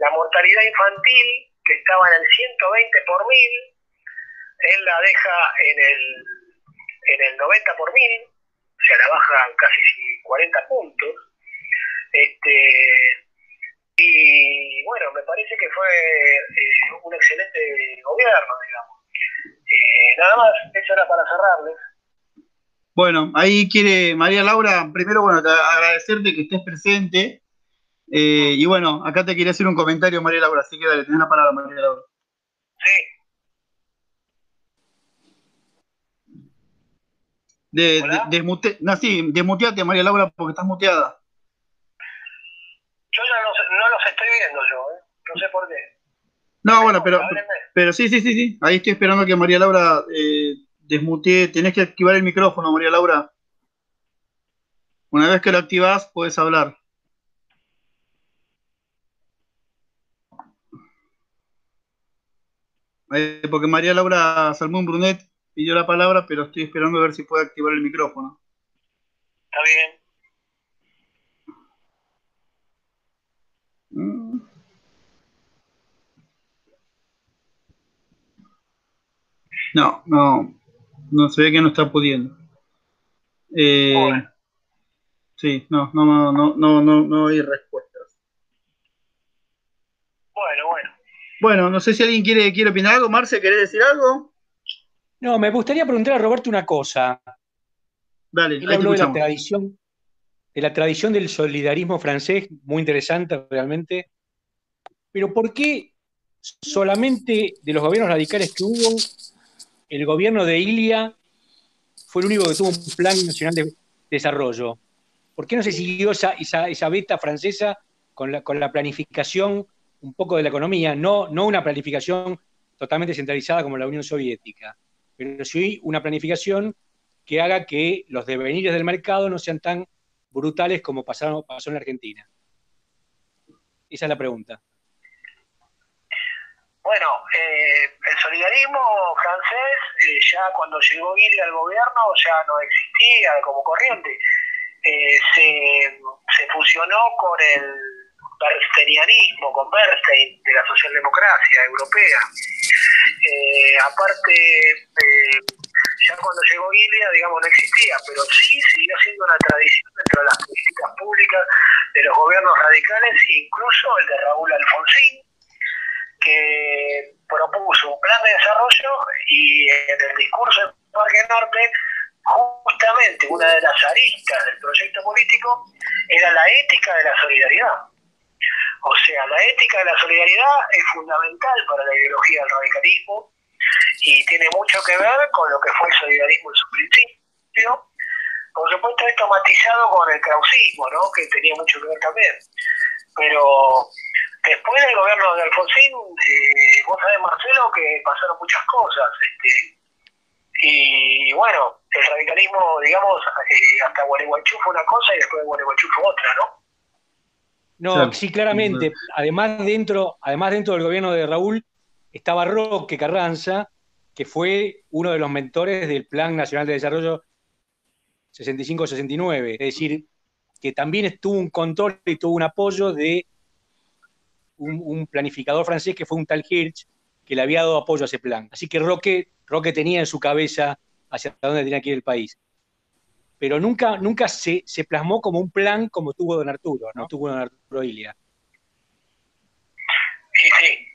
La mortalidad infantil, que estaba en el 120 por mil, él la deja en el, en el 90 por mil, o sea, la baja casi 40 puntos. Este, y bueno, me parece que fue eh, un excelente gobierno, digamos. Eh, nada más, eso era para cerrarles. Bueno, ahí quiere María Laura, primero, bueno, te- agradecerte que estés presente. Eh, y bueno, acá te quería hacer un comentario, María Laura, así que dale, tenés la palabra, María Laura. Sí, De, de- desmute- no, sí, desmuteate, María Laura, porque estás muteada. yo ya no, no los estoy viendo yo, ¿eh? no sé por qué. No, bueno, pero, Háblenme. pero sí, sí, sí, sí. Ahí estoy esperando que María Laura eh, desmutee. Tenés que activar el micrófono, María Laura. Una vez que lo activás, puedes hablar. Eh, porque María Laura Salmón Brunet pidió la palabra, pero estoy esperando a ver si puede activar el micrófono. Está bien. Mm. No, no, no se ve que no está pudiendo. Eh, Bueno. sí, no, no, no, no, no, no, no hay respuestas. Bueno, bueno. Bueno, no sé si alguien quiere, quiere opinar algo. Marce, ¿querés decir algo? No, me gustaría preguntar a Roberto una cosa. Dale, Él habló de la tradición, de la tradición del solidarismo francés, muy interesante realmente. Pero ¿por qué solamente de los gobiernos radicales que hubo, el gobierno de Ilia fue el único que tuvo un plan nacional de desarrollo? ¿Por qué no se siguió esa, esa, esa beta francesa con la, con la planificación un poco de la economía? No, no una planificación totalmente centralizada como la Unión Soviética, pero sí una planificación que haga que los devenires del mercado no sean tan brutales como pasaron, pasó en la Argentina. Esa es la pregunta. Bueno, eh, el solidarismo francés, eh, ya cuando llegó Guille al gobierno, ya no existía como corriente. Eh, se, se fusionó con el bernsteinianismo, con Bernstein, de la socialdemocracia europea. Eh, aparte, eh, Ya cuando llegó Guilia, digamos, no existía, pero sí siguió siendo una tradición dentro de las políticas públicas de los gobiernos radicales, incluso el de Raúl Alfonsín, que propuso un plan de desarrollo y en el discurso del Parque Norte, justamente una de las aristas del proyecto político era la ética de la solidaridad. O sea, la ética de la solidaridad es fundamental para la ideología del radicalismo y tiene mucho que ver con lo que fue el solidarismo en su principio. Por supuesto, esto matizado con el krausismo, ¿no? que tenía mucho que ver también. Pero después del gobierno de Alfonsín, eh, vos sabés, Marcelo, que pasaron muchas cosas. Este, y bueno, el radicalismo, digamos, eh, hasta Gualeguaychú fue una cosa y después de Gualeguaychú fue otra, ¿no? No, Claro. sí, claramente. Además dentro, además dentro del gobierno de Raúl estaba Roque Carranza, que fue uno de los mentores del Plan Nacional de Desarrollo 65-69. Es decir, que también estuvo un control y tuvo un apoyo de un, un planificador francés que fue un tal Hirsch, que le había dado apoyo a ese plan. Así que Roque, Roque tenía en su cabeza hacia dónde tenía que ir el país. Pero nunca, nunca se, se plasmó como un plan como tuvo don Arturo, ¿no? Tuvo don Arturo Ilia. Sí, sí,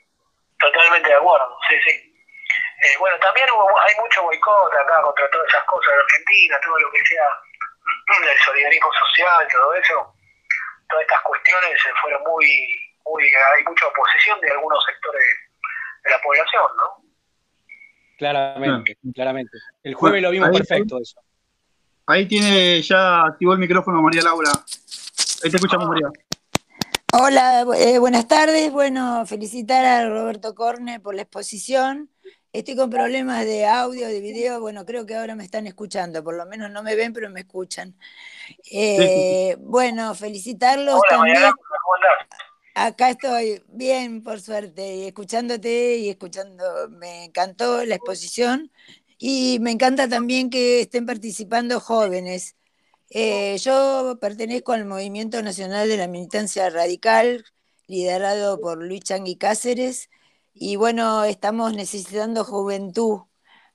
totalmente de acuerdo, sí, sí. Eh, bueno, también hubo, hay mucho boicot acá contra todas esas cosas de Argentina, todo lo que sea *clears throat* el solidarismo social, todo eso, todas estas cuestiones eh, fueron muy, muy, hay mucha oposición de algunos sectores de la población, ¿no? Claramente, claramente. El jueves lo vimos perfecto eso. Ahí tiene, ya activó el micrófono María Laura. Ahí te escuchamos, María. Hola, eh, buenas tardes. Bueno, felicitar a Roberto Corne por la exposición. Estoy con problemas de audio, de video. Bueno, creo que ahora me están escuchando. Por lo menos no me ven, pero me escuchan. Eh, bueno, felicitarlos Hola, María también. Laura, ¿cómo andás? Acá estoy bien, por suerte, y escuchándote y escuchando. Me encantó la exposición y me encanta también que estén participando jóvenes. Eh, yo pertenezco al Movimiento Nacional de la Militancia Radical, liderado por Luis Changui Cáceres, y bueno, estamos necesitando juventud.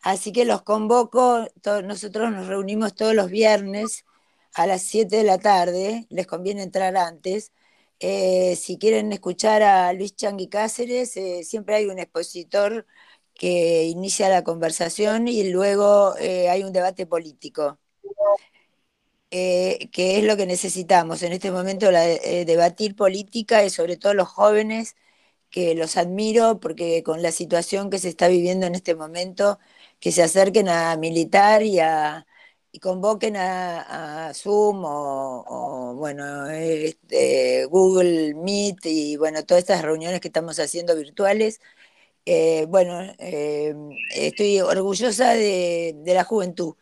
Así que los convoco, nosotros nos reunimos todos los viernes a las 7 de la tarde, les conviene entrar antes. Eh, si quieren escuchar a Luis Changui Cáceres, eh, siempre hay un expositor que inicia la conversación y luego eh, hay un debate político, eh, que es lo que necesitamos en este momento, eh, debatir política y sobre todo los jóvenes, que los admiro porque con la situación que se está viviendo en este momento, que se acerquen a militar y a convoquen a, Zoom o, o, bueno, este, Google Meet y bueno, todas estas reuniones que estamos haciendo virtuales. Eh, bueno, eh, estoy orgullosa de, de la juventud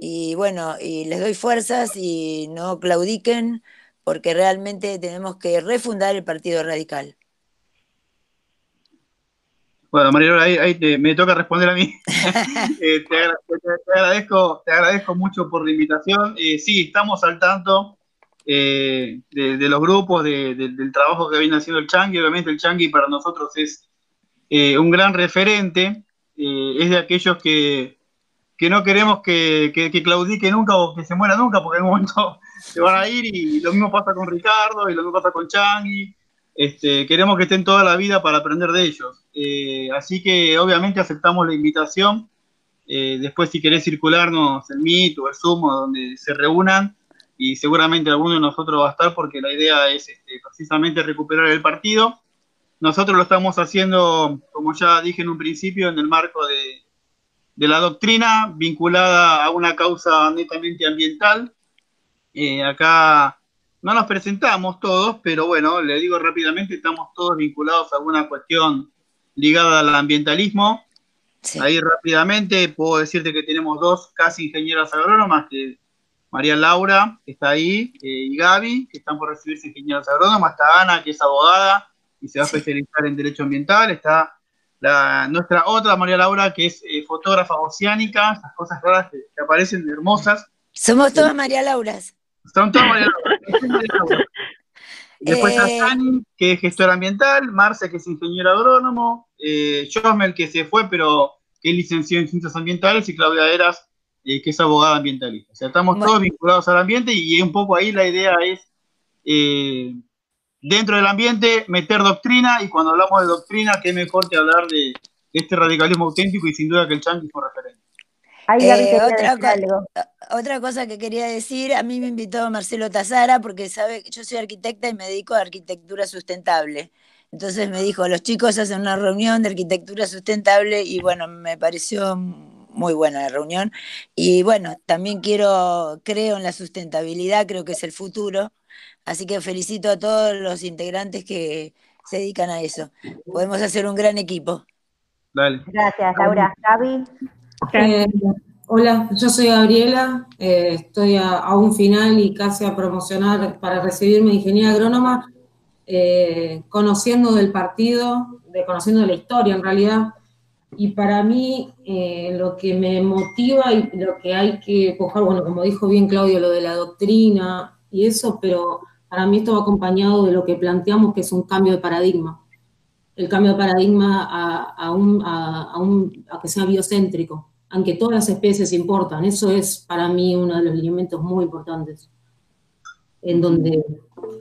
y bueno, y les doy fuerzas y no claudiquen porque realmente tenemos que refundar el Partido Radical. Bueno, María ahí, ahí te- me toca responder a mí. *laughs* *laughs* Eh, te, agra- te- te agradezco, te agradezco mucho por la invitación. Sí, estamos al tanto de, de los grupos, de- del trabajo que viene haciendo el Changi. Obviamente el Changi para nosotros es eh, un gran referente, eh, es de aquellos que, que no queremos que, que, que claudique nunca o que se muera nunca, porque en un momento *laughs* se van a ir y lo mismo pasa con Ricardo y lo mismo pasa con Changi. Este, queremos que estén toda la vida para aprender de ellos. Eh, así que obviamente aceptamos la invitación. Después si querés circularnos el Meet o el Zoom donde se reúnan y seguramente alguno de nosotros va a estar porque la idea es este, precisamente recuperar el partido. Nosotros lo estamos haciendo, como ya dije en un principio, en el marco de, de la doctrina vinculada a una causa netamente ambiental. Eh, acá no nos presentamos todos, pero bueno, le digo rápidamente, estamos todos vinculados a alguna cuestión ligada al ambientalismo. Sí. Ahí rápidamente puedo decirte que tenemos dos casi ingenieras agrónomas, que María Laura, que está ahí, eh, y Gaby, que están por recibirse ingenieras agrónomas, está Ana, que es abogada y se va a especializar en derecho ambiental, está la, nuestra otra María Laura, que es eh, fotógrafa oceánica, esas cosas raras que, que aparecen hermosas, Somos todas María Lauras. son todas María Laura. *laughs* Después está Eh, Sani, que es gestor ambiental, Marce, que es ingeniero agrónomo, eh, Josmel, que se fue, pero que es licenciado en ciencias ambientales, y Claudia Eras, eh, que es abogada ambientalista. O sea, estamos Bueno. todos vinculados al ambiente y un poco ahí la idea es, eh, dentro del ambiente, meter doctrina y cuando hablamos de doctrina, qué mejor que hablar de, de este radicalismo auténtico y sin duda que el chanqui fue referente. Ahí Gaby Eh, otra, decir co- algo. otra cosa que quería decir, a mí me invitó Marcelo Tazara porque sabe que yo soy arquitecta y me dedico a arquitectura sustentable. Entonces me dijo, los chicos hacen una reunión de arquitectura sustentable y bueno, me pareció muy buena la reunión. Y bueno, también quiero, creo en la sustentabilidad, creo que es el futuro. Así que felicito a todos los integrantes que se dedican a eso. Podemos hacer un gran equipo. Dale. Gracias, Laura. Gaby. Eh, hola, yo soy Gabriela, eh, estoy a, a un final y casi a promocionar para recibirme de ingeniera agrónoma, eh, conociendo del partido, de, conociendo de la historia en realidad, y para mí eh, lo que me motiva y lo que hay que coger, bueno, como dijo bien Claudio, lo de la doctrina y eso, pero para mí esto va acompañado de lo que planteamos que es un cambio de paradigma el cambio de paradigma a, un, que sea biocéntrico, aunque todas las especies importan. Eso es para mí uno de los elementos muy importantes, en donde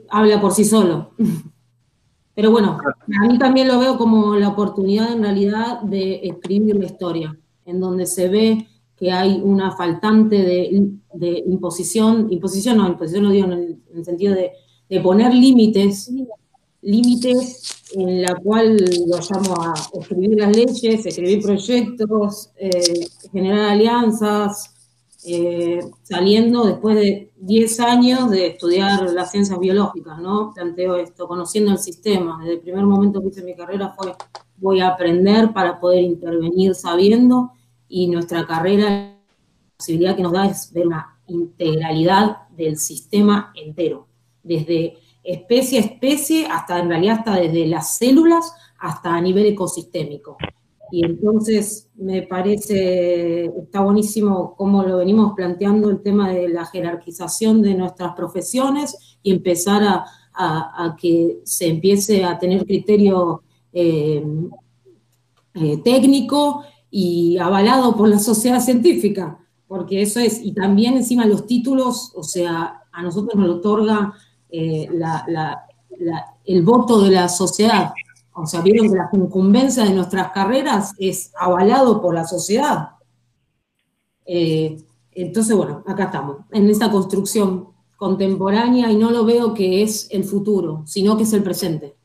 habla por sí solo. *laughs* Pero bueno, a mí también lo veo como la oportunidad en realidad de escribir la historia, en donde se ve que hay una faltante de, imposición, imposición no, imposición no digo en el, en el sentido de, de poner límites, límites en la cual lo llamo a escribir las leyes, escribir proyectos, eh, generar alianzas, eh, saliendo después de 10 años de estudiar las ciencias biológicas, ¿no? Planteo esto, conociendo el sistema. Desde el primer momento que hice mi carrera fue, voy a aprender para poder intervenir sabiendo, y nuestra carrera, la posibilidad que nos da es ver una integralidad del sistema entero, desde especie a especie, hasta en realidad hasta desde las células hasta a nivel ecosistémico. Y entonces me parece, está buenísimo cómo lo venimos planteando el tema de la jerarquización de nuestras profesiones y empezar a, a- que se empiece a tener criterio eh, eh, técnico y avalado por la sociedad científica, porque eso es, y también encima los títulos, o sea, a nosotros nos lo otorga eh, el voto de la sociedad. O sea, vieron que la incumbencia de nuestras carreras es avalado por la sociedad. Eh, entonces, bueno, acá estamos, en esta construcción contemporánea y no lo veo que es el futuro, sino que es el presente.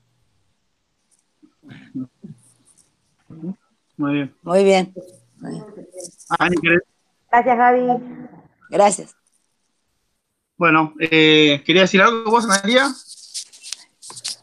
Muy bien. Muy bien. Gracias, Gaby. Gracias. Bueno, eh, ¿quería decir algo vos, Analia?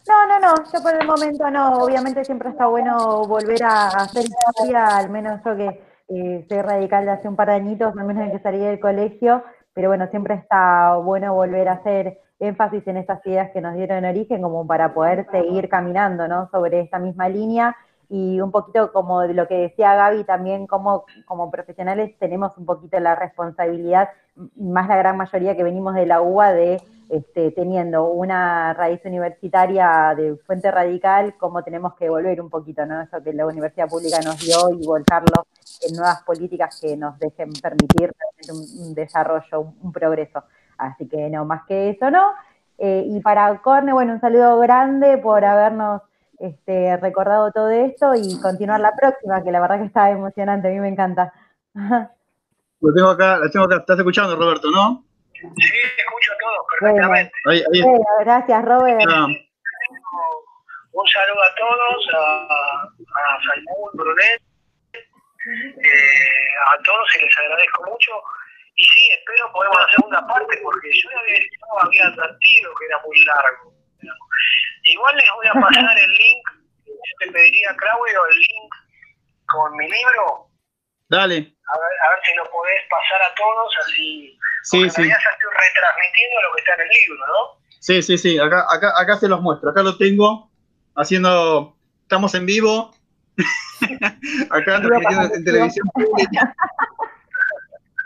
No, no, no, yo por el momento no. Obviamente siempre está bueno volver a hacer historia, al menos yo que eh, soy radical de hace un par de añitos, al menos en que salí del colegio, pero bueno, siempre está bueno volver a hacer énfasis en estas ideas que nos dieron origen como para poder seguir caminando, ¿no? Sobre esta misma línea y un poquito como lo que decía Gaby también, como, como profesionales tenemos un poquito la responsabilidad, más la gran mayoría que venimos de la UBA, de este, teniendo una raíz universitaria de fuente radical, como tenemos que volver un poquito, ¿no? Eso que la universidad pública nos dio y volcarlo en nuevas políticas que nos dejen permitir un, desarrollo, un, un progreso. Así que no, más que eso no. Eh, y para Corne, bueno, un saludo grande por habernos este, recordado todo esto y continuar la próxima, que la verdad que está emocionante, a mí me encanta. Lo tengo acá, la tengo acá. ¿Estás escuchando, Roberto, no? Sí, escucho todo Bueno, perfectamente. Ahí, ahí bueno, gracias Robert. está. Un saludo a todos, a, a Salmón, Brunet, eh, a todos y les agradezco mucho. Y sí, espero podemos hacer segunda parte porque yo había, yo había advertido que era muy largo. Igual les voy a pasar el link, yo te pediría, Claudio, el link con mi libro, Dale. a ver, a ver si lo podés pasar a todos, así. Sí, sí. ya estoy retransmitiendo lo que está en el libro, ¿no? Sí, sí, sí. Acá, acá, acá se los muestro. Acá lo tengo haciendo. Estamos en vivo. *laughs* acá transmitiendo en televisión pública.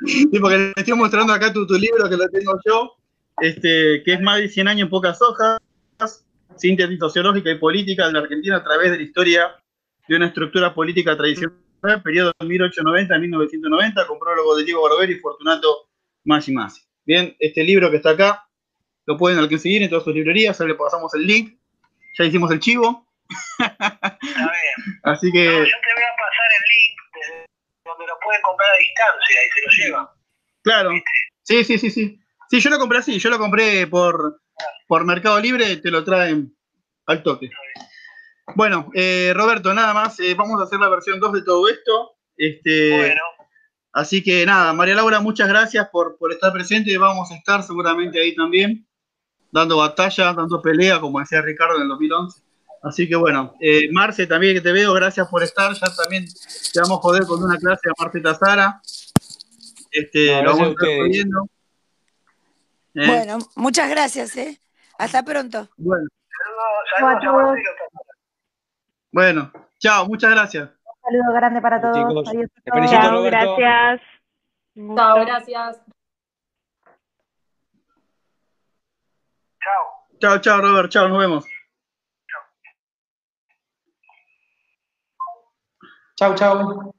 Sí, porque le estoy mostrando acá tu, tu libro que lo tengo yo, este, que es más de 100 años en pocas hojas, síntesis sociológica y política de la Argentina a través de la historia de una estructura política tradicional periodo 1890-1990, con prólogo de Diego Barberi y Fortunato Masi Masi. Bien, este libro que está acá, lo pueden conseguir en todas sus librerías, ahora le pasamos el link, ya hicimos el chivo. Está bien. Así que, No, yo te voy a pasar el link desde donde lo pueden comprar a distancia y se lo llevan. claro, sí, sí, sí, sí. Sí, yo lo compré así, yo lo compré por, por Mercado Libre, te lo traen al toque. Bueno, eh, Roberto, nada más, eh, vamos a hacer la versión 2 de todo esto. Este, Bueno, Así que nada, María Laura, muchas gracias por, por estar presente. Vamos a estar seguramente ahí también, dando batalla, dando pelea, como decía Ricardo en el 2011. Así que bueno, eh, Marce también que te veo, gracias por estar. Ya también te vamos a joder con una clase a Marce Tazara. Este, No, lo vamos a estar. Eh, Bueno, muchas gracias, ¿eh? Hasta pronto. bueno, saludos, Chao saludos bueno, chao, muchas gracias. Un saludo grande para todos. Chicos, Adiós a te felicito, Chao, gracias. Chao, gracias. Chao. Chao, chao, Robert, chao, nos vemos. Chau, chau.